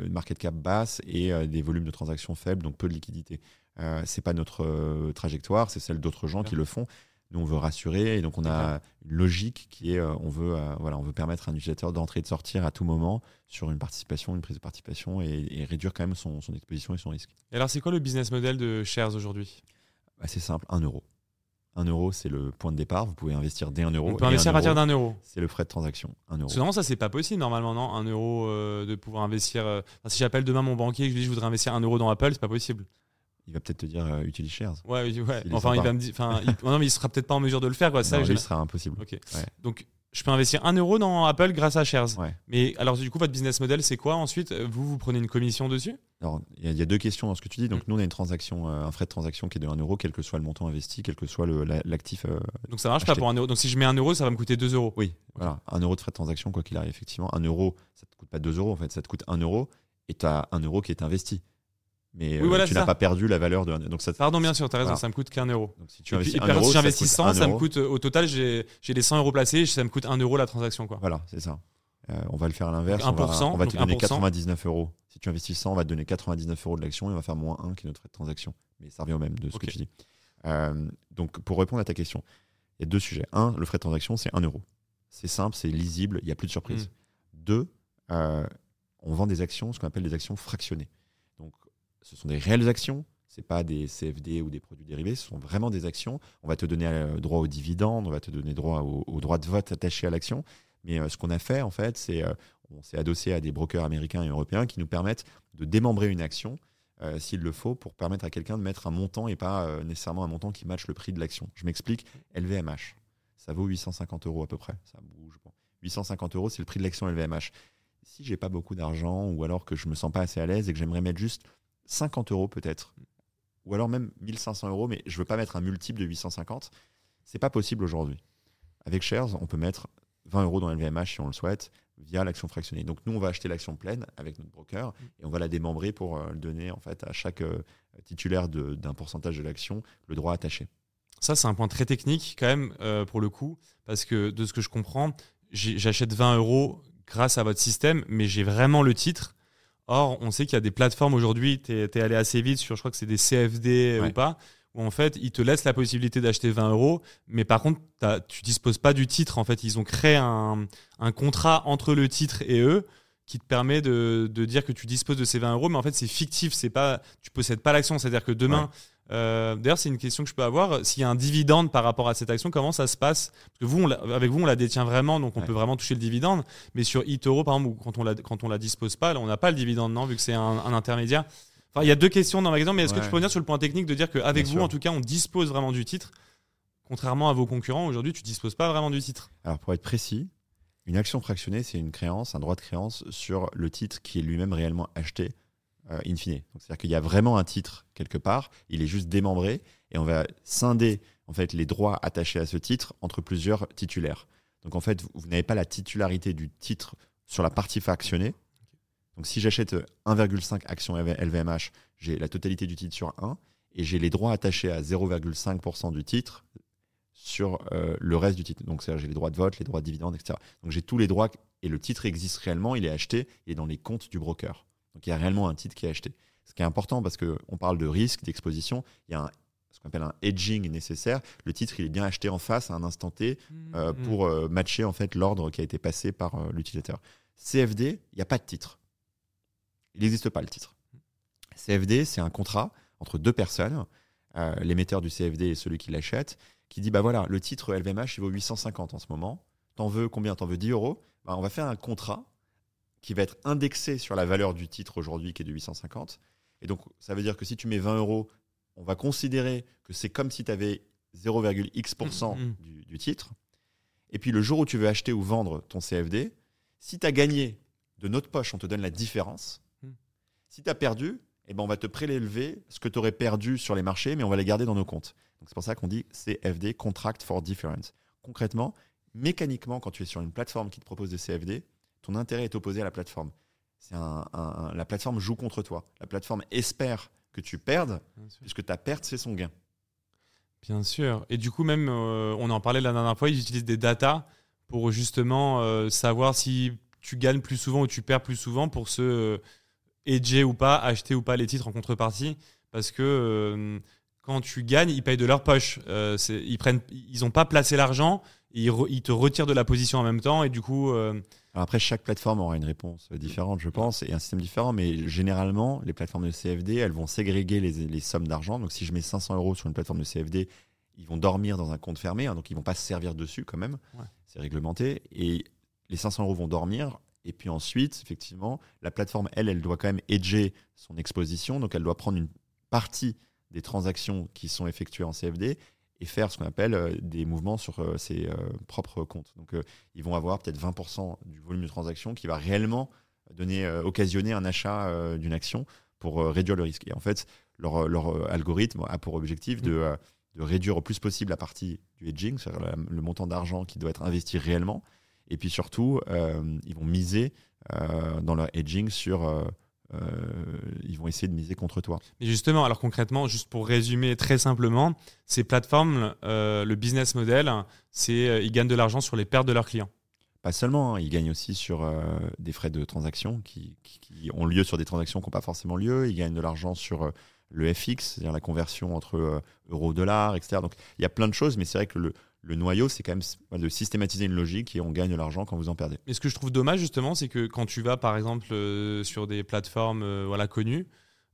market cap basses et des volumes de transactions faibles, donc peu de liquidité. c'est pas notre trajectoire, c'est celle d'autres gens qui le font. Nous, on veut rassurer et donc on a une logique qui est, on veut, voilà, on veut permettre à un utilisateur d'entrer et de sortir à tout moment sur une participation, une prise de participation et, réduire quand même son, son, exposition et son risque. Et alors, c'est quoi le business model de Shares aujourd'hui? Bah, C'est simple, 1 euro. 1 euro, c'est le point de départ. Vous pouvez investir dès 1 euro. On peut investir à partir d'un euro. C'est le frais de transaction. 1 euro. Sinon, ça, c'est pas possible normalement, non 1 euro euh, de pouvoir investir. Euh, si j'appelle demain mon banquier et que je lui dis je voudrais investir 1 euro dans Apple, c'est pas possible. Il va peut-être te dire euh, utilise shares. Ouais, ouais. enfin, il va me dire. Enfin, non, mais il sera peut-être pas en mesure de le faire. Quoi. Ça, non, lui, sera impossible. Ok. Donc, je peux investir 1 euro dans Apple grâce à Shares. Mais alors, du coup, votre business model, c'est quoi ensuite? Vous, vous prenez une commission dessus? Alors, il y, a deux questions dans ce que tu dis. Donc, mm. nous, on a une transaction, euh, un frais de transaction qui est de 1 euro, quel que soit le montant investi, quel que soit l'actif. Euh, donc, ça marche pas pour 1 euro. Donc, si je mets 1 euro, ça va me coûter 2 euros. Oui, voilà. 1 euro de frais de transaction, quoi qu'il arrive, effectivement. 1 euro, ça ne te coûte pas 2 euros, en fait, ça te coûte 1 euro et tu as 1 euro qui est investi mais euh, tu n'as pas perdu la valeur de donc ça pardon bien sûr tu as raison ça me coûte qu'un euro. Donc si tu investis si j'investis 100 ça, me coûte au total j'ai les 100 euros placés ça me coûte 1 euro la transaction quoi. Voilà c'est ça. Euh, on va le faire à l'inverse on va, on va te donner 99 euros. Si tu investis 100 on va te donner 99 euros de l'action et on va faire moins 1 qui est notre frais de transaction. Mais ça revient au même de ce que tu dis. Euh, donc pour répondre à ta question il y a deux sujets. Un le frais de transaction c'est 1 euro. C'est simple c'est lisible il n'y a plus de surprise hmm. deux on vend des actions ce qu'on appelle des actions fractionnées ce sont des réelles actions. C'est pas des CFD ou des produits dérivés, ce sont vraiment des actions. On va te donner euh, droit aux dividendes, on va te donner droit au, droit de vote attaché à l'action. Mais euh, ce qu'on a fait, en fait, c'est euh, on s'est adossé à des brokers américains et européens qui nous permettent de démembrer une action s'il le faut pour permettre à quelqu'un de mettre un montant et pas nécessairement un montant qui matche le prix de l'action. Je m'explique, LVMH, ça vaut 850 euros à peu près. Ça bouge. 850 euros, c'est le prix de l'action LVMH. Si j'ai pas beaucoup d'argent ou alors que je me sens pas assez à l'aise et que j'aimerais mettre juste 50 euros peut-être, ou alors même 1500 euros, mais je veux pas mettre un multiple de 850. C'est pas possible aujourd'hui. Avec Shares, on peut mettre 20 euros dans LVMH si on le souhaite, via l'action fractionnée. Donc nous, on va acheter l'action pleine avec notre broker et on va la démembrer pour euh, donner en fait à chaque euh, titulaire d'un pourcentage de l'action le droit attaché. Ça, c'est un point très technique quand même euh, pour le coup, parce que de ce que je comprends, j'achète 20 euros grâce à votre système, mais j'ai vraiment le titre. Or, on sait qu'il y a des plateformes aujourd'hui, tu es, allé assez vite sur, je crois que c'est des CFD ou pas, où en fait ils te laissent la possibilité d'acheter 20 euros, mais par contre tu disposes pas du titre. En fait, ils ont créé un, un contrat entre le titre et eux qui te permet de, de, dire que tu disposes de ces 20 euros, mais en fait c'est fictif, c'est pas, tu possèdes pas l'action, c'est-à-dire que demain, euh, d'ailleurs c'est une question que je peux avoir, s'il y a un dividende par rapport à cette action, comment ça se passe? Parce que vous, avec vous on la détient vraiment, donc on peut vraiment toucher le dividende, mais sur eToro par exemple, quand on la, quand on la dispose pas, on n'a pas le dividende, non, vu que c'est un, un, intermédiaire. Enfin, il y a deux questions dans ma question, mais est-ce que tu peux venir sur le point technique de dire qu'avec vous, en tout cas, on dispose vraiment du titre? Contrairement à vos concurrents, aujourd'hui, tu disposes pas vraiment du titre. Alors, pour être précis, une action fractionnée, c'est une créance, un droit de créance sur le titre qui est lui-même réellement acheté euh, in fine. C'est-à-dire qu'il y a vraiment un titre quelque part, il est juste démembré et on va scinder en fait les droits attachés à ce titre entre plusieurs titulaires. Donc en fait, vous, n'avez pas la titularité du titre sur la partie fractionnée. Donc si j'achète 1,5 actions LVMH, j'ai la totalité du titre sur 1 et j'ai les droits attachés à 0,5% du titre sur euh, le reste du titre. Donc, j'ai les droits de vote, les droits de dividende, etc. Donc, j'ai tous les droits et le titre existe réellement, il est acheté, est dans les comptes du broker. Donc, il y a réellement un titre qui est acheté. Ce qui est important parce qu'on parle de risque, d'exposition, il y a ce qu'on appelle un hedging nécessaire. Le titre, il est bien acheté en face à un instant T euh, mmh. pour euh, matcher en fait l'ordre qui a été passé par l'utilisateur. CFD, il n'y a pas de titre. Il n'existe pas le titre. CFD, c'est un contrat entre deux personnes, l'émetteur du CFD et celui qui l'achète, qui dit bah voilà, le titre LVMH il vaut 850 en ce moment. T'en veux combien? T'en veux 10 euros? Bah, On va faire un contrat qui va être indexé sur la valeur du titre aujourd'hui qui est de 850. Et donc ça veut dire que si tu mets 20 euros, on va considérer que c'est comme si tu avais 0,x% mmh, mmh. du, du, titre. Et puis le jour où tu veux acheter ou vendre ton CFD, si tu as gagné de notre poche, on te donne la différence. Mmh. Si tu as perdu, eh ben on va te prélever ce que tu aurais perdu sur les marchés, mais on va les garder dans nos comptes. C'est pour ça qu'on dit CFD, Contract for Difference. Concrètement, mécaniquement, quand tu es sur une plateforme qui te propose des CFD, ton intérêt est opposé à la plateforme. C'est un, la plateforme joue contre toi. La plateforme espère que tu perdes, puisque ta perte, c'est son gain. Bien sûr. Et du coup, même, euh, on en parlait la dernière fois, ils utilisent des datas pour justement euh, savoir si tu gagnes plus souvent ou tu perds plus souvent pour se euh, hedger ou pas, acheter ou pas les titres en contrepartie. Parce que quand tu gagnes, ils payent de leur poche. Euh, ils prennent, ils n'ont pas placé l'argent, ils, ils, te retirent de la position en même temps et du coup. Euh, après, chaque plateforme aura une réponse différente, je pense, et un système différent, mais généralement, les plateformes de CFD, elles vont ségréguer les, les sommes d'argent. Donc, si je mets 500 euros sur une plateforme de CFD, ils vont dormir dans un compte fermé, hein, donc ils vont pas se servir dessus quand même. C'est réglementé. Et les 500 euros vont dormir. Et puis ensuite, effectivement, la plateforme, elle, elle doit quand même hedger son exposition. Donc, elle doit prendre une partie des transactions qui sont effectuées en CFD et faire ce qu'on appelle euh, des mouvements sur euh, ses euh, propres comptes. Donc, ils vont avoir peut-être 20% du volume de transactions qui va réellement donner, occasionner un achat d'une action pour réduire le risque. Et en fait, leur, leur, algorithme a pour objectif de, mmh. de, réduire au plus possible la partie du hedging, c'est-à-dire le montant d'argent qui doit être investi réellement. Et puis surtout, ils vont miser dans leur hedging sur ils vont essayer de miser contre toi. Mais justement, alors concrètement, juste pour résumer très simplement, ces plateformes, euh, le business model, c'est euh, ils gagnent de l'argent sur les pertes de leurs clients. Pas seulement, hein, ils gagnent aussi sur des frais de transaction qui, qui, ont lieu sur des transactions qui n'ont pas forcément lieu. Ils gagnent de l'argent sur le FX, c'est-à-dire la conversion entre euro-dollar, etc. Donc il y a plein de choses, mais c'est vrai que le, le noyau, c'est quand même de systématiser une logique et on gagne de l'argent quand vous en perdez. Mais ce que je trouve dommage, justement, c'est que quand tu vas, par exemple, euh, sur des plateformes euh, voilà, connues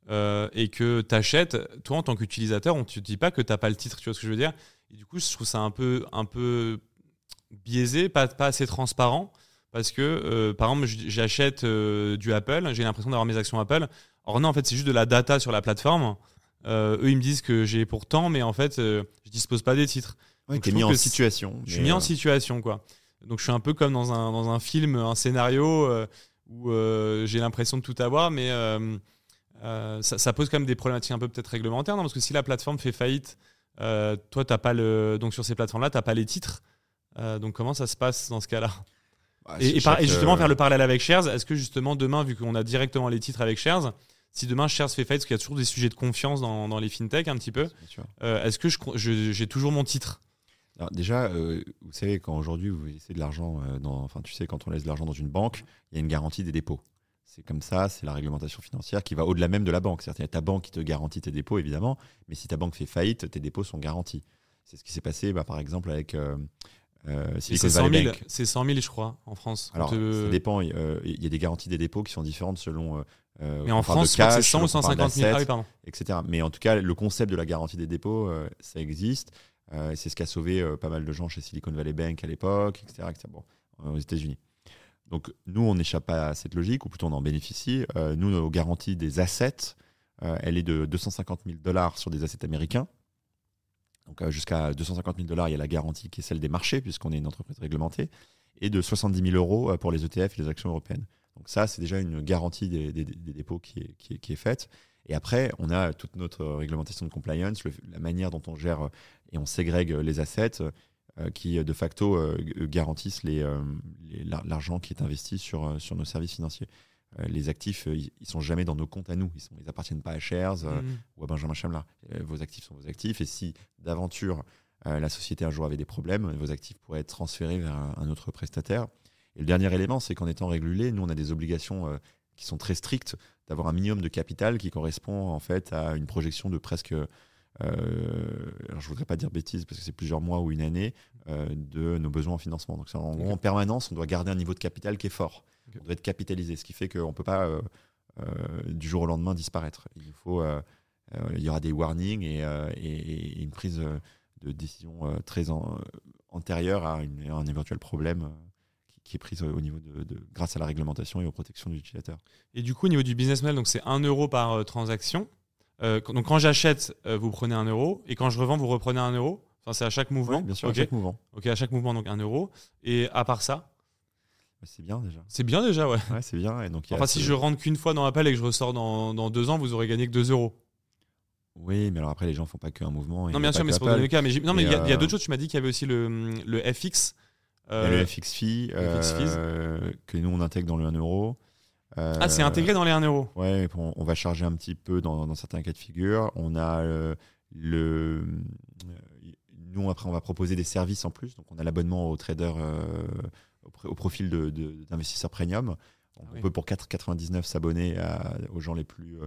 euh, et que tu achètes, toi, en tant qu'utilisateur, on ne te dit pas que tu n'as pas le titre, tu vois ce que je veux dire? Du coup, je trouve ça un peu, un peu biaisé, pas, pas assez transparent. Parce que, par exemple, j'achète du Apple, j'ai l'impression d'avoir mes actions Apple. Or, non, en fait, c'est juste de la data sur la plateforme. eux, ils me disent que j'ai pourtant, mais en fait, je dispose pas des titres. Ouais, mis en situation. Je suis mis en euh, situation, quoi. Donc je suis un peu comme dans un, dans un film, un scénario euh, où euh, j'ai l'impression de tout avoir, mais ça, pose quand même des problématiques un peu peut-être réglementaires, non? Parce que si la plateforme fait faillite, toi, t'as pas le, donc sur ces plateformes-là, tu n'as pas les titres. donc comment ça se passe dans ce cas-là? Bah, et, justement, faire le parallèle avec Shares, est-ce que justement demain, vu qu'on a directement les titres avec Shares, si demain Shares fait faillite, parce qu'il y a toujours des sujets de confiance dans, dans les fintech un petit peu, est-ce que j'ai toujours mon titre? Alors déjà, euh, vous savez, quand aujourd'hui vous laissez de l'argent, euh, dans, enfin tu sais, quand on laisse de l'argent dans une banque, il y a une garantie des dépôts. C'est comme ça, c'est la réglementation financière qui va au-delà même de la banque. C'est-à-dire, ta banque qui te garantit tes dépôts, évidemment, mais si ta banque fait faillite, tes dépôts sont garantis. C'est ce qui s'est passé, bah, par exemple, avec euh, Silicon C'est 100, Valley 000, Bank. c'est 100 000, je crois, en France. Alors, te- ça dépend. Il y a des garanties des dépôts qui sont différentes selon. euh, Mais en France, c'est cash, 100 ou qu'on parle 150 000. Ah d'assets, oui, pardon. etc. Mais en tout cas, le concept de la garantie des dépôts, euh, ça existe. Euh, c'est ce qui a sauvé euh, pas mal de gens chez Silicon Valley Bank à l'époque, etc. Bon, euh, aux États-Unis. Donc, nous, on n'échappe pas à cette logique, ou plutôt on en bénéficie. Nous, nos garanties des assets, elle est de 250 000 dollars sur des assets américains. Donc, jusqu'à 250 000 dollars, il y a la garantie qui est celle des marchés, puisqu'on est une entreprise réglementée, et de 70 000 euros pour les ETF et les actions européennes. Donc, ça, c'est déjà une garantie des, dépôts qui est faite. Et après, on a toute notre réglementation de compliance, le- la manière dont on gère euh, et on ségrègue les assets euh, qui, euh, de facto, euh, garantissent les, les- l'ar- l'argent qui est investi sur, sur nos services financiers. Euh, les actifs, ils ils sont jamais dans nos comptes à nous. Ils ne appartiennent pas à Shares Mhm. ou à Benjamin Chamla. Euh, vos actifs sont vos actifs. Et si, d'aventure, la société un jour avait des problèmes, vos actifs pourraient être transférés vers un, un autre prestataire. Et le dernier élément, c'est qu'en étant régulé, nous, on a des obligations qui sont très strictes d'avoir un minimum de capital qui correspond en fait à une projection de presque, euh, alors je voudrais pas dire bêtises parce que c'est plusieurs mois ou une année, euh, de nos besoins en financement. Donc en gros, en permanence, on doit garder un niveau de capital qui est fort. Ok. On doit être capitalisé, ce qui fait qu'on ne peut pas euh, euh, du jour au lendemain disparaître. Il, faut, il y aura des warnings et, et- et une prise de décision très en- antérieure à, une- à un éventuel problème qui, est prise au niveau de, de- grâce à la réglementation et aux protections des utilisateurs. Et du coup, au niveau du business model, donc c'est 1 euro par euh, transaction. Euh, donc quand j'achète, euh, vous prenez 1 euro. Et quand je revends, vous reprenez 1 euro. Enfin, c'est à chaque mouvement. Oui, bien sûr, à chaque mouvement. Ok, à chaque mouvement, donc 1 euro. Et à part ça, C'est bien déjà. c'est bien déjà, ouais. Ouais, c'est bien. Et donc, Enfin, si ce- je rentre qu'une fois dans l'appel et que je ressors dans, dans deux ans, vous aurez gagné que 2 euros. Oui, mais alors après, les gens font pas qu'un mouvement. et Non, bien sûr, mais c'est pour donner le cas. Mais non, mais il y a, a d'autres choses. Tu m'as dit qu'il y avait aussi le, le FX. Il y a Euh, le FX fee, euh, que nous on intègre dans le 1 euro. Ah, c'est Euh, intégré dans les 1 euro. Ouais, on, on va charger un petit peu dans, dans certains cas de figure. On a le. Nous, après, on va proposer des services en plus. Donc, on a l'abonnement aux traders, au, pr- au profil de- de- d'investisseurs premium. Donc, Ah oui. On peut pour 4,99 s'abonner aux gens les plus.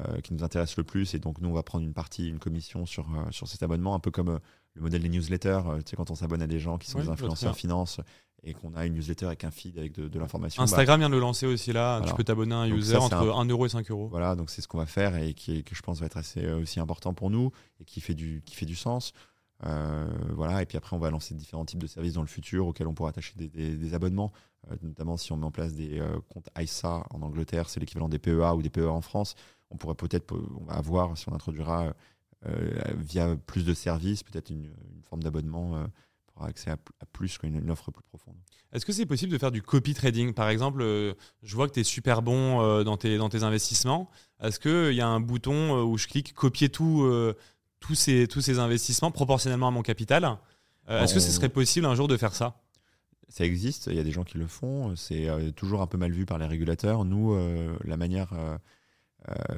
Euh, qui nous intéressent le plus et donc nous on va prendre une partie une commission sur euh, sur cet abonnement un peu comme euh, le modèle des newsletters tu sais quand on s'abonne à des gens qui sont Oui, des influenceurs finance et qu'on a une newsletter avec un feed avec de, de l'information bah, Instagram vient de le lancer aussi là. Tu peux t'abonner à un Donc user ça, entre un- 1 euro et 5 euros. voilà, donc c'est ce qu'on va faire et qui que je pense va être assez aussi important pour nous et qui fait du, qui fait du sens. Euh, voilà, et puis après, on va lancer différents types de services dans le futur auxquels on pourra attacher des, des- des abonnements, euh, notamment si on met en place des euh, comptes ISA en Angleterre, c'est l'équivalent des PEA ou des PEA en France. On pourrait peut-être, on va avoir, si on introduira euh, via plus de services, peut-être une, une forme d'abonnement euh, pour accès à, pl- à plus qu'une une offre plus profonde. Est-ce que c'est possible de faire du copy trading? Par exemple, euh, je vois que tu es super bon dans, tes, dans tes investissements. Est-ce qu'il y a un bouton où je clique copier tout, tous, ces, tous ces investissements proportionnellement à mon capital? Est-ce que ce serait possible un jour de faire ça? Ça existe, il y a des gens qui le font, c'est toujours un peu mal vu par les régulateurs. Nous, la manière,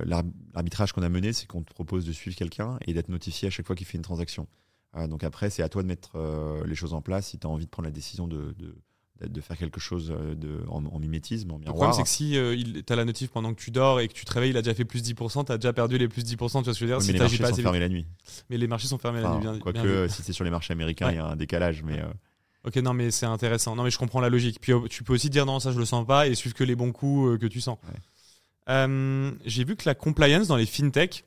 l'arbitrage qu'on a mené, c'est qu'on te propose de suivre quelqu'un et d'être notifié à chaque fois qu'il fait une transaction. Euh, donc après, c'est à toi de mettre euh, les choses en place si tu as envie de prendre la décision de, de, faire quelque chose euh, de, en, en mimétisme, en Le miroir. problème, c'est que si tu as la notif pendant que tu dors et que tu te réveilles, il a déjà fait plus 10%, tu as déjà perdu les plus 10%, tu vois ce que je veux dire? Oui, si mais les marchés pas sont fermés la nuit. Mais les marchés sont fermés la nuit. bien- Quoique, euh, si c'est sur les marchés américains, il Ouais. y a un décalage. Mais euh, Ok, non, mais c'est intéressant. Non, mais je comprends la logique. Puis euh, tu peux aussi dire non, ça je le sens pas et suivre que les bons coups euh, que tu sens. Ouais. Euh, J'ai vu que la compliance dans les fintech,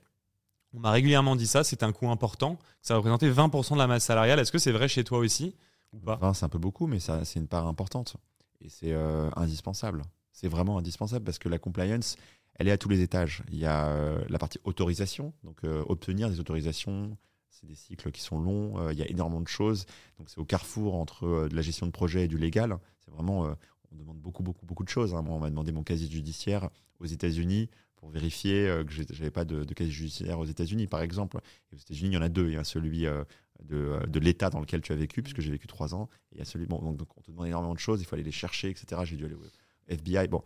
on m'a régulièrement dit ça, c'est un coût important. Ça représentait 20% de la masse salariale. Est-ce que c'est vrai chez toi aussi ou pas? 20, c'est un peu beaucoup, mais c'est une part importante. Et c'est euh, indispensable. C'est vraiment indispensable parce que la compliance, elle est à tous les étages. Il y a euh, la partie autorisation, donc obtenir des autorisations, c'est des cycles qui sont longs, il y a énormément de choses. Donc c'est au carrefour entre de la gestion de projet et du légal. C'est vraiment, on demande beaucoup, beaucoup, beaucoup de choses. hein. Moi, on m'a demandé mon casier judiciaire aux États-Unis pour vérifier euh, que j'ai- j'avais pas de, de casier judiciaire aux États-Unis, par exemple. Et aux États-Unis, il y en a deux. Il y a celui euh, de, euh, de l'État dans lequel tu as vécu, puisque j'ai vécu trois ans. Et il y a celui, bon, donc, donc on te demande énormément de choses, il faut aller les chercher, etc. J'ai dû aller au FBI. Bon,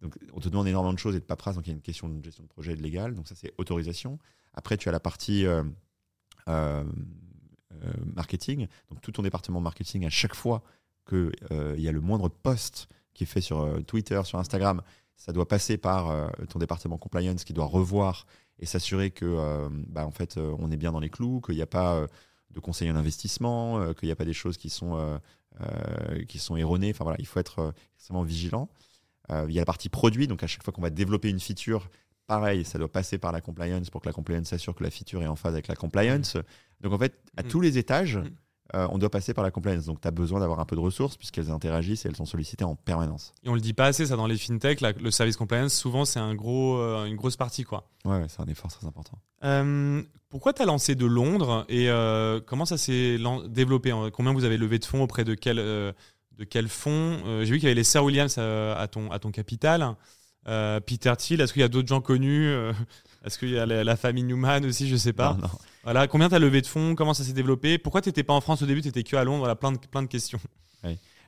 donc on te demande énormément de choses et de paperasse, donc il y a une question de gestion de projet et de légal. Donc ça, c'est autorisation. Après, tu as la partie euh, euh, euh, marketing. Donc tout ton département marketing, à chaque fois qu'il y a le moindre post qui est fait sur Twitter, sur Instagram, ça doit passer par ton département compliance qui doit revoir et s'assurer que bah, en fait on est bien dans les clous, qu'il n'y a pas de conseils en investissement, qu'il n'y a pas des choses qui sont qui sont erronées. Enfin voilà, il faut être extrêmement vigilant. il y a la partie produit, donc à chaque fois qu'on va développer une feature, pareil, ça doit passer par la compliance pour que la compliance s'assure que la feature est en phase avec la compliance. Donc en fait, à mm. tous les étages, mm. Euh, on doit passer par la compliance. Donc tu as besoin d'avoir un peu de ressources puisqu'elles interagissent et elles sont sollicitées en permanence. Et on le dit pas assez, ça dans les fintech, le service compliance, souvent c'est un gros, euh, une grosse partie. quoi. Ouais, c'est un effort très important. Euh, pourquoi tu as lancé de Londres et comment ça s'est développé Combien vous avez levé de fonds auprès de quel, de quel fonds? J'ai vu qu'il y avait les Sir Williams à, ton, à ton capital. Peter Thiel, est-ce qu'il y a d'autres gens connus? Est-ce qu'il y a la, famille Newman aussi? Je sais pas. Voilà, combien tu as levé de fonds? Comment ça s'est développé? Pourquoi tu n'étais pas en France au début? Tu étais que à Londres? Voilà, plein de, plein de questions.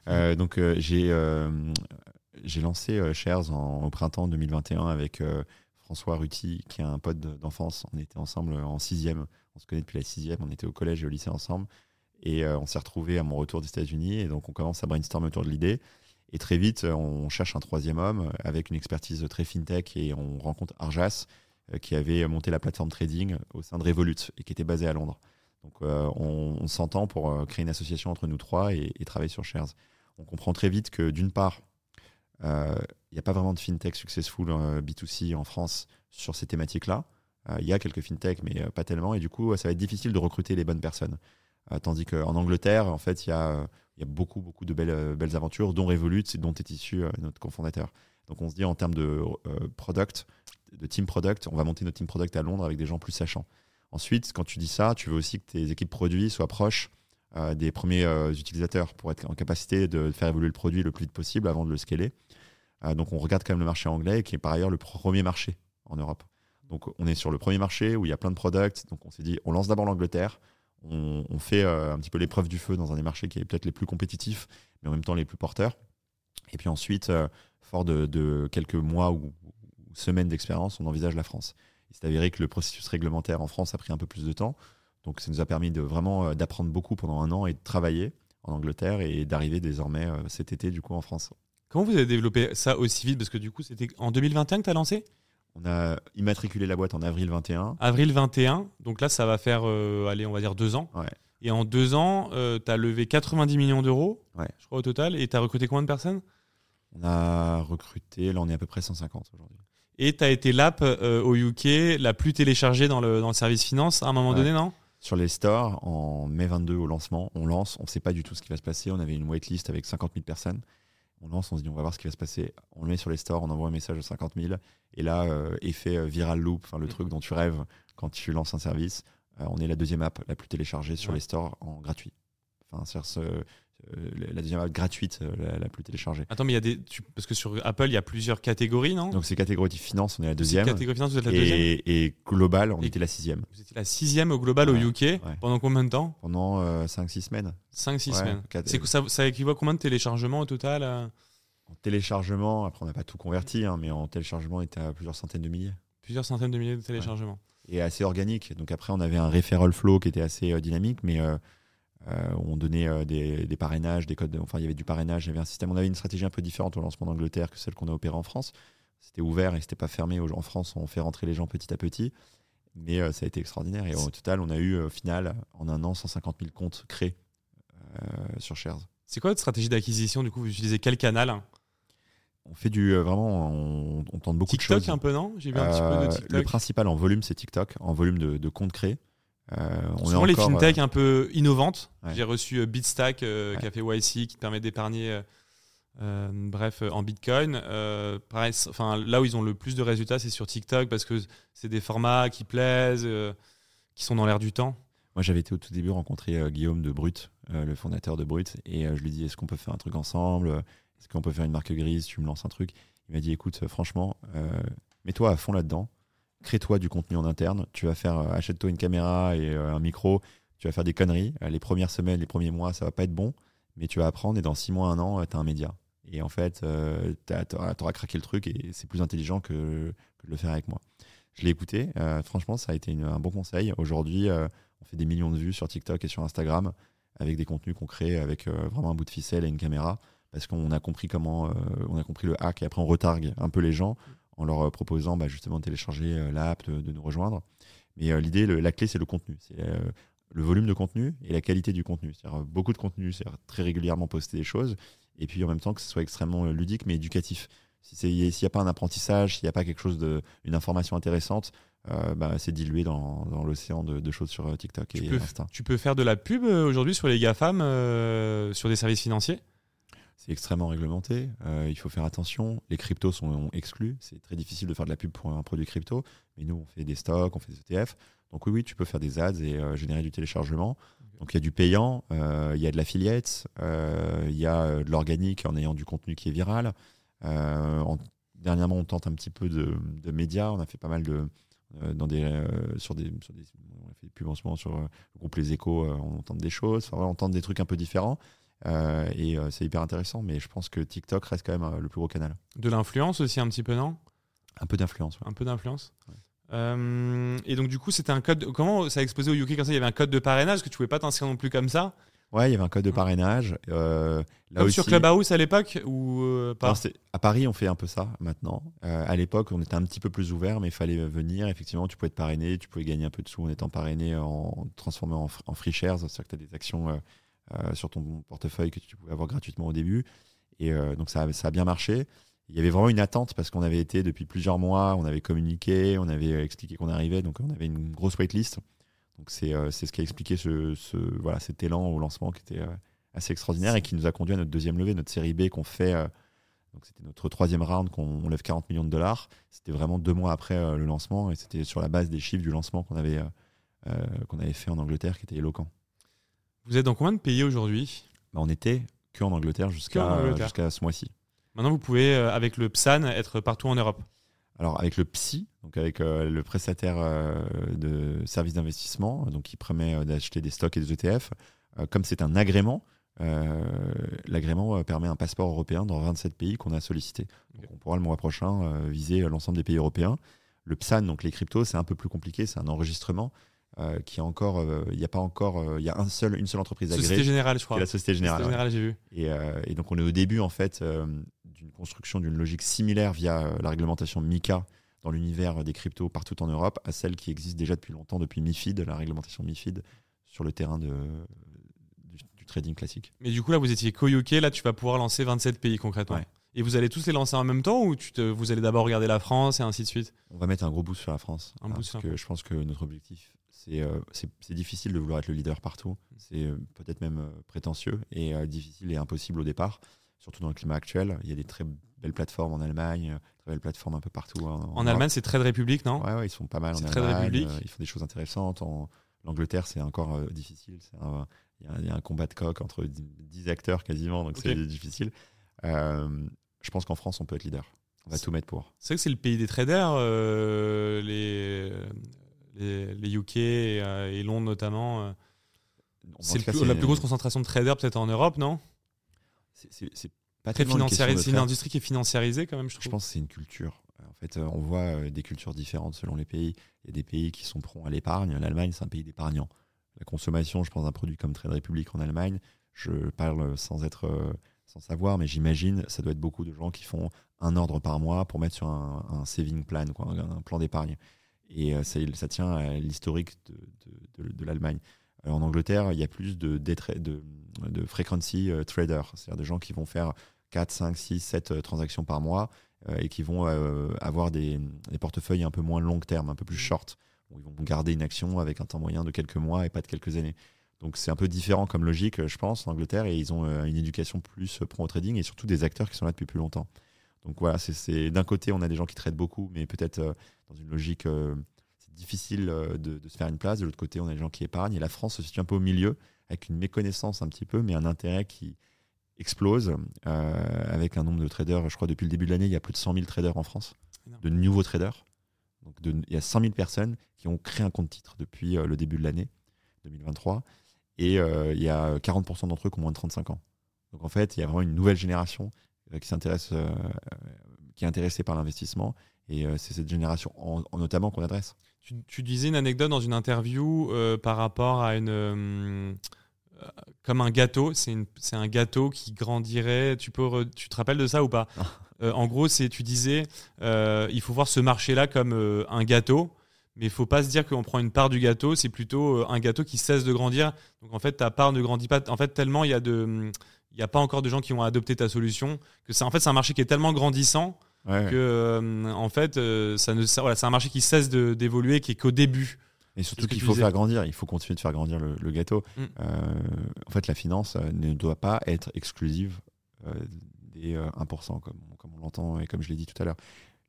Euh, donc, euh, j'ai euh, j'ai lancé Shares au printemps 2021 avec François Ruti, qui est un pote d'enfance. On était ensemble en sixième. On se connaît depuis la sixième. On était au collège et au lycée ensemble. Et on s'est retrouvés à mon retour des États-Unis. Et donc, on commence à brainstormer autour de l'idée. Et très vite, on cherche un troisième homme avec une expertise très fintech et on rencontre Arjas, qui avait monté la plateforme trading au sein de Revolut et qui était basée à Londres. Donc euh, on, s'entend pour euh, créer une association entre nous trois et, travailler sur Shares. On comprend très vite que d'une part, il n'y a pas vraiment de fintech successful B2C en France sur ces thématiques-là. Il y a quelques fintech, mais pas tellement. Et du coup, ça va être difficile de recruter les bonnes personnes. tandis qu'en Angleterre, en fait, il y a, y a, beaucoup, beaucoup de belles, belles aventures, dont Revolut, dont est issu notre cofondateur. Donc on se dit en termes de product, de team product, on va monter notre team product à Londres avec des gens plus sachants. Ensuite, quand tu dis ça, tu veux aussi que tes équipes produits soient proches euh, des premiers euh, utilisateurs pour être en capacité de faire évoluer le produit le plus vite possible avant de le scaler. Euh, donc on regarde quand même le marché anglais qui est par ailleurs le premier marché en Europe. Donc on est sur le premier marché où il y a plein de products. Donc on s'est dit, on lance d'abord l'Angleterre, on, fait un petit peu l'épreuve du feu dans un des marchés qui est peut-être les plus compétitifs, mais en même temps les plus porteurs. Et puis ensuite, fort de, de, quelques mois ou semaines d'expérience, on envisage la France. Il s'est avéré que le processus réglementaire en France a pris un peu plus de temps. Donc ça nous a permis de vraiment euh, d'apprendre beaucoup pendant un an et de travailler en Angleterre et d'arriver désormais euh, cet été du coup en France. Comment vous avez développé ça aussi vite? Parce que du coup c'était en 2021 que tu as lancé? On a immatriculé la boîte en avril 21. Avril 21, donc là ça va faire, euh, allez on va dire deux ans. Et en deux ans, tu as levé 90 millions d'euros, je crois au total, et tu as recruté combien de personnes? On a recruté, là on est à peu près 150 aujourd'hui. Et tu as été l'app euh, au UK la plus téléchargée dans le, dans le service finance à un moment donné, non? Sur les stores, en mai 22 au lancement, on lance, on ne sait pas du tout ce qui va se passer. On avait une waitlist avec 50 000 personnes. On lance, on se dit on va voir ce qui va se passer. On le met sur les stores, on envoie un message à 50 000. Et là, euh, effet euh, viral loop, le mm. truc dont tu rêves quand tu lances un service. on est la deuxième app la plus téléchargée sur les stores en gratuit. Enfin, ce, la deuxième app gratuite euh, la, plus téléchargée. Attends, mais il y a des. parce que sur Apple, il y a plusieurs catégories, non? Donc c'est catégorie finance, on est la deuxième. Catégorie finance, vous êtes la et, deuxième? Et global, on était la sixième. Vous étiez la sixième au global au UK pendant combien de temps? Pendant 5-6 euh, semaines. 5-6 semaines. C'est, ça, ça équivaut à combien de téléchargements au total En téléchargement, après on n'a pas tout converti, hein, mais en téléchargement, on était à plusieurs centaines de milliers. Plusieurs centaines de milliers de téléchargements. Et assez organique. Donc après, on avait un referral flow qui était assez dynamique, mais euh, on donnait euh, des, parrainages, des codes. enfin, il y avait du parrainage, il y avait un système. On avait une stratégie un peu différente au lancement d'Angleterre que celle qu'on a opérée en France. C'était ouvert et c'était pas fermé. En France, on fait rentrer les gens petit à petit. Mais euh, ça a été extraordinaire. Et au total, on a eu au final, en un an, 150 000 comptes créés sur Shares. C'est quoi votre stratégie d'acquisition Du coup, vous utilisez quel canal? On fait du vraiment, on, tente beaucoup de choses. TikTok un peu non? J'ai vu un petit peu de TikTok. Le principal en volume, c'est TikTok, en volume de comptes créés. Euh, on Souvent les fintech euh, un peu innovantes. J'ai reçu euh, Bitstack qui a fait YC qui permet d'épargner. bref, en Bitcoin. enfin, là où ils ont le plus de résultats, c'est sur TikTok parce que c'est des formats qui plaisent, qui sont dans l'air du temps. Moi, j'avais été au tout début rencontrer Guillaume de Brut, le fondateur de Brut, et je lui dis est-ce qu'on peut faire un truc ensemble? Est-ce qu'on peut faire une marque grise? Tu me lances un truc Il m'a dit écoute, franchement, mets-toi à fond là-dedans crée-toi du contenu en interne. Tu vas faire, euh, achète-toi une caméra et euh, un micro. Tu vas faire des conneries. Euh, les premières semaines, les premiers mois, ça va pas être bon, mais tu vas apprendre et dans six mois, un an, tu as un média. Et en fait, tu auras craqué le truc et c'est plus intelligent que, de le faire avec moi. Je l'ai écouté. franchement, ça a été un bon conseil. Aujourd'hui, on fait des millions de vues sur TikTok et sur Instagram avec des contenus qu'on crée avec vraiment un bout de ficelle et une caméra. parce qu'on a compris comment, on a compris le hack et après on retargue un peu les gens en leur proposant bah, justement de télécharger l'app, de, nous rejoindre. Mais l'idée, la clé, c'est le contenu. C'est le volume de contenu et la qualité du contenu. C'est-à-dire beaucoup de contenu, c'est très régulièrement poster des choses, et puis en même temps que ce soit extrêmement ludique mais éducatif. S'il n'y a pas un apprentissage, s'il n'y a pas quelque chose de, une information intéressante, euh, bah, c'est dilué dans, dans l'océan de, de, choses sur euh, TikTok tu et peux, Insta. Tu peux faire de la pub euh, aujourd'hui sur les GAFAM, sur des services financiers? C'est extrêmement réglementé. il faut faire attention. Les cryptos sont exclus. C'est très difficile de faire de la pub pour un produit crypto. Mais nous, on fait des stocks, on fait des ETF. Donc oui, oui, tu peux faire des ads et générer du téléchargement. Donc il y a du payant, il y a de l'affiliate, il y a de l'organique en ayant du contenu qui est viral. dernièrement, on tente un petit peu de, de médias. On a fait pas mal de, euh, dans des, euh, sur des, sur des, on a fait des pubs en ce moment sur euh, le groupe Les Échos, on entend des choses, on entend des trucs un peu différents. Et c'est hyper intéressant, mais je pense que TikTok reste quand même le plus gros canal. De l'influence aussi un petit peu, non? Un peu d'influence. Un peu d'influence. et donc du coup, c'était un code. Comment ça a explosé au UK comme ça Il y avait un code de parrainage que tu pouvais pas t'inscrire non plus comme ça? Ouais, il y avait un code de parrainage. Euh, là Comme sur Clubhouse à l'époque ou euh, pas? À Paris, on fait un peu ça maintenant. Euh, à l'époque, on était un petit peu plus ouvert, mais il fallait venir. Effectivement, tu pouvais être parrainé, tu pouvais gagner un peu de sous en étant parrainé, en transformé en, free shares, c'est-à-dire que tu as des actions euh, sur ton portefeuille que tu pouvais avoir gratuitement au début. Et donc ça, a bien marché. Il y avait vraiment une attente parce qu'on avait été depuis plusieurs mois, on avait communiqué, on avait expliqué qu'on arrivait, donc on avait une grosse waitlist. Donc euh, c'est ce qui a expliqué ce, voilà, cet élan au lancement qui était euh, assez extraordinaire et qui nous a conduit à notre deuxième levée, notre série B qu'on fait. Euh, donc c'était notre troisième round qu'on lève 40 millions de dollars. C'était vraiment deux mois après le lancement et c'était sur la base des chiffres du lancement qu'on avait, qu'on avait fait en Angleterre qui était éloquent. Vous êtes dans combien de pays aujourd'hui? Bah, On était que en Angleterre jusqu'à ce mois-ci. Maintenant, vous pouvez, avec le PSAN, être partout en Europe. Alors avec le PSI, donc avec euh, le prestataire euh, de services d'investissement, donc qui permet euh, d'acheter des stocks et des ETF, comme c'est un agrément, l'agrément permet un passeport européen dans 27 pays qu'on a sollicité. on pourra le mois prochain viser l'ensemble des pays européens. Le PSAN, donc les cryptos, c'est un peu plus compliqué, c'est un enregistrement. Qui a encore, il n'y a pas encore, il y a un seul, une seule entreprise agréée. Société Générale, je crois. La Société Générale. Société Générale, j'ai vu. Et, et, donc on est au début en fait d'une construction d'une logique similaire via la réglementation MICA dans l'univers des cryptos partout en Europe à celle qui existe déjà depuis longtemps, depuis MIFID, la réglementation MIFID, sur le terrain de, du, trading classique. Mais du coup, là, vous étiez co-UK, là, tu vas pouvoir lancer 27 pays concrètement. Et vous allez tous les lancer en même temps ou tu te, vous allez d'abord regarder la France et ainsi de suite? On va mettre un gros boost sur la France. Un parce que je pense que notre objectif, euh, c'est difficile de vouloir être le leader partout. C'est euh, peut-être même euh, prétentieux et difficile et impossible au départ, surtout dans le climat actuel. Il y a des très belles plateformes en Allemagne, très belles plateformes un peu partout. En, Allemagne, c'est Trade République, non? Ouais, ouais, ils sont pas mal en Allemagne. Euh, ils font des choses intéressantes. En L'Angleterre, c'est encore euh, difficile. Il y, a un combat de coq entre 10 acteurs quasiment, donc c'est difficile. Euh, je pense qu'en France, on peut être leader. On va tout mettre pour. C'est vrai que c'est le pays des traders, les, les, UK et, Londres notamment. c'est la plus grosse concentration de traders peut-être en Europe, non? C'est très financiarisé. C'est une industrie qui est financiarisée quand même, je trouve. Je pense que c'est une culture. En fait, euh, on voit euh, des cultures différentes selon les pays. Il y a des pays qui sont prompts à l'épargne. L'Allemagne, c'est un pays d'épargnants. La consommation, je pense, d'un produit comme Trade Republic en Allemagne, je parle sans être, euh, sans savoir, mais j'imagine, ça doit être beaucoup de gens qui font un ordre par mois pour mettre sur un, saving plan, quoi, un, plan d'épargne. Et ça, ça, tient à l'historique de, l'Allemagne. En Angleterre, il y a plus de, frequency traders, c'est-à-dire des gens qui vont faire 4, 5, 6, 7 transactions par mois euh, et qui vont euh, avoir des, portefeuilles un peu moins long terme, un peu plus short. ils vont garder une action avec un temps moyen de quelques mois et pas de quelques années. Donc c'est un peu différent comme logique, je pense, en Angleterre, et ils ont euh, une éducation plus pro trading et surtout des acteurs qui sont là depuis plus longtemps. Donc voilà, c'est d'un côté, on a des gens qui traitent beaucoup, mais peut-être dans une logique, c'est difficile de, de, se faire une place. De l'autre côté, on a des gens qui épargnent. Et la France se situe un peu au milieu, avec une méconnaissance un petit peu, mais un intérêt qui, explose euh, avec un nombre de traders. Je crois depuis le début de l'année, il y a plus de 100 000 traders en France, de nouveaux traders. Donc il y a 100 000 personnes qui ont créé un compte titre depuis euh, le début de l'année 2023. Et euh, il y a 40% d'entre eux qui ont moins de 35 ans. Donc en fait, il y a vraiment une nouvelle génération qui s'intéresse, qui est intéressée par l'investissement. Et c'est cette génération en, notamment qu'on adresse. Tu, tu, disais une anecdote dans une interview par rapport à une comme un gâteau. C'est un gâteau qui grandirait. Tu, peux tu te rappelles de ça ou pas? Euh, En gros, c'est tu disais, euh, il faut voir ce marché-là comme euh, un gâteau. Mais il faut pas se dire qu'on prend une part du gâteau, c'est plutôt un gâteau qui cesse de grandir. Donc en fait, ta part ne grandit pas. En fait, tellement il y a de, il n'y a pas encore de gens qui ont adopté ta solution que c'est en fait c'est un marché qui est tellement grandissant que en fait ça ne voilà, c'est un marché qui cesse d'évoluer, qui est qu'au début. Et surtout qu'il faut faire grandir, il faut continuer de faire grandir le, gâteau. Mm. Euh, en fait, la finance euh, ne doit pas être exclusive euh, des 1%, comme, comme on l'entend et comme je l'ai dit tout à l'heure.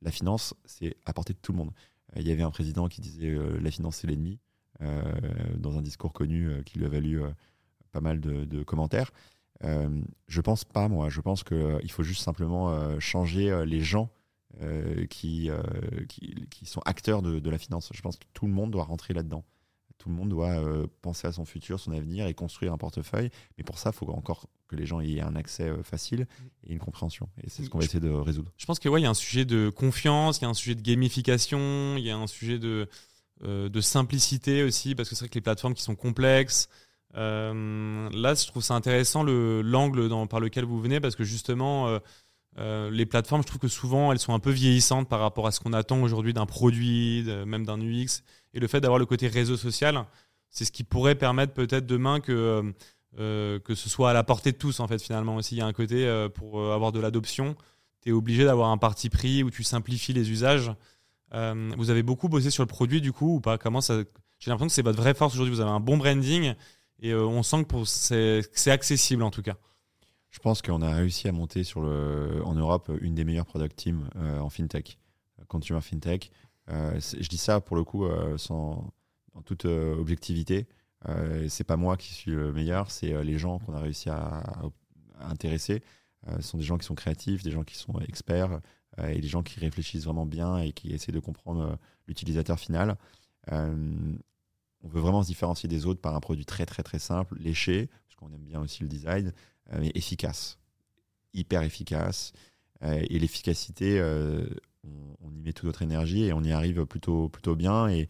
La finance, c'est à portée de tout le monde. Il y avait un président qui disait la finance, c'est l'ennemi, dans un discours connu qui lui a valu pas mal de, de commentaires. Je pense pas, moi. Je pense qu'il faut juste simplement changer les gens euh, qui, euh, qui, qui, sont acteurs de, de, la finance. Je pense que tout le monde doit rentrer là-dedans. Tout le monde doit euh, penser à son futur, son avenir et construire un portefeuille. Mais pour ça, il faut encore que les gens aient un accès facile et une compréhension. Et c'est ce qu'on va essayer de résoudre. Je pense qu'il ouais, y a un sujet de confiance, il y a un sujet de gamification, il y a un sujet de, de simplicité aussi, parce que c'est vrai que les plateformes qui sont complexes, là, je trouve ça intéressant l'angle par lequel vous venez, parce que justement, euh, les plateformes, je trouve que souvent, elles sont un peu vieillissantes par rapport à ce qu'on attend aujourd'hui d'un produit, même d'un UX. Et le fait d'avoir le côté réseau social, c'est ce qui pourrait permettre peut-être demain que, euh, euh, que ce soit à la portée de tous, en fait, finalement. Aussi, il y a un côté, pour avoir de l'adoption, tu es obligé d'avoir un parti pris où tu simplifies les usages. vous avez beaucoup bossé sur le produit, du coup, ou pas? Comment ça... J'ai l'impression que c'est votre vraie force aujourd'hui. Vous avez un bon branding et on sent que c'est accessible, en tout cas. Je pense qu'on a réussi à monter sur en Europe une des meilleures product teams euh, en fintech, consumer fintech. Euh, je dis ça pour le coup euh, sans, toute objectivité. c'est pas moi qui suis le meilleur, c'est les gens qu'on a réussi à, intéresser. ce sont des gens qui sont créatifs, des gens qui sont experts et des gens qui réfléchissent vraiment bien et qui essaient de comprendre l'utilisateur final. On veut vraiment se différencier des autres par un produit très très très simple, léché, parce qu'on aime bien aussi le design, euh, mais efficace, hyper efficace. Euh, et l'efficacité, euh, on, y met toute notre énergie et on y arrive plutôt, plutôt bien. Et,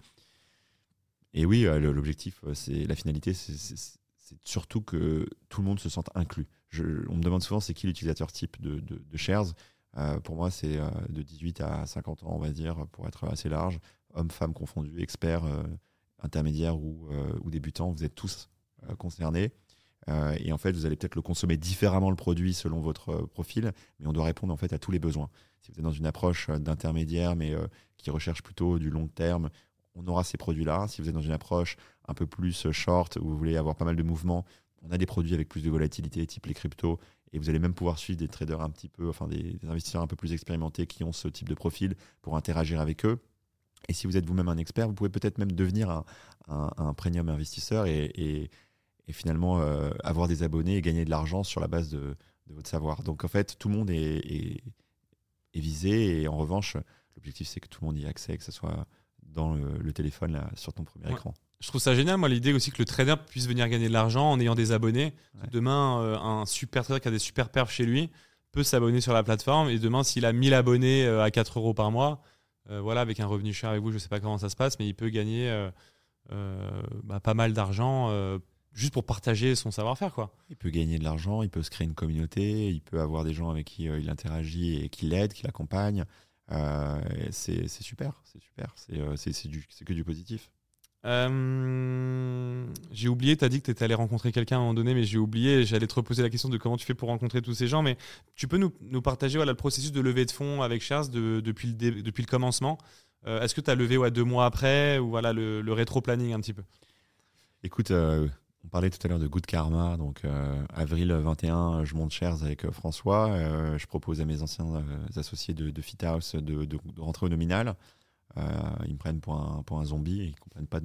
et oui, l'objectif, c'est la finalité, c'est surtout que tout le monde se sente inclus. Je, on me demande souvent c'est qui l'utilisateur type de, de, Shares? pour moi, c'est de 18 à 50 ans, on va dire, pour être assez large. Hommes, femmes confondus, experts, intermédiaires ou, ou, débutants, vous êtes tous concernés. Euh, et en fait, vous allez peut-être le consommer différemment le produit selon votre euh, profil, mais on doit répondre en fait à tous les besoins. Si vous êtes dans une approche euh, d'intermédiaire, mais qui recherche plutôt du long terme, on aura ces produits-là. Si vous êtes dans une approche un peu plus short, où vous voulez avoir pas mal de mouvements, on a des produits avec plus de volatilité, type les cryptos, et vous allez même pouvoir suivre des traders un petit peu, enfin des, investisseurs un peu plus expérimentés qui ont ce type de profil pour interagir avec eux. Et si vous êtes vous-même un expert, vous pouvez peut-être même devenir un, un, premium investisseur et et finalement euh, avoir des abonnés et gagner de l'argent sur la base de, votre savoir. Donc en fait, tout le monde est, visé et en revanche, l'objectif c'est que tout le monde y ait accès, que ce soit dans le, téléphone là, sur ton premier écran. Je trouve ça génial, moi, l'idée aussi que le trader puisse venir gagner de l'argent en ayant des abonnés. Demain, euh, un super trader qui a des super perfs chez lui peut s'abonner sur la plateforme et demain, s'il a 1000 abonnés euh, à 4 euros par mois, voilà, avec un revenu cher avec vous, je ne sais pas comment ça se passe, mais il peut gagner bah, pas mal d'argent juste pour partager son savoir-faire quoi. Il peut gagner de l'argent, il peut se créer une communauté, il peut avoir des gens avec qui euh, il interagit et qui l'aident, qui l'accompagnent. Euh, c'est super, c'est super, c'est euh, que du positif. J'ai oublié, tu as dit que tu étais allé rencontrer quelqu'un à un moment donné, mais j'ai oublié, j'allais te reposer la question de comment tu fais pour rencontrer tous ces gens, mais tu peux nous, partager voilà, le processus de levée de fonds avec Charles de, depuis, le depuis le commencement. Est-ce que tu as levé ouais, deux mois après ou voilà, le, rétro-planning un petit peu? Écoute, on parlait tout à l'heure de Good Karma, donc euh, avril 21, je monte shares avec euh, François. Euh, je propose à mes anciens associés de, de FitHouse de, de, rentrer au nominal. Ils me prennent pour un, pour un zombie et ils comprennent pas.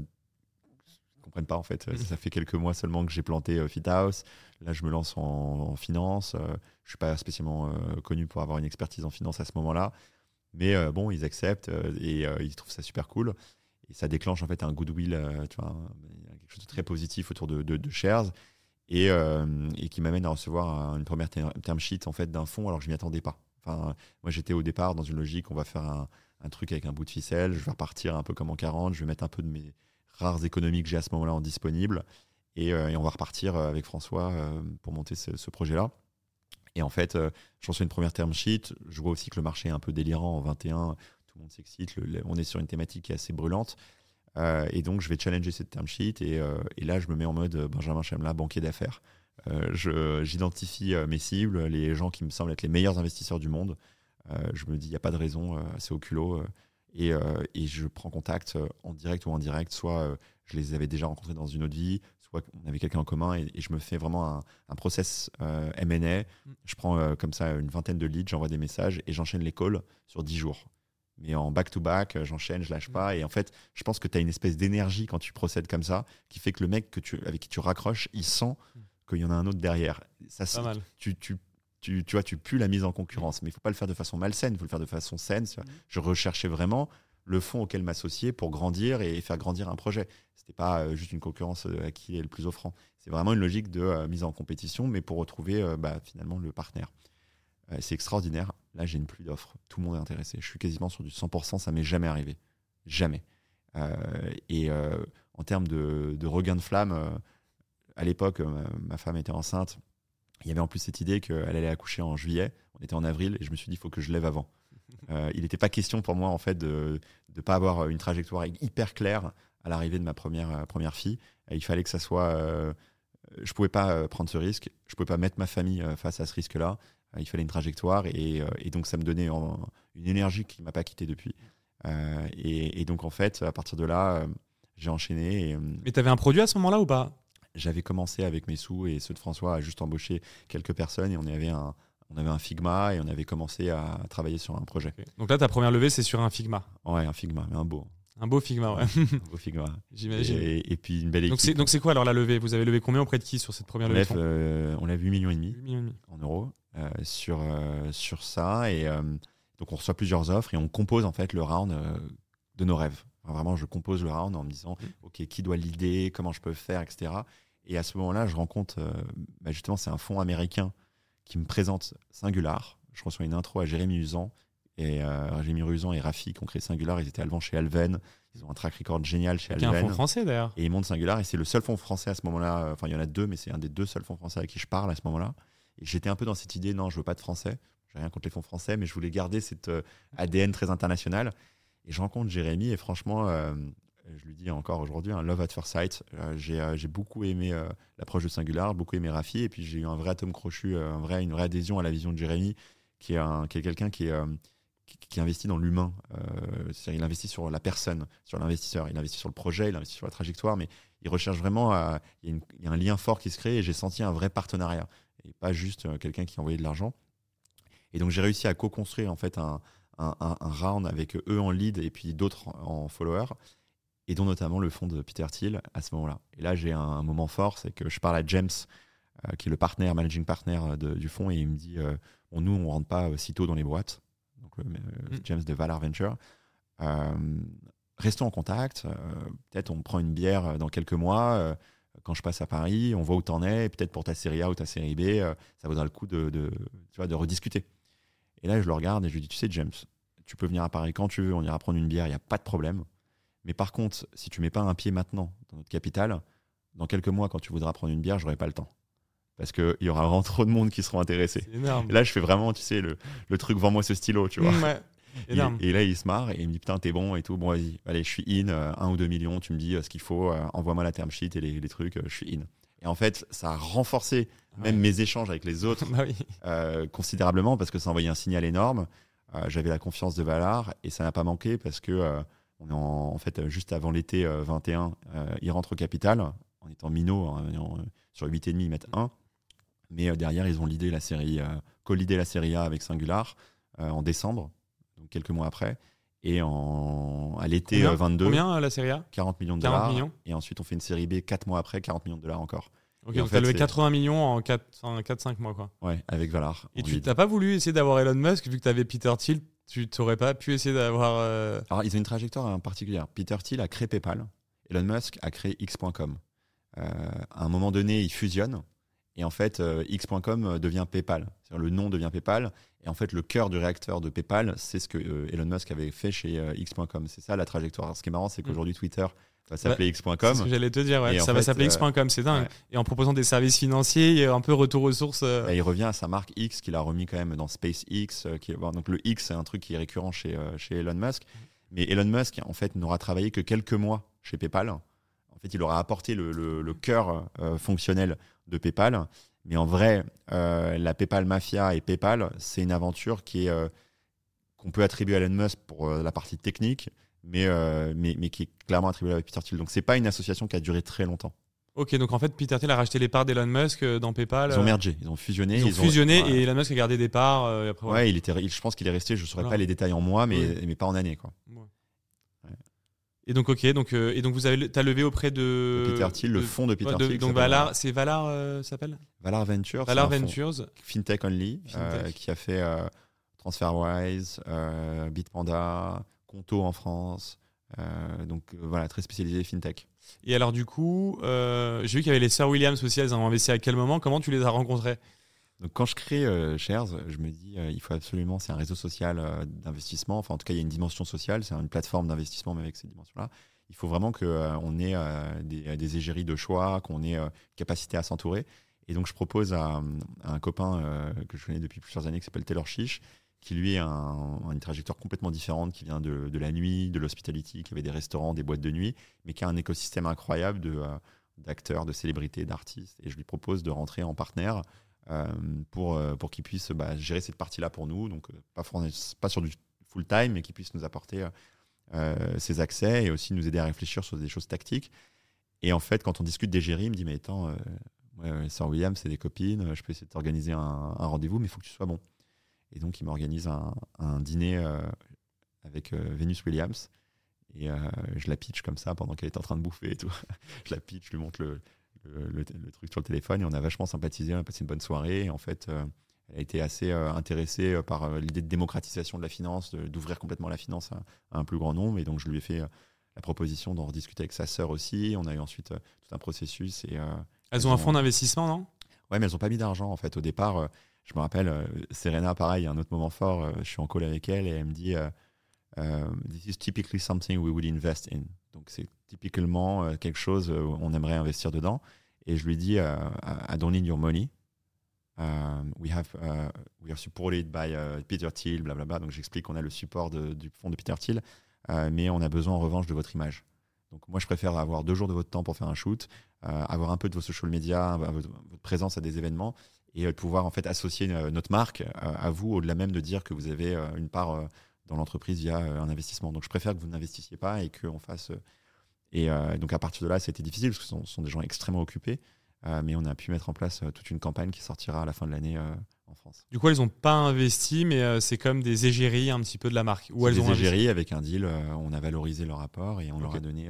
comprennent pas en fait. Mm. Ça fait quelques mois seulement que j'ai planté FitHouse. Là, je me lance en, finance. je suis pas spécialement connu pour avoir une expertise en finance à ce moment-là, mais bon, ils acceptent et ils trouvent ça super cool et ça déclenche en fait un goodwill, euh, tu vois, quelque chose de très positif autour de, de, shares et, euh, et qui m'amène à recevoir une première term sheet en fait d'un fonds alors que je m'y attendais pas. Enfin, moi j'étais au départ dans une logique, on va faire un, un, truc avec un bout de ficelle, je vais repartir un peu comme en 40, je vais mettre un peu de mes rares économies que j'ai à ce moment-là en disponible et, et, on va repartir avec François pour monter ce, projet-là. Et en fait, je reçois une première term sheet. Je vois aussi que le marché est un peu délirant en 21. Tout le monde s'excite. On est sur une thématique qui est assez brûlante. Euh, et donc, je vais challenger cette term sheet. Et, euh, et, là, je me mets en mode Benjamin Chamla, banquier d'affaires. Euh, J'identifie mes cibles, les gens qui me semblent être les meilleurs investisseurs du monde. Je me dis, il n'y a pas de raison, c'est au culot. Et, et, je prends contact en direct ou en direct. Soit je les avais déjà rencontrés dans une autre vie, soit on avait quelqu'un en commun. Et, je me fais vraiment un, un process MA. Mm. Je prends comme ça une vingtaine de leads, j'envoie des messages et j'enchaîne les calls sur 10 jours mais en back-to-back, euh, j'enchaîne, je lâche pas. Et en fait, je pense que tu as une espèce d'énergie quand tu procèdes comme ça, qui fait que le mec que tu, avec qui tu raccroches, il sent qu'il y en a un autre derrière. Ça, pas mal. Tu, tu, tu, tu, vois, tu pues la mise en concurrence. Mais il faut pas le faire de façon malsaine, il faut le faire de façon saine. Je recherchais vraiment le fond auquel m'associer pour grandir et faire grandir un projet. C'était pas euh, juste une concurrence euh, à qui est le plus offrant. C'est vraiment une logique de mise en compétition, mais pour retrouver bah, finalement le partenaire. c'est extraordinaire. Là, j'ai une pluie d'offres. Tout le monde est intéressé. Je suis quasiment sur du 100%. Ça m'est jamais arrivé. Jamais. Euh, et euh, en termes de, regain de flamme, euh, à l'époque, ma femme était enceinte. Il y avait en plus cette idée qu'elle allait accoucher en juillet. On était en avril et je me suis dit, il faut que je lève avant. il n'était pas question pour moi, en fait, de ne pas avoir une trajectoire hyper claire à l'arrivée de ma première, première fille. il fallait que ça soit. je pouvais pas prendre ce risque. Je pouvais pas mettre ma famille face à ce risque-là. Euh, il fallait une trajectoire euh, et, donc ça me donnait une énergie qui m'a pas quitté depuis. Euh, et, donc en fait, à partir de là, j'ai enchaîné. Et, Mais tu avais un produit à ce moment-là ou pas? J'avais commencé avec mes sous et ceux de François à juste embaucher quelques personnes et on avait un, on avait un Figma et on avait commencé à travailler sur un projet. Donc là, ta première levée, c'est sur un Figma Ouais, un Figma, mais un beau. Un beau Figma, ouais. un beau Figma. J'imagine. Et, puis une belle équipe. Donc c'est quoi alors la levée? Vous avez levé combien auprès de qui sur cette première levée On a 8 millions et demi, 8 millions et demi. en euros. Euh, sur, euh, sur ça. Et euh, donc, on reçoit plusieurs offres et on compose en fait le round de nos rêves. vraiment, je compose le round en me disant, mmh. OK, qui doit l'idée, comment je peux faire, etc. Et à ce moment-là, je rencontre, bah, justement, c'est un fonds américain qui me présente Singular. Je reçois une intro à Jérémy Usan. Et Jérémy Usan et Rafi qui ont créé Singular, ils étaient allemand chez Alven. Ils ont un track record génial chez Alven. C'est un fonds français d'ailleurs. Et ils montent Singular. Et c'est le seul fonds français à ce moment-là. Enfin, il y en a deux, mais c'est un des deux seuls fonds français à qui je parle à ce moment-là. Et j'étais un peu dans cette idée, non, je veux pas de français. J'ai rien contre les fonds français, mais je voulais garder cet euh, ADN très international. Et je rencontre Jérémy et franchement, euh, je lui dis encore aujourd'hui, un love at first sight. Euh, j'ai beaucoup aimé l'approche de Singular, beaucoup aimé Rafi, et puis j'ai eu un vrai atome crochu, un vrai, une vraie adhésion à la vision de Jérémy, qui est, est quelqu'un qui est qui, investit dans l'humain. il investit sur la personne, sur l'investisseur. Il investit sur le projet, il investit sur la trajectoire, mais il recherche vraiment. il, y a un lien fort qui se crée et j'ai senti un vrai partenariat et pas juste euh, quelqu'un qui envoyait de l'argent. Et donc j'ai réussi à co-construire en fait un, un, round avec eux en lead et puis d'autres en follower, et dont notamment le fonds de Peter Thiel à ce moment-là. Et là j'ai un, moment fort, c'est que je parle à James, euh, qui est le partenaire, managing partner euh, du fonds, et il me dit bon, nous on rentre pas si tôt dans les boîtes. Donc mm. James de Valar Venture. restons en contact. Peut-être on prend une bière dans quelques mois quand je passe à Paris, on voit où t'en es, peut-être pour ta série A ou ta série B, euh, ça vaudra le coup de, tu vois, de rediscuter. Et là, je le regarde et je lui dis, tu sais, James, tu peux venir à Paris quand tu veux, on ira prendre une bière, il n'y a pas de problème. Mais par contre, si tu mets pas un pied maintenant dans notre capitale, dans quelques mois, quand tu voudras prendre une bière, j'aurai pas le temps. Parce qu'il y aura vraiment trop de monde qui seront intéressés. Et là, je fais vraiment, tu sais, le, le truc, vends-moi ce stylo, tu vois. Ouais. Et, là, il se marre et il me dit Putain, t'es bon et tout. Bon, vas-y, allez, je suis in, euh, un ou deux millions, tu me dis euh, ce qu'il faut, euh, envoie-moi la term sheet et les, les trucs, je suis in. Et en fait, ça a renforcé même mes échanges avec les autres bah considérablement parce que ça envoyait un signal énorme. J'avais la confiance de Valar et ça n'a pas manqué parce que on est en, fait juste avant l'été 21, ils rentrent au capital en étant minot, hein, sur 8,5, ils mettent 1. Mais derrière, ils ont l'idée la série, co-l'idée la série A avec Singular en décembre quelques mois après. Et en, à l'été 22. Euh, combien euh, la série A? 40 millions de 40 dollars. Millions. Et ensuite, on fait une série B 4 mois après, 40 millions de dollars encore. Ok, donc tu as levé 80 millions en 4-5 mois. Quoi. Ouais, avec Valar. Et tu n'as pas voulu essayer d'avoir Elon Musk vu que tu avais Peter Thiel Tu n'aurais pas pu essayer d'avoir. Euh, Alors, ils ont une trajectoire particulière. Peter Thiel a créé PayPal. Elon Musk a créé X.com. à un moment donné, ils fusionnent. Et en fait, X.com devient PayPal. Le nom devient PayPal. Et en fait, le cœur du réacteur de PayPal, c'est ce que Elon Musk avait fait chez X.com. C'est ça la trajectoire. ce qui est marrant, c'est qu'aujourd'hui, Twitter va s'appeler bah, X.com. C'est ce que j'allais te dire, ouais. ça va s'appeler X.com, c'est dingue. Et en proposant des services financiers, un peu retour aux sources. il revient à sa marque X qu'il a remis quand même dans SpaceX. Qui donc le X, c'est un truc qui est récurrent chez, chez Elon Musk. Mais Elon Musk, en fait, n'aura travaillé que quelques mois chez PayPal. En fait, il aura apporté le, le, cœur euh, fonctionnel de PayPal. Mais en vrai, euh, la PayPal Mafia et PayPal, c'est une aventure qui est euh, qu'on peut attribuer à Elon Musk pour la partie technique, mais, mais, mais, qui est clairement attribuée à Peter Thiel. Donc, c'est pas une association qui a duré très longtemps. Ok, donc en fait, Peter Thiel a racheté les parts d'Elon Musk dans PayPal. Ils ont mergé, ils ont fusionné. Ils ont fusionné et Elon Musk a gardé des parts. après, ouais, il était, je pense qu'il est resté, je ne saurais pas les détails en mois, mais, mais pas en année. Quoi. Et donc, ok, donc, euh, et donc vous avez, as levé auprès de. Peter Thiel, le fonds de Peter Thiel. Donc Valar, c'est Valar, euh, s'appelle Valar Ventures. Valar Ventures. FinTech Only, euh, qui a fait TransferWise, Bitpanda, Conto en France. donc voilà, très spécialisé FinTech. Et alors, du coup, j'ai vu qu'il y avait les sœurs Williams aussi, elles ont investi à quel moment? Comment tu les as rencontrées donc quand je crée euh, Shares, je me dis euh, il faut absolument, c'est un réseau social euh, d'investissement, enfin en tout cas il y a une dimension sociale, c'est une plateforme d'investissement mais avec cette dimension-là. Il faut vraiment qu'on ait des, des, égéries de choix, qu'on ait capacité à s'entourer. Et donc je propose à, un copain que je connais depuis plusieurs années qui s'appelle Taylor Chiche, qui lui a une trajectoire complètement différente, qui vient de, de la nuit, de l'hospitality, qui avait des restaurants, des boîtes de nuit, mais qui a un écosystème incroyable de d'acteurs, de célébrités, d'artistes. Et je lui propose de rentrer en partenaire euh, pour, euh, pour qu'ils puissent bah, gérer cette partie-là pour nous. Donc, euh, pas, sur du full-time, mais qu'ils puissent nous apporter ces accès et aussi nous aider à réfléchir sur des choses tactiques. Et en fait, quand on discute d'égérie, il me dit Mais attends, ouais, Sir William, c'est des copines, je peux essayer de t'organiser un, un rendez-vous, mais il faut que tu sois bon. Et donc, il m'organise un, un, dîner avec Venus Williams. Et je la pitch comme ça pendant qu'elle est en train de bouffer et tout. je la pitch, je lui montre le, le, truc sur le téléphone et on a vachement sympathisé, on a passé une bonne soirée. Et en fait, euh, elle a été assez euh, intéressée euh, par l'idée de démocratisation de la finance, d'ouvrir complètement la finance à, un plus grand nombre. Et donc, je lui ai fait la proposition d'en rediscuter avec sa sœur aussi. On a eu ensuite tout un processus. Et, elles ont un fonds d'investissement, non? Ouais, mais elles n'ont pas mis d'argent en fait. Au départ, je me rappelle, Serena, pareil, un autre moment fort, je suis en call avec elle et elle me dit This is typically something we would invest in. Donc c'est typiquement euh, quelque chose où on aimerait investir dedans. Et je lui dis, I don't need your money. Um, we have uh, we are supported by uh, Peter Thiel, blablabla. Donc j'explique qu'on a le support du fonds de Peter Thiel, mais on a besoin en revanche de votre image. Donc moi je préfère avoir deux jours de votre temps pour faire un shoot, avoir un peu de vos social media, votre, présence à des événements et pouvoir en fait associer notre marque à vous au-delà même de dire que vous avez une part dans l'entreprise via euh, un investissement. Donc je préfère que vous n'investissiez pas et qu'on fasse. Euh, et euh, donc à partir de là, c'était difficile parce que ce sont, des gens extrêmement occupés. mais on a pu mettre en place toute une campagne qui sortira à la fin de l'année en France. Du coup, elles n'ont pas investi, mais c'est comme des égéries un petit peu de la marque. Ou elles des égéries avec un deal, on a valorisé leur rapport et on leur a donné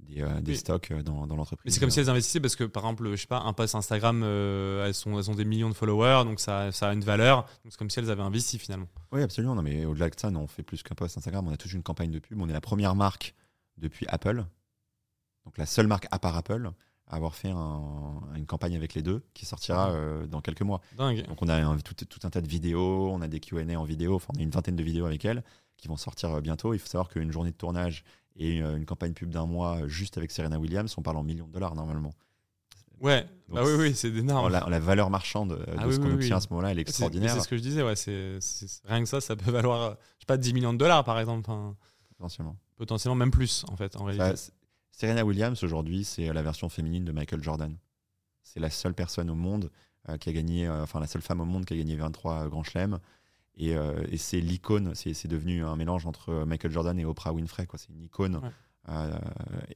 des, des stocks dans, dans l'entreprise. Mais c'est comme si elles investissaient parce que, par exemple, je sais pas, un post Instagram, elles, sont, elles ont des millions de followers, donc ça, ça a une valeur. Donc c'est comme si elles avaient investi finalement. Oui, absolument. Non, mais au-delà de ça, non, on fait plus qu'un post Instagram. On a toute une campagne de pub. On est la première marque depuis Apple, donc la seule marque à part Apple à avoir fait une campagne avec les deux qui sortira euh, dans quelques mois. Dingue. Donc on a tout, tout, un tas de vidéos, on a des Q&A en vidéo, enfin on a une vingtaine de vidéos avec elles qui vont sortir euh, bientôt. Il faut savoir qu'une journée de tournage et euh, une campagne pub d'un mois juste avec Serena Williams, on parle en millions de dollars normalement. Ouais, bah oui, oui, c'est énorme. La, la, valeur marchande de ah ce qu'on obtient à ce moment-là, elle est extraordinaire. C'est ce que je disais, ouais, c'est rien que ça, ça peut valoir, je sais pas, 10 millions de dollars par exemple. potentiellement. Potentiellement même plus, en fait, en réalité. Serena Williams, aujourd'hui, c'est la version féminine de Michael Jordan. C'est la seule personne au monde euh, qui a gagné, euh, enfin, la seule femme au monde qui a gagné 23 grands chelems. Et, euh, et c'est l'icône, c'est devenu un mélange entre Michael Jordan et Oprah Winfrey. C'est une icône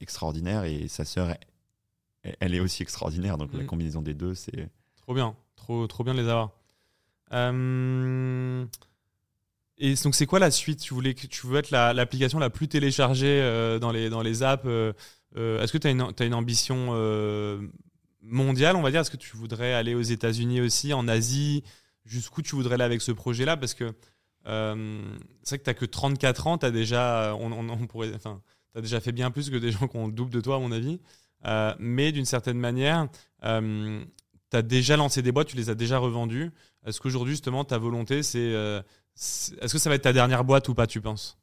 extraordinaire et sa sœur elle est aussi extraordinaire. Donc la mm. combinaison des deux, c'est. Trop bien, trop, trop bien de les avoir. Euh, et donc c'est quoi la suite? Tu voulais que tu veux être l'application la, plus téléchargée euh, dans les dans les apps. Euh, est-ce que tu as une ambition mondiale, on va dire? Est-ce que tu voudrais aller aux États-Unis aussi, en Asie? Jusqu'où tu voudrais aller avec ce projet-là? Parce que c'est vrai que tu n'as que 34 ans, tu as déjà on, pourrait enfin, as déjà fait bien plus que des gens qui ont le double de toi à mon avis. Euh, mais d'une certaine manière, euh, tu as déjà lancé des boîtes, tu les as déjà revendues. Est-ce qu'aujourd'hui, justement, ta volonté, c'est. euh, Est-ce que ça va être ta dernière boîte ou pas, tu penses?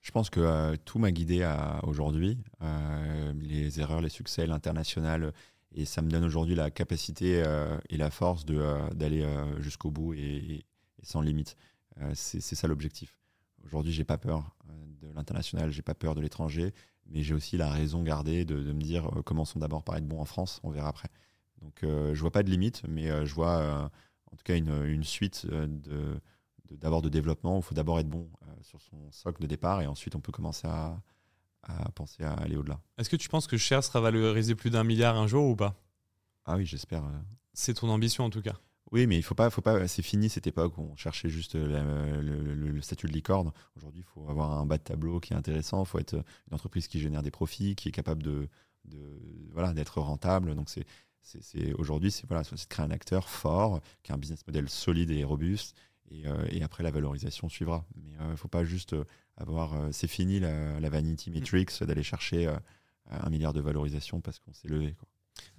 Je pense que euh, tout m'a guidé aujourd'hui, euh, les erreurs, les succès, l'international, et ça me donne aujourd'hui la capacité euh, et la force euh, d'aller euh, jusqu'au bout et, sans limite. C'est, ça l'objectif. Aujourd'hui, j'ai pas peur de l'international, j'ai pas peur de l'étranger, mais j'ai aussi la raison gardée de, me dire commençons d'abord par être bon en France, on verra après. Donc, euh, je vois pas de limite, mais je vois en tout cas une, une suite euh, de, de- d'abord de développement. Il faut d'abord être bon sur son socle de départ et ensuite on peut commencer à, à penser à aller au-delà. Est-ce que tu penses que Cher sera valorisé plus d'un milliard un jour ou pas? Ah oui, j'espère. euh. C'est ton ambition en tout cas. Oui, mais il faut pas, faut pas. C'est fini cette époque où on cherchait juste la- le, le- le statut de licorne. Aujourd'hui, il faut avoir un bas de tableau qui est intéressant. Il faut être une entreprise qui génère des profits, qui est capable de, de voilà, d'être rentable. Donc c'est, aujourd'hui, c'est voilà, c'est de créer un acteur fort, qui a un business model solide et robuste. Et, euh, et après, la valorisation suivra. Mais il ne faut pas juste euh, avoir. euh, c'est fini la, la vanity metrics d'aller chercher euh, un milliard de valorisation parce qu'on s'est levé. quoi.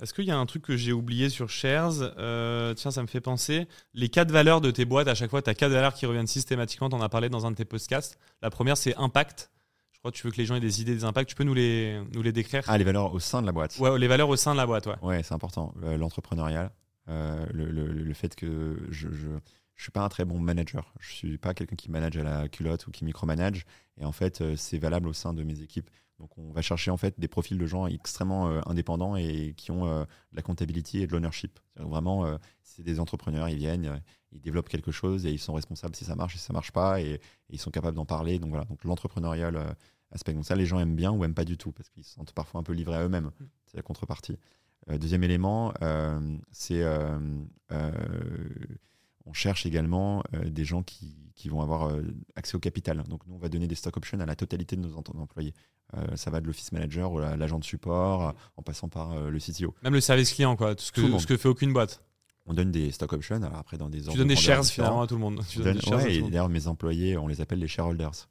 Est-ce qu'il y a un truc que j'ai oublié sur Shares Euh, Tiens, ça me fait penser. Les quatre valeurs de tes boîtes, à chaque fois, tu as quatre valeurs qui reviennent systématiquement. Tu en as parlé dans un de tes podcasts. La première, c'est impact. Je crois que tu veux que les gens aient des idées des impacts. Tu peux nous les, nous les décrire? Ah, les valeurs au sein de la boîte. Ouais, les valeurs au sein de la boîte, ouais. Ouais, c'est important. Euh, L'entrepreneuriat, euh, le, le- le fait que je, je, je suis pas un très bon manager. Je suis pas quelqu'un qui manage à la culotte ou qui micromanage. Et en fait, euh, c'est valable au sein de mes équipes. Donc, on va chercher en fait des profils de gens extrêmement euh, indépendants et qui ont euh, de la comptabilité et de l'ownership. Vraiment, euh, c'est des entrepreneurs. Ils viennent, ils développent quelque chose et ils sont responsables si ça marche et si ça marche pas. Et, et ils sont capables d'en parler. Donc voilà. Donc l'entrepreneurial aspect. Donc ça, les gens aiment bien ou aiment pas du tout parce qu'ils se sentent parfois un peu livrés à eux-mêmes. C'est la contrepartie. Deuxième élément, c'est on cherche également euh, des gens qui, qui vont avoir euh, accès au capital. Donc nous, on va donner des stock options à la totalité de nos employés. Euh, ça va de l'office manager ou la- l'agent de support, en passant par le CTO. Même le service client, quoi. Tout ce que, ce que fait aucune boîte. On donne des stock options, alors après dans des Tu donnes de des shares finalement à tout le monde. Tu On donnes donne- des shares à ouais, et d'ailleurs, mes employés, on les appelle les shareholders.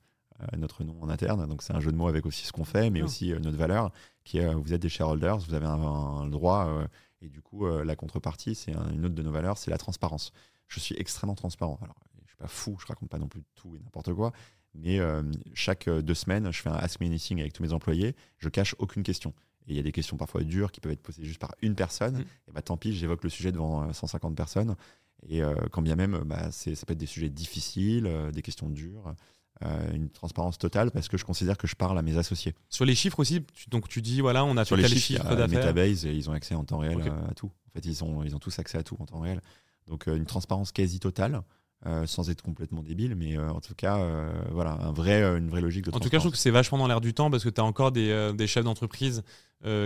Notre nom en interne, donc c'est un jeu de mots avec aussi ce qu'on fait, mais Ah. aussi notre valeur, qui est vous êtes des shareholders, vous avez un, un droit, et du coup, la contrepartie, c'est un- une autre de nos valeurs, c'est la transparence. Je suis extrêmement transparent. Alors, je suis pas fou, je raconte pas non plus tout et n'importe quoi, mais euh, chaque euh, deux semaines, je fais un Ask Me Anything avec tous mes employés, je cache aucune question. Et il y a des questions parfois dures qui peuvent être posées juste par une personne, Mm. et bah tant pis, j'évoque le sujet devant euh, 150 personnes. Et euh, quand bien même, bah, ça peut être des sujets difficiles, euh, des questions dures, euh, une transparence totale parce que je considère que je parle à mes associés. Sur les chiffres aussi, tu- donc tu dis, voilà, on a Sur fait les tel chiffres, chiffre d'affaires. Metabase, et ils ont accès en temps réel euh, à tout. En fait, ils ont, ils ont tous accès à tout en temps réel. Donc, euh, une transparence quasi totale, euh, sans être complètement débile, mais euh, en tout cas, euh, voilà, un vrai, une vraie logique de En tout cas, je trouve que c'est vachement dans l'air du temps parce que tu as encore des, des chefs d'entreprise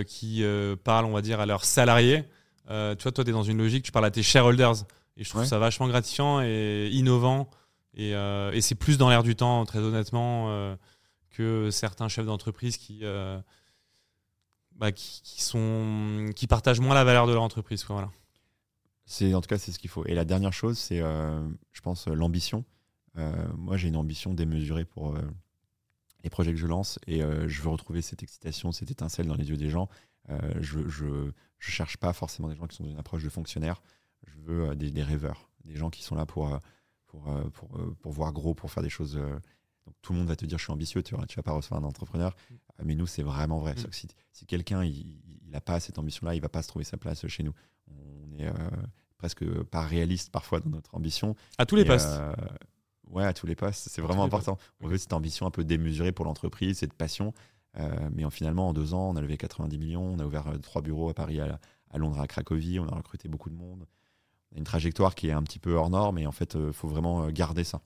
qui parlent, on va dire, à leurs salariés. Tu vois, toi, tu es dans une logique, tu parles à tes shareholders. Et je trouve Ouais. ça vachement gratifiant et innovant. Et, et c'est plus dans l'air du temps, très honnêtement, que certains chefs d'entreprise qui, bah, qui, qui sont, qui partagent moins la valeur de leur entreprise. quoi, voilà. C'est en tout cas c'est ce qu'il faut. Et la dernière chose, c'est, euh, je pense, euh, l'ambition. Euh, moi, j'ai une ambition démesurée pour les projets que je lance, et je veux retrouver cette excitation, cette étincelle dans les yeux des gens. Je, je, je cherche pas forcément des gens qui sont dans une approche de fonctionnaire. Je veux des, des rêveurs, des gens qui sont là pour pour pour, pour voir gros, pour faire des choses. donc tout le monde va te dire je suis ambitieux, tu tu vas pas recevoir un entrepreneur. Euh, Mais nous, c'est vraiment vrai. Mm. Que Si, si quelqu'un il n'a pas cette ambition-là, il va pas se trouver sa place chez nous. On est euh, presque pas réaliste parfois dans notre ambition. À tous les Et, postes. euh, ouais, à tous les postes. C'est vraiment important. On veut cette ambition un peu démesurée pour l'entreprise, cette passion. Euh, mais en, finalement, en deux ans, on a levé 90 millions. On a ouvert euh, trois bureaux à Paris, à, à Londres, à Cracovie. On a recruté beaucoup de monde. Une trajectoire qui est un petit peu hors norme. Et en fait, il faut vraiment garder ça.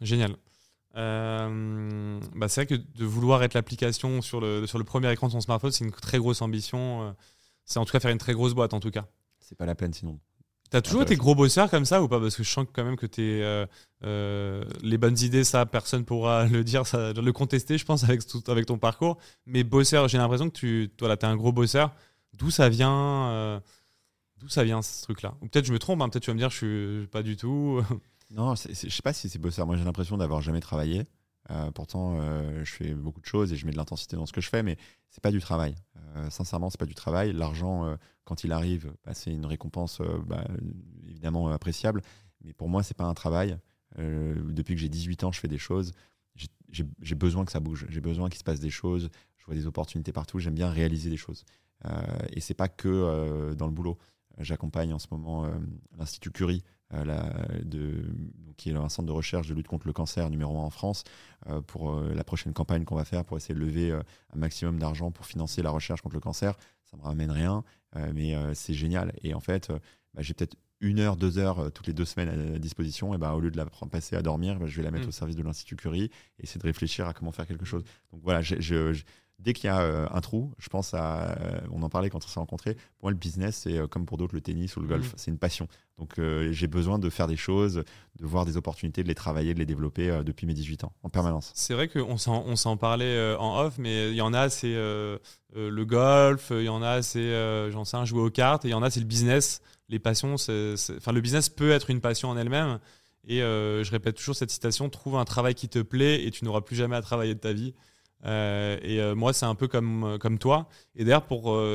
Génial. Euh, bah c'est vrai que de vouloir être l'application sur le, sur le premier écran de son smartphone, c'est une très grosse ambition. C'est en tout cas faire une très grosse boîte, en tout cas. C'est pas la peine sinon. T'as toujours été gros bosseur comme ça ou pas? Parce que je sens quand même que t'es euh, euh, les bonnes idées, ça personne pourra le dire, ça, le contester, je pense, avec, tout, avec ton parcours. Mais bosseur, j'ai l'impression que tu toi, là, t'es un gros bosseur. D'où ça vient euh, D'où ça vient ce truc-là? Ou peut-être je me trompe, hein, peut-être tu vas me dire je suis pas du tout. Non, je sais pas si c'est bosseur. Moi, j'ai l'impression d'avoir jamais travaillé. Pourtant, je fais beaucoup de choses et je mets de l'intensité dans ce que je fais, mais c'est pas du travail. sincèrement, c'est pas du travail. L'argent, quand il arrive, bah, c'est une récompense bah, évidemment appréciable, mais pour moi, c'est pas un travail. depuis que j'ai 18 ans, je fais des choses. J'ai besoin que ça bouge. J'ai besoin qu'il se passe des choses. Je vois des opportunités partout. J'aime bien réaliser des choses. et c'est pas que dans le boulot. J'accompagne en ce moment euh, l'Institut Curie, euh, de, qui est un centre de recherche de lutte contre le cancer numéro un en France, euh, pour la prochaine campagne qu'on va faire pour essayer de lever un maximum d'argent pour financer la recherche contre le cancer. Ça ne me ramène rien, mais c'est génial. Et en fait, bah, j'ai peut-être une heure, deux heures toutes les deux semaines à, disposition, et ben au lieu de la passer à dormir, bah, je vais la mettre mm. au service de l'Institut Curie et essayer de réfléchir à comment faire quelque chose. Donc voilà, je, dès qu'il y a euh, un trou, je pense à. Euh, on en parlait quand on s'est rencontrés. Pour moi, le business, c'est euh, comme pour d'autres le tennis ou le golf. Mm. C'est une passion. Donc, j'ai besoin de faire des choses, de voir des opportunités, de les travailler, de les développer depuis mes 18 ans, en permanence. C'est vrai qu'on s'en parlait en off, mais il y en a, c'est le golf, il y en a, c'est, j'en sais un, jouer aux cartes, et il y en a, c'est le business. Les passions, enfin, le business peut être une passion en elle-même. Et je répète toujours cette citation trouve un travail qui te plaît et tu n'auras plus jamais à travailler de ta vie. Euh, et euh, moi, c'est un peu comme, euh, comme toi. Et d'ailleurs,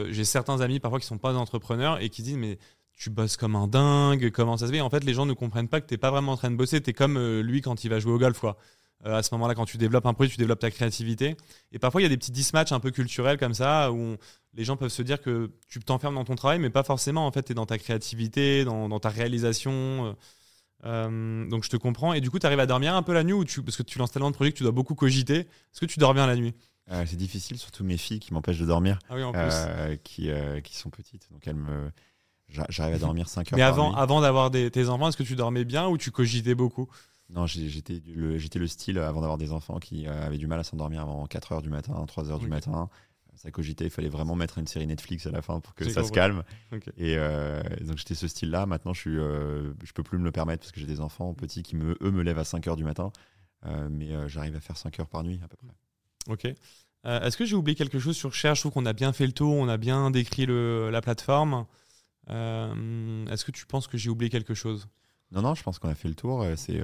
j'ai certains amis parfois qui sont pas entrepreneurs et qui disent mais tu bosses comme un dingue, comment ça se fait? En fait, les gens ne comprennent pas que tu n'es pas vraiment en train de bosser. Tu es comme lui quand il va jouer au golf. À ce moment-là, quand tu développes un produit, tu développes ta créativité. Et parfois, il y a des petits dismatchs un peu culturels comme ça où les gens peuvent se dire que tu t'enfermes dans ton travail, mais pas forcément. En fait, tu es dans ta créativité, dans ta réalisation. Euh, donc je te comprends. Et du coup, tu arrives à dormir un peu la nuit ou tu, parce que tu lances tellement de projets que tu dois beaucoup cogiter. Est-ce que tu dors bien la nuit? Euh, C'est difficile, surtout mes filles qui m'empêchent de dormir. Ah oui, en plus. Euh, qui, qui sont petites. Donc elles me. J'arrive à dormir 5 heures. Mais avant, avant d'avoir tes enfants, est-ce que tu dormais bien ou tu cogitais beaucoup? Non, j'étais le, le style avant d'avoir des enfants qui avait du mal à s'endormir avant 4 heures du matin, 3 heures du matin ça cogitait. Il fallait vraiment mettre une série Netflix à la fin pour que ça se calme. Et euh, donc j'étais ce style-là. Maintenant, je suis, euh, je peux plus me le permettre parce que j'ai des enfants petits qui me, eux me lèvent à 5 heures du matin, euh, mais j'arrive à faire 5 heures par nuit à peu près. Ok. Est-ce que j'ai oublié quelque chose sur Cher? Je trouve qu'on a bien fait le tour, on a bien décrit le, la plateforme. Est-ce que tu penses que j'ai oublié quelque chose? Non, non, je pense qu'on a fait le tour. C'est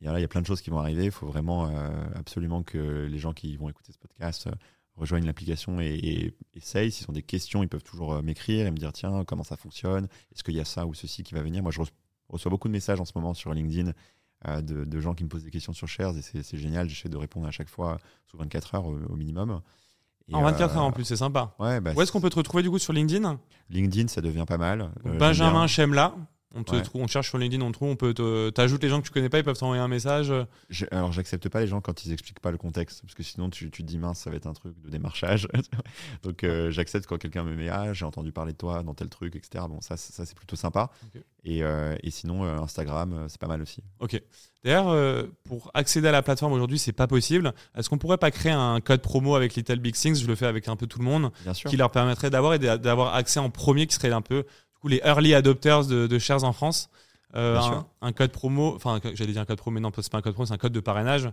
il y a plein de choses qui vont arriver. Il faut vraiment absolument que les gens qui vont écouter ce podcast rejoignent l'application et, essayent. S'ils ont des questions, ils peuvent toujours euh, m'écrire et me dire tiens, comment ça fonctionne? Est-ce qu'il y a ça ou ceci qui va venir? Moi, je reçois beaucoup de messages en ce moment sur LinkedIn euh, de, gens qui me posent des questions sur Shares et c'est génial. J'essaie de répondre à chaque fois sous 24 heures au, minimum. en 24 heures en plus, c'est sympa. Ouais, bah, Où est-ce qu'on peut te retrouver du coup sur LinkedIn? LinkedIn, ça devient pas mal. Euh, Benjamin Chemla. On te trouve, on cherche sur LinkedIn, on trouve, on peut t'ajoutes les gens que tu connais pas, ils peuvent t'envoyer un message. alors j'accepte pas les gens quand ils expliquent pas le contexte, parce que sinon tu, tu te dis mince, ça va être un truc de démarchage. Donc euh, j'accepte quand quelqu'un me met ah j'ai entendu parler de toi dans tel truc, etc. Bon ça, ça c'est plutôt sympa. Et, euh, et, sinon euh, Instagram c'est pas mal aussi. Ok. D'ailleurs pour accéder à la plateforme aujourd'hui c'est pas possible. Est-ce qu'on pourrait pas créer un code promo avec Little Big Things? Je le fais avec un peu tout le monde, Bien sûr. qui leur permettrait d'avoir et d'avoir accès en premier, qui serait un peu les early adopters de, de shares en France. Euh, un, code promo, enfin j'allais dire un code promo, mais non, c'est pas un code promo, c'est un code de parrainage.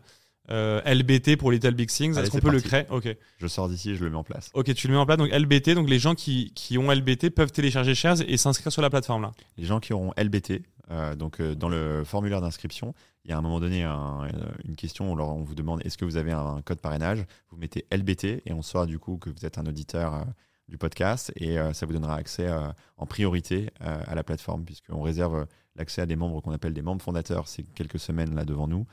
Euh, LBT pour Little Big Things. Est-ce qu'on peut le créer? Ok. Je sors d'ici et je le mets en place. Ok, tu le mets en place. Donc LBT, donc les gens qui, qui ont LBT peuvent télécharger Shares et s'inscrire sur la plateforme là. Les gens qui auront LBT, euh, donc dans le formulaire d'inscription, il y a à un moment donné une question où on vous demande est-ce que vous avez un code parrainage? Vous mettez LBT et on saura du coup que vous êtes un auditeur du podcast et euh, ça vous donnera accès euh, en priorité euh, à la plateforme puisqu'on réserve l'accès à des membres qu'on appelle des membres fondateurs. C'est quelques semaines là devant nous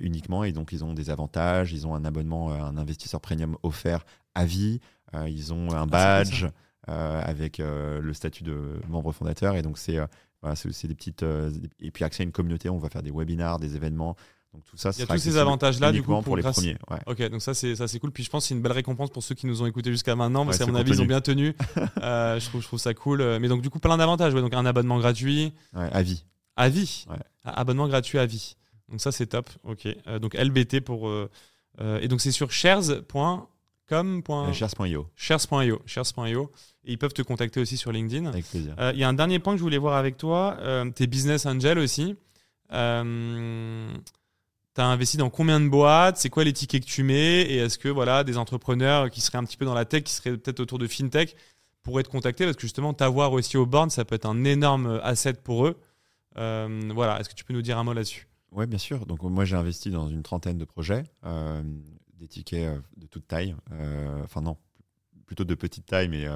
uniquement et donc ils ont des avantages, ils ont un abonnement, un investisseur premium offert à vie, ils ont un ah, badge avec le statut de membre fondateur et donc c'est voilà, c'est des petites et puis accès à une communauté. On va faire des webinars, des événements. Donc tout ça, il y a tous ces avantages-là du coup pour, les premiers. Ok, donc ça c'est ça c'est cool. Puis je pense que c'est une belle récompense pour ceux qui nous ont écoutés jusqu'à maintenant, parce qu'à mon avis ils ont bien tenu. euh, je trouve je trouve ça cool. Mais donc du coup plein d'avantages. donc un abonnement gratuit. à vie. À vie. Abonnement gratuit à vie. Donc ça c'est top. Ok. Euh, donc LBT pour euh, euh, et donc c'est sur shares.com. Shares.io. Shares.io. Shares.io. Et ils peuvent te contacter aussi sur LinkedIn. Avec plaisir. Il y a un dernier point que je voulais voir avec toi. tes business angels aussi. Tu as investi dans combien de boîtes? C'est quoi les tickets que tu mets? Et est-ce que voilà, des entrepreneurs qui seraient un petit peu dans la tech, qui seraient peut-être autour de FinTech, pourraient te contacter? Parce que justement, t'avoir aussi au board, ça peut être un énorme asset pour eux. Euh, voilà, est-ce que tu peux nous dire un mot là-dessus? Oui, bien sûr. Donc moi j'ai investi dans une trentaine de projets, des tickets de toute taille. Enfin non, plutôt de petite taille, mais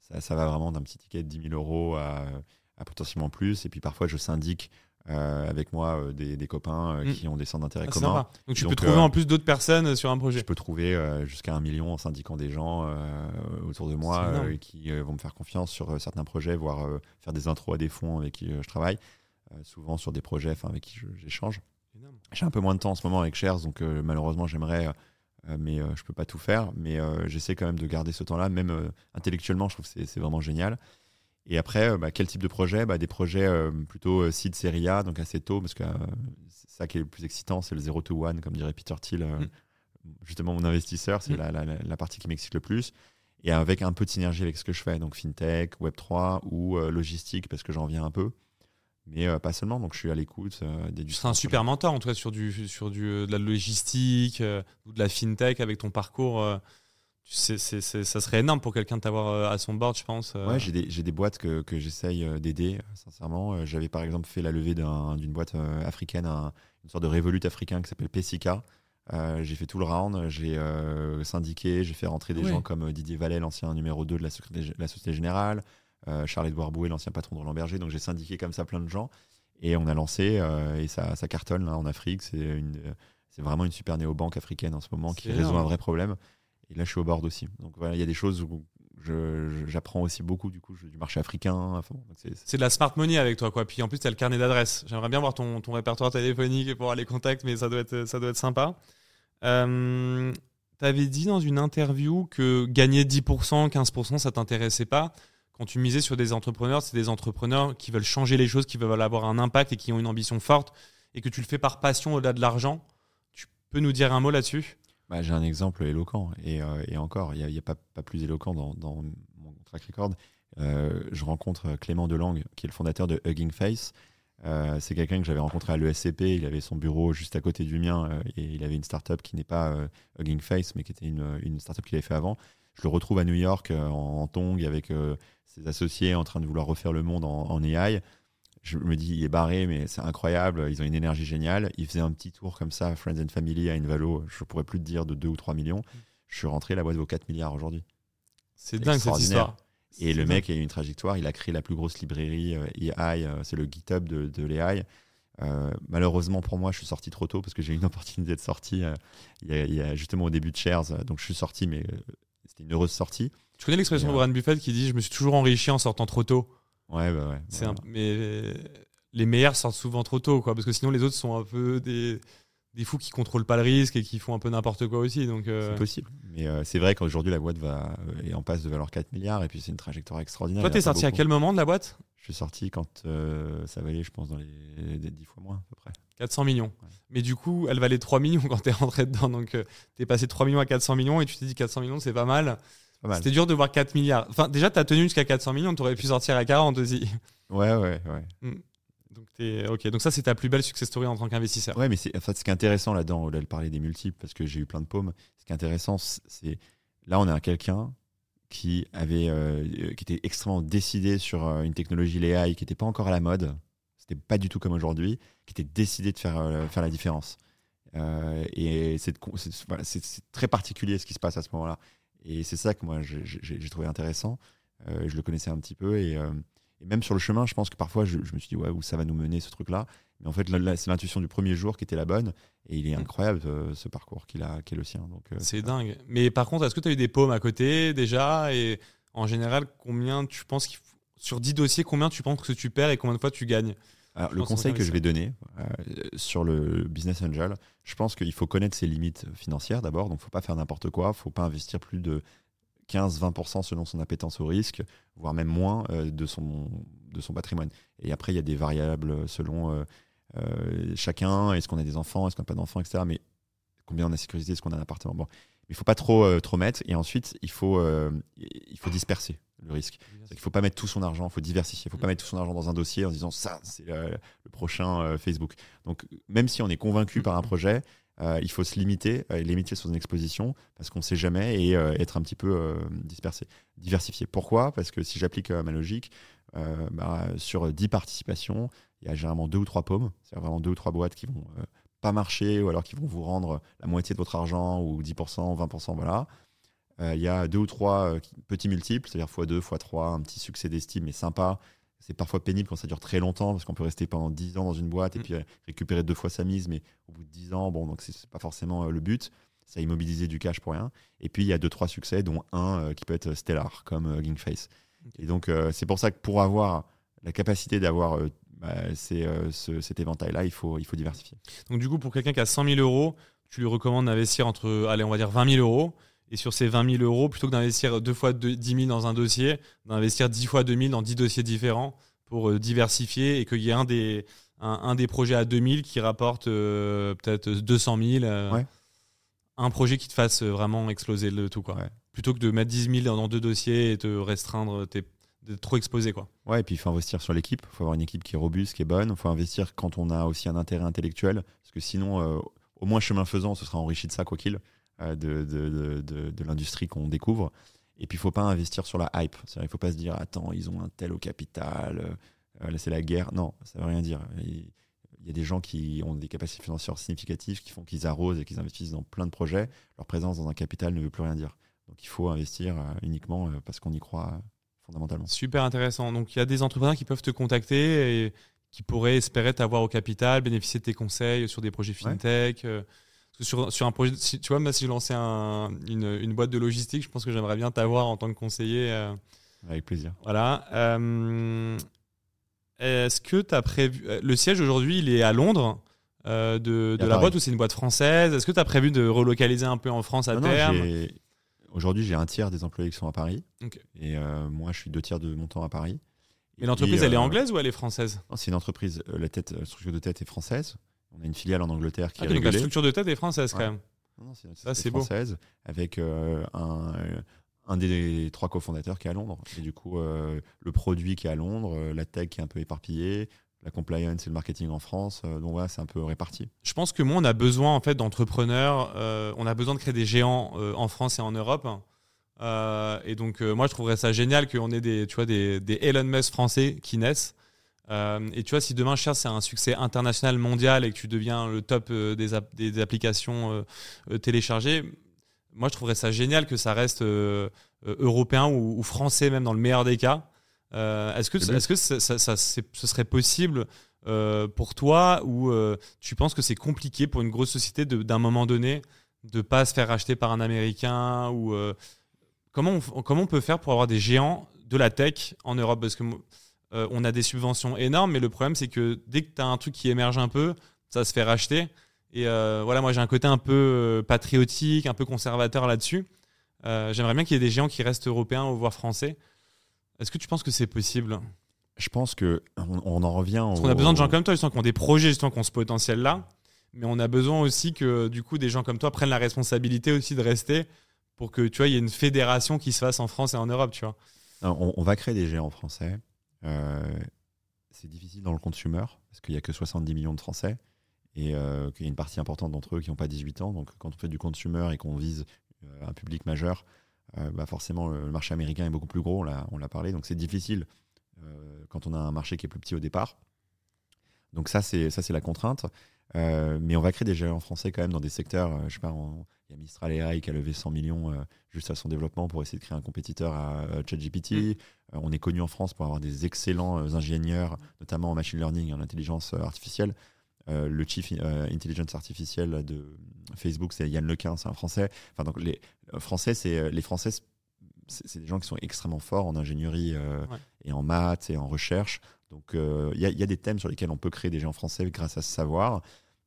ça, va vraiment d'un petit ticket de 10 000 euros à, à potentiellement plus. Et puis parfois je syndique euh, avec moi euh, des, copains euh, mm. qui ont des centres d'intérêt ah, communs. Donc tu peux trouver en plus d'autres personnes sur un projet. Je peux trouver jusqu'à un million en syndiquant des gens autour de moi qui vont me faire confiance sur certains projets, voire faire des intros à des fonds avec qui je travaille, souvent sur des projets avec qui j'échange. J'ai un peu moins de temps en ce moment avec Shares, donc malheureusement j'aimerais mais je peux pas tout faire. Mais j'essaie quand même de garder ce temps-là, même intellectuellement, je trouve que c'est vraiment génial. Et après, euh, bah, quel type de projet? Bah, Des projets euh, plutôt euh, seed série A, donc assez tôt, parce que c'est ça qui est le plus excitant, c'est le 0 to 1, comme dirait Peter Thiel, mm. justement mon investisseur, c'est mm. la, partie qui m'excite le plus. Et avec un peu de synergie avec ce que je fais, donc fintech, Web3 ou logistique, parce que j'en viens un peu. Mais pas seulement, donc je suis à l'écoute des seras un super mentor, en tout cas, sur, du, sur du, de la logistique ou de la fintech avec ton parcours c'est, ça serait énorme pour quelqu'un de t'avoir euh, à son board, je pense. Euh. Ouais, j'ai des, des, boîtes que, que j'essaye euh, d'aider, sincèrement. J'avais par exemple fait la levée d'une boîte africaine, une sorte de révolute africain qui s'appelle Pessica. j'ai fait tout le round, j'ai syndiqué, j'ai fait rentrer des gens comme Didier Vallet, l'ancien numéro 2 de la, la Société Générale, Charles-Edouard Bouet, l'ancien patron de Roland Berger. Donc j'ai syndiqué comme ça plein de gens. Et on a lancé, et ça, ça cartonne là, en Afrique. C'est, une, c'est vraiment une super néobanque africaine en ce moment qui résout un vrai problème. Et là, je suis au board aussi. Donc voilà, il y a des choses où j'apprends aussi beaucoup du coup du marché africain. c'est de la smart money avec toi, quoi. Puis en plus, tu as le carnet d'adresses. J'aimerais bien voir ton, ton, répertoire téléphonique et pouvoir les contacts, mais ça doit être, ça doit être sympa. Euh, tu avais dit dans une interview que gagner 10%, 15%, ça t'intéressait pas. Quand tu misais sur des entrepreneurs, c'est des entrepreneurs qui veulent changer les choses, qui veulent avoir un impact et qui ont une ambition forte, et que tu le fais par passion au-delà de l'argent. Tu peux nous dire un mot là-dessus? Bah, J'ai un exemple éloquent, et, euh, encore, il n'y a, pas, plus éloquent dans, mon track record. Euh, je rencontre Clément Delangue, qui est le fondateur de Hugging Face. Euh, c'est quelqu'un que j'avais rencontré à l'ESCP. Il avait son bureau juste à côté du mien et il avait une startup qui n'est pas Hugging Face, mais qui était une, startup qu'il avait fait avant. Je le retrouve à New York en, en tong avec ses associés en train de vouloir refaire le monde en AI je me dis, il est barré, mais c'est incroyable. Ils ont une énergie géniale. Il faisait un petit tour comme ça, Friends and Family, à une valo, je pourrais plus te dire, de 2 ou 3 millions. Je suis rentré, la boîte vaut 4 milliards aujourd'hui. C'est dingue cette histoire. Et le mec a eu une trajectoire. Il a créé la plus grosse librairie euh, AI. Euh, c'est le GitHub de, de l'AI. Euh, malheureusement pour moi, je suis sorti trop tôt parce que j'ai eu une opportunité de sortie il, y a, justement au début de Shares. Donc je suis sorti, mais c'était une heureuse sortie. Tu connais l'expression de Warren Buffett qui dit Je me suis toujours enrichi en sortant trop tôt Ouais, bah ouais. C'est mais les meilleurs sortent souvent trop tôt, quoi, parce que sinon les autres sont un peu des, des fous qui contrôlent pas le risque et qui font un peu n'importe quoi aussi. Donc euh. c'est possible. Mais euh, c'est vrai qu'aujourd'hui la boîte va est en passe de valoir 4 milliards et puis c'est une trajectoire extraordinaire. Toi, t'es sorti à quel moment de la boîte? Je suis sorti quand euh, ça valait, je pense, dans les 10 fois moins à peu près. 400 millions. Mais du coup, elle valait 3 millions quand t'es rentré dedans. Donc t'es passé de 3 millions à 400 millions et tu t'es dit 400 millions, c'est pas mal. C'était dur de voir 4 milliards. Enfin, déjà, tu as tenu jusqu'à 400 millions, tu aurais pu sortir à 40 aussi. Ouais, ouais, ouais. Hmm. Donc, ok, donc ça, c'est ta plus belle success story en tant qu'investisseur. Ouais, mais en fait, ce qui est intéressant là-dedans, au-delà de parler des multiples, parce que j'ai eu plein de paumes, ce qui est intéressant, c'est là, on a quelqu'un qui avait, euh, qui était extrêmement décidé sur euh, une technologie l'AI qui n'était pas encore à la mode, c'était pas du tout comme aujourd'hui, qui était décidé de faire, euh, faire la différence. et c'est très particulier ce qui se passe à ce moment-là. Et c'est ça que moi j'ai trouvé intéressant. Euh, je le connaissais un petit peu euh, et, même sur le chemin, je pense que parfois je, me suis dit ouais où ça va nous mener ce truc-là. Mais en fait, c'est l'intuition du premier jour qui était la bonne et il est mm. incroyable euh, ce parcours qu'il a, qui est le sien. C'est dingue. Mais par contre, est-ce que tu as eu des paumes à côté déjà? Et en général, combien tu penses qu'il sur 10 dossiers, combien tu penses que tu perds et combien de fois tu gagnes? Alors, le conseil que je vais donner sur le business angel, je pense qu'il faut connaître ses limites financières d'abord. Donc, il ne faut pas faire n'importe quoi. Il ne faut pas investir plus de 15-20% selon son appétence au risque, voire même moins euh, de, son, de son patrimoine. Et après, il y a des variables selon euh, chacun. Est-ce qu'on a des enfants Est-ce qu'on n'a pas d'enfants Etc. Mais combien on a sécurisé Est-ce qu'on a un appartement bon. Il ne faut pas trop, trop mettre. Et ensuite, il faut, il faut disperser le risque. Il ne faut pas mettre tout son argent, il faut diversifier. Il ne faut pas mm. mettre tout son argent dans un dossier en disant ça, c'est le prochain euh, Facebook. Donc, même si on est convaincu par un mm. projet, euh, il faut se limiter, euh, limiter son exposition parce qu'on ne sait jamais et être un petit peu dispersé, diversifié. Pourquoi? Parce que si j'applique ma logique, bah, sur 10 participations, il y a généralement deux ou trois paumes, c'est vraiment deux ou trois boîtes qui vont pas marcher ou alors qui vont vous rendre la moitié de votre argent ou 10%, 20%, voilà. Il y a deux ou trois petits multiples, c'est-à-dire x2, x3, un petit succès d'estime, mais sympa. C'est parfois pénible quand ça dure très longtemps parce qu'on peut rester pendant 10 ans dans une boîte et mm. puis récupérer deux fois sa mise, mais au bout de 10 ans, bon, donc c'est pas forcément le but ça a immobilisé du cash pour rien. Et puis il y a deux trois succès, dont un euh, qui peut être stellar comme euh, Gingface. Et donc euh, c'est pour ça que pour avoir la capacité d'avoir bah, cet éventail-là, il faut, il faut diversifier. Donc du coup, pour quelqu'un qui a 100 000 euros, tu lui recommandes d'investir entre, allez, on va dire 20 000 euros. Et sur ces 20 000 euros, plutôt que d'investir deux fois 10 000 dans un dossier, d'investir 10 fois 2 000 dans 10 dossiers différents pour diversifier et qu'il y ait un des, un, des projets à 2 000 qui rapporte peut-être 200 000. Ouais un projet qui te fasse vraiment exploser le tout. Quoi. Plutôt que de mettre 10 000 dans deux dossiers et te restreindre, t'es trop exposé. Quoi. Ouais, et puis il faut investir sur l'équipe. Il faut avoir une équipe qui est robuste, qui est bonne. Il faut investir quand on a aussi un intérêt intellectuel. Parce que sinon, euh, au moins chemin faisant, on se sera enrichi de ça, quoi qu'il, euh, de, de, de, de l'industrie qu'on découvre. Et puis il faut pas investir sur la hype. Il ne faut pas se dire, attends, ils ont un tel au capital, euh, là c'est la guerre. Non, ça veut rien dire il y a des gens qui ont des capacités financières significatives, qui font qu'ils arrosent et qu'ils investissent dans plein de projets. Leur présence dans un capital ne veut plus rien dire. Donc il faut investir euh, uniquement euh, parce qu'on y croit euh, fondamentalement. Super intéressant. Donc il y a des entrepreneurs qui peuvent te contacter et qui pourraient espérer t'avoir au capital, bénéficier de tes conseils sur des projets fintech. Sur, sur, un projet, tu vois, moi, si je lançais une, une, boîte de logistique, je pense que j'aimerais bien t'avoir en tant que conseiller. Avec plaisir. Voilà. Est-ce que tu as prévu. Euh, le siège aujourd'hui, il est à Londres euh, de, la boîte ou c'est une boîte française? Est-ce que tu as prévu de relocaliser un peu en France à terme? Aujourd'hui, j'ai un tiers des employés qui sont à Paris. Et euh, moi, je suis deux tiers de mon temps à Paris. Mais l'entreprise, elle est anglaise ou elle est française? C'est une entreprise, la, tête, structure de tête est française. On a une filiale en Angleterre qui ah, est donc la structure de tête est française quand même. Non, c'est française avec un, un des trois cofondateurs qui est à Londres. Et du coup, euh, le produit qui est à Londres, euh, la tech qui est un peu éparpillée, la compliance et le marketing en France. Euh, donc voilà, c'est un peu réparti. Je pense que moi, on a besoin en fait d'entrepreneurs. on a besoin de créer des géants en France et en Europe. et donc, moi, je trouverais ça génial qu'on ait des, tu vois, des, des Elon Musk français qui naissent. Et tu vois, si demain Cher c'est un succès international mondial et que tu deviens le top des, des, applications téléchargées, moi, je trouverais ça génial que ça reste euh, euh, européen ou, français, même dans le meilleur des cas. Euh, est-ce que, est -ce, que ça, ça, ce serait possible pour toi ou tu penses que c'est compliqué pour une grosse société d'un moment donné de pas se faire racheter par un Américain ou comment, on, comment on peut faire pour avoir des géants de la tech en Europe? Parce que on a des subventions énormes, mais le problème c'est que dès que tu as un truc qui émerge un peu, ça se fait racheter. Et euh, voilà, moi j'ai un côté un peu euh, patriotique, un peu conservateur là-dessus. Euh, j'aimerais bien qu'il y ait des géants qui restent européens ou voire français. Est-ce que tu penses que c'est possible? Je pense que on, en revient. Parce qu'on a besoin de gens comme toi, qui ont des projets, justement, qui ont ce potentiel-là. Mais on a besoin aussi que du coup des gens comme toi prennent la responsabilité aussi de rester pour que tu vois il y ait une fédération qui se fasse en France et en Europe, tu vois. on, on, va créer des géants français. C'est difficile dans le consumer parce qu'il n'y a que 70 millions de Français et euh, qu'il y a une partie importante d'entre eux qui n'ont pas 18 ans. Donc quand on fait du consumer et qu'on vise euh, un public majeur, euh, bah forcément le marché américain est beaucoup plus gros, on l'a parlé. Donc c'est difficile quand on a un marché qui est plus petit au départ. Donc ça c'est la contrainte. Mais on va créer des géants français quand même dans des secteurs, je sais pas, il y a Mistral AI qui a levé 100 millions juste à son développement pour essayer de créer un compétiteur à ChatGPT. Mm. on est connu en France pour avoir des excellents ingénieurs, notamment en machine learning et en intelligence artificielle. Euh, le chief euh, intelligence artificielle de Facebook, c'est Yann Lequin, c'est un Français. Enfin, donc les euh, Français, c'est les Français, c'est des gens qui sont extrêmement forts en ingénierie et en maths et en recherche. Donc il y, a des thèmes sur lesquels on peut créer des gens français grâce à ce savoir.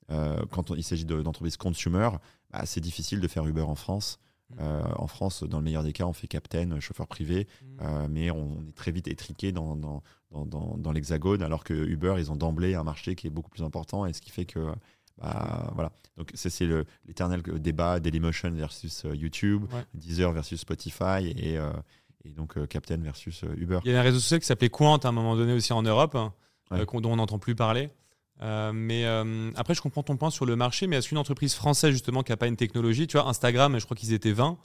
quand il s'agit d'entreprises consumer, bah, c'est difficile de faire Uber en France. Mm. en France, dans le meilleur des cas, on fait captain, chauffeur privé, mm. mais on, est très vite étriqué dans, dans, dans, dans, l'hexagone, alors que Uber, ils ont d'emblée un marché qui est beaucoup plus important, et ce qui fait que bah, voilà. Donc c'est l'éternel débat Dailymotion versus euh, YouTube, Deezer versus Spotify et, euh, et donc euh, Captain versus Uber. Il y a un réseau social qui s'appelait Quant à un moment donné aussi en Europe, hein, dont on n'entend plus parler. mais après, je comprends ton point sur le marché, mais est-ce qu'une entreprise française justement qui n'a pas une technologie, tu vois, Instagram, je crois qu'ils étaient 20,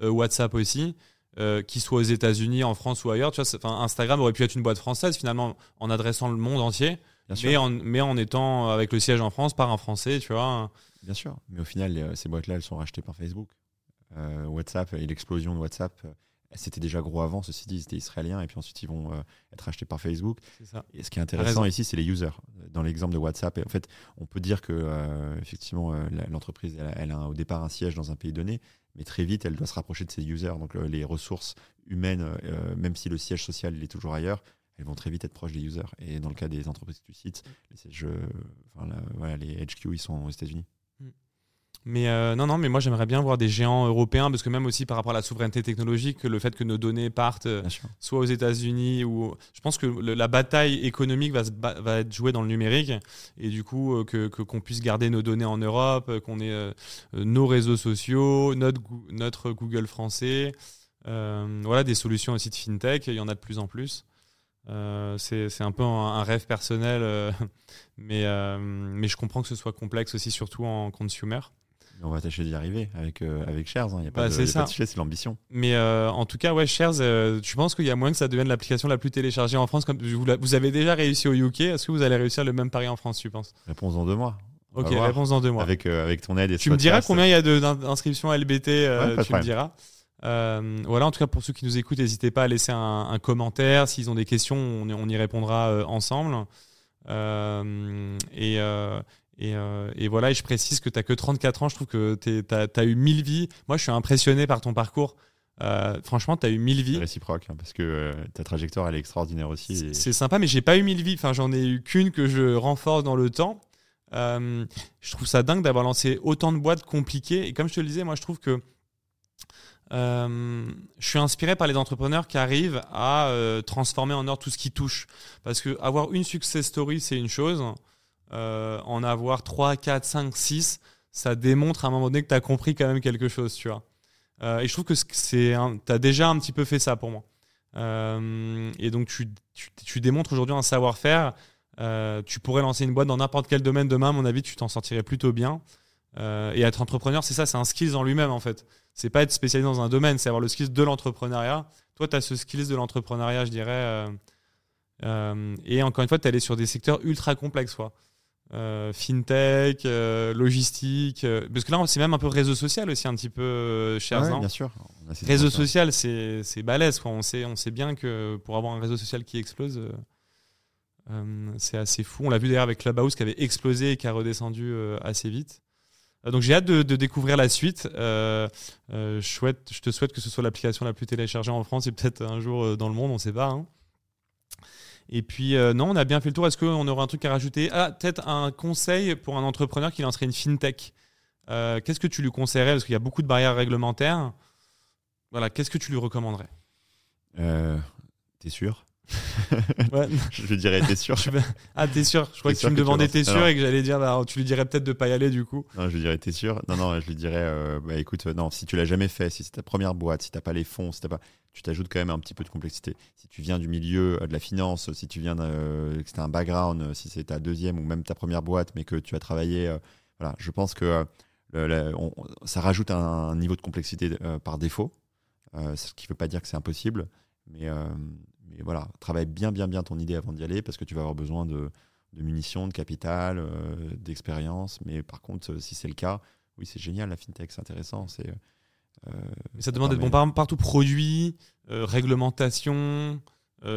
WhatsApp aussi, euh, qu'ils soient aux États-Unis, en France ou ailleurs. Tu vois, Instagram aurait pu être une boîte française finalement en adressant le monde entier. Mais en, mais en étant avec le siège en France par un Français, tu vois. Bien sûr, mais au final, ces boîtes-là, elles sont rachetées par Facebook. Euh, WhatsApp et l'explosion de WhatsApp, euh, c'était déjà gros avant, ceci dit, c'était israélien, et puis ensuite ils vont euh, être rachetés par Facebook. Ça. Et ce qui est intéressant ici, c'est les users. Dans l'exemple de WhatsApp, et en fait, on peut dire que euh, effectivement, euh, l'entreprise, elle, a- elle a au départ un siège dans un pays donné, mais très vite, elle doit se rapprocher de ses users. Donc euh, les ressources humaines, même si le siège social il est toujours ailleurs, elles vont très vite être proches des users. Et dans le cas des entreprises que tu cites, les sièges, enfin, la- voilà, les HQ, ils sont aux États-Unis. Mais euh, non, non, mais moi j'aimerais bien voir des géants européens parce que même aussi par rapport à la souveraineté technologique, le fait que nos données partent euh, soit aux États-Unis ou je pense que le- la bataille économique va, se ba- va être jouée dans le numérique et du coup euh, que qu'on puisse garder nos données en Europe, qu'on ait euh, nos réseaux sociaux, notre Goo- notre Google français, euh, voilà des solutions aussi de fintech, il y en a de plus en plus. Euh, c'est c'est un peu un, un rêve personnel, euh, mais euh, mais je comprends que ce soit complexe aussi surtout en consumer. On va tâcher d'y arriver avec, euh, avec Shares. Il n'y a pas Bah, de, c'est l'ambition. Mais euh, en tout cas, ouais, Shares, euh, tu penses qu'il y a moyen que ça devienne l'application la plus téléchargée en France comme vous, la- vous avez déjà réussi au UK, est-ce que vous allez réussir le même pari en France, tu penses? Réponse dans deux mois. Ok, réponse dans deux mois. Avec, euh, avec ton aide et tu me diras combien il y a d'inscriptions LBT, euh, Ouais, tu me diras. Euh, voilà, en tout cas, pour ceux qui nous écoutent, n'hésitez pas à laisser un, un commentaire. S'ils ont des questions, on, y- on y répondra euh, ensemble. Euh, et, euh, et, euh, et voilà, et je précise que tu n'as que 34 ans. Je trouve que tu as, eu 1000 vies. Moi, je suis impressionné par ton parcours. Euh, franchement, tu as eu 1000 C'est vies. réciproque, hein, parce que euh, ta trajectoire, elle est extraordinaire aussi. et- C'est sympa, mais j'ai pas eu 1000 vies. Enfin, j'en ai eu qu'une que je renforce dans le temps. Je trouve ça dingue d'avoir lancé autant de boîtes compliquées. Et comme je te le disais, moi, je trouve que euh, je suis inspiré par les entrepreneurs qui arrivent à euh, transformer en or tout ce qui touche. Parce que avoir une success story, c'est une chose. Euh, en avoir 3, 4, 5, 6, ça démontre à un moment donné que tu as compris quand même quelque chose, tu vois. Euh, et je trouve que tu as déjà un petit peu fait ça pour moi. Euh, et donc, tu, tu, démontres aujourd'hui un savoir-faire. Tu pourrais lancer une boîte dans n'importe quel domaine demain, à mon avis, tu t'en sortirais plutôt bien. Et être entrepreneur, c'est ça, c'est un skills en lui-même, en fait. C'est pas être spécialisé dans un domaine, c'est avoir le skills de l'entrepreneuriat. Toi, tu as ce skills de l'entrepreneuriat, je dirais. et encore une fois, tu es allé sur des secteurs ultra complexes, quoi. Euh, fintech, euh, logistique. euh, parce que là, c'est même un peu réseau social aussi, un petit peu cher, Ouais, bien sûr. Réseau social, c'est c'est balèze. Quoi. On, sait, on sait bien que pour avoir un réseau social qui explose, c'est assez fou. On l'a vu d'ailleurs avec Clubhouse qui avait explosé et qui a redescendu assez vite. Donc j'ai hâte de, de découvrir la suite. Je, souhaite, je te souhaite que ce soit l'application la plus téléchargée en France et peut-être un jour dans le monde, on ne sait pas. hein. Et puis euh, non, on a bien fait le tour. Est-ce qu'on aurait un truc à rajouter? Ah, peut-être un conseil pour un entrepreneur qui lancerait une fintech. Euh, Qu'est-ce que tu lui conseillerais? Parce qu'il y a beaucoup de barrières réglementaires. Voilà, qu'est-ce que tu lui recommanderais? Euh, T'es sûr? Ouais. Je lui dirais, t'es sûr? Ah, t'es sûr? Je crois que tu me demandais t'es sûr et que j'allais dire, bah, tu lui dirais peut-être de pas y aller du coup. Non, je lui dirais, t'es sûr? Non, non, je lui dirais, euh, bah écoute, euh, non, si tu l'as jamais fait, si c'est ta première boîte, si t'as pas les fonds, si t'as pas, tu t'ajoutes quand même un petit peu de complexité. Si tu viens du milieu euh, de la finance, si tu viens euh, que c'est un background, si c'est ta deuxième ou même ta première boîte, mais que tu as travaillé, voilà, je pense que le- la- on- ça rajoute un, niveau de complexité par défaut, ce qui veut pas dire que c'est impossible, mais, euh, mais voilà, travaille bien, bien, bien ton idée avant d'y aller parce que tu vas avoir besoin de, de munitions, de capital, euh, d'expérience. Mais par contre, euh, si c'est le cas, oui, c'est génial la fintech, c'est intéressant. C'est euh, ça demande d'être bon par- partout produit, euh, réglementation,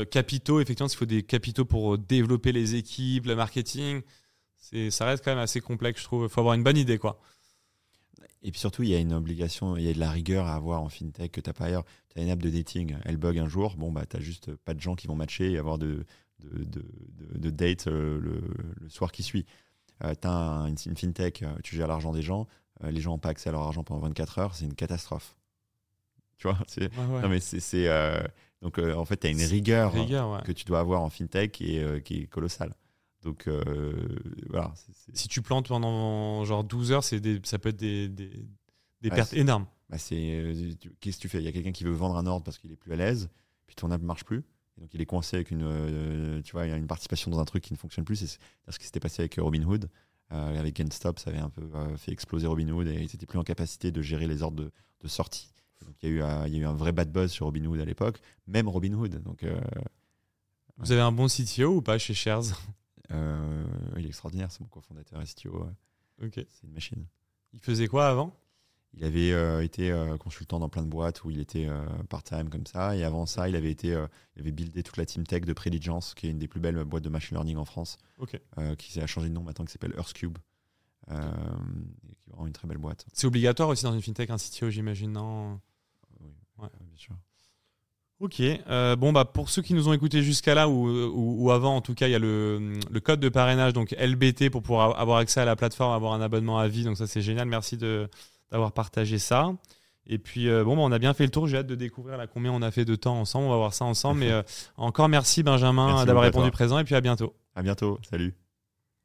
capitaux. Effectivement, il faut des capitaux pour développer les équipes, le marketing. C'est, ça reste quand même assez complexe, je trouve. Il faut avoir une bonne idée, quoi. Et puis surtout, il y a une obligation, il y a de la rigueur à avoir en fintech que tu n'as pas ailleurs. Tu as une app de dating, elle bug un jour, bon, bah, tu n'as juste pas de gens qui vont matcher et avoir de, de, de, dates euh, le, le soir qui suit. Euh, tu as une, une fintech, euh, tu gères l'argent des gens, euh, les gens n'ont pas accès à leur argent pendant 24 heures, c'est une catastrophe. Tu vois c'est, Ouais, ouais. Non, mais c'est. donc, en fait, tu as une rigueur, Rigueur, ouais. que tu dois avoir en fintech euh, qui est colossale. Donc, euh, voilà. Si tu plantes pendant genre 12 heures, des, ça peut être des, des, des Ouais, pertes énormes. bah, euh, qu'est-ce que tu fais? Il y a quelqu'un qui veut vendre un ordre parce qu'il est plus à l'aise, puis ton app ne marche plus. Donc, il est coincé avec une, euh, tu vois, il y a une participation dans un truc qui ne fonctionne plus. C'est ce qui s'était passé avec Robinhood. Euh, avec GameStop, ça avait un peu euh, fait exploser Robinhood et ils n'étaient plus en capacité de gérer les ordres de, de sortie. Donc, il y, a eu, un- il y a eu un vrai bad buzz sur Robinhood à l'époque, même Robinhood. Donc, Vous avez un bon CTO ou pas chez Shares? Il est extraordinaire, c'est mon cofondateur STO. Ok. C'est une machine. Il faisait quoi avant? Il avait euh, été euh, consultant dans plein de boîtes où il était euh, part-time comme ça. Et avant ça, il avait été, euh, il avait buildé toute la team tech de Preligence, qui est une des plus belles boîtes de machine learning en France, Ok. euh, qui a changé de nom maintenant, qui s'appelle EarthCube. Euh, qui est vraiment une très belle boîte. C'est obligatoire aussi dans une fintech, un CTO, j'imagine, non? Oui, Ouais. bien sûr. Ok. Euh, bon, bah, pour ceux qui nous ont écoutés jusqu'à là, ou, ou, ou avant, en tout cas, il y a le, le code de parrainage, donc LBT, pour pouvoir avoir accès à la plateforme, avoir un abonnement à vie. Donc, ça, c'est génial. Merci de- d'avoir partagé ça. Et puis, euh, bon, bah, on a bien fait le tour. J'ai hâte de découvrir là, combien on a fait de temps ensemble. On va voir ça ensemble. Mais euh, encore merci, Benjamin, d'avoir répondu présent. Et puis, à bientôt. À bientôt. Salut.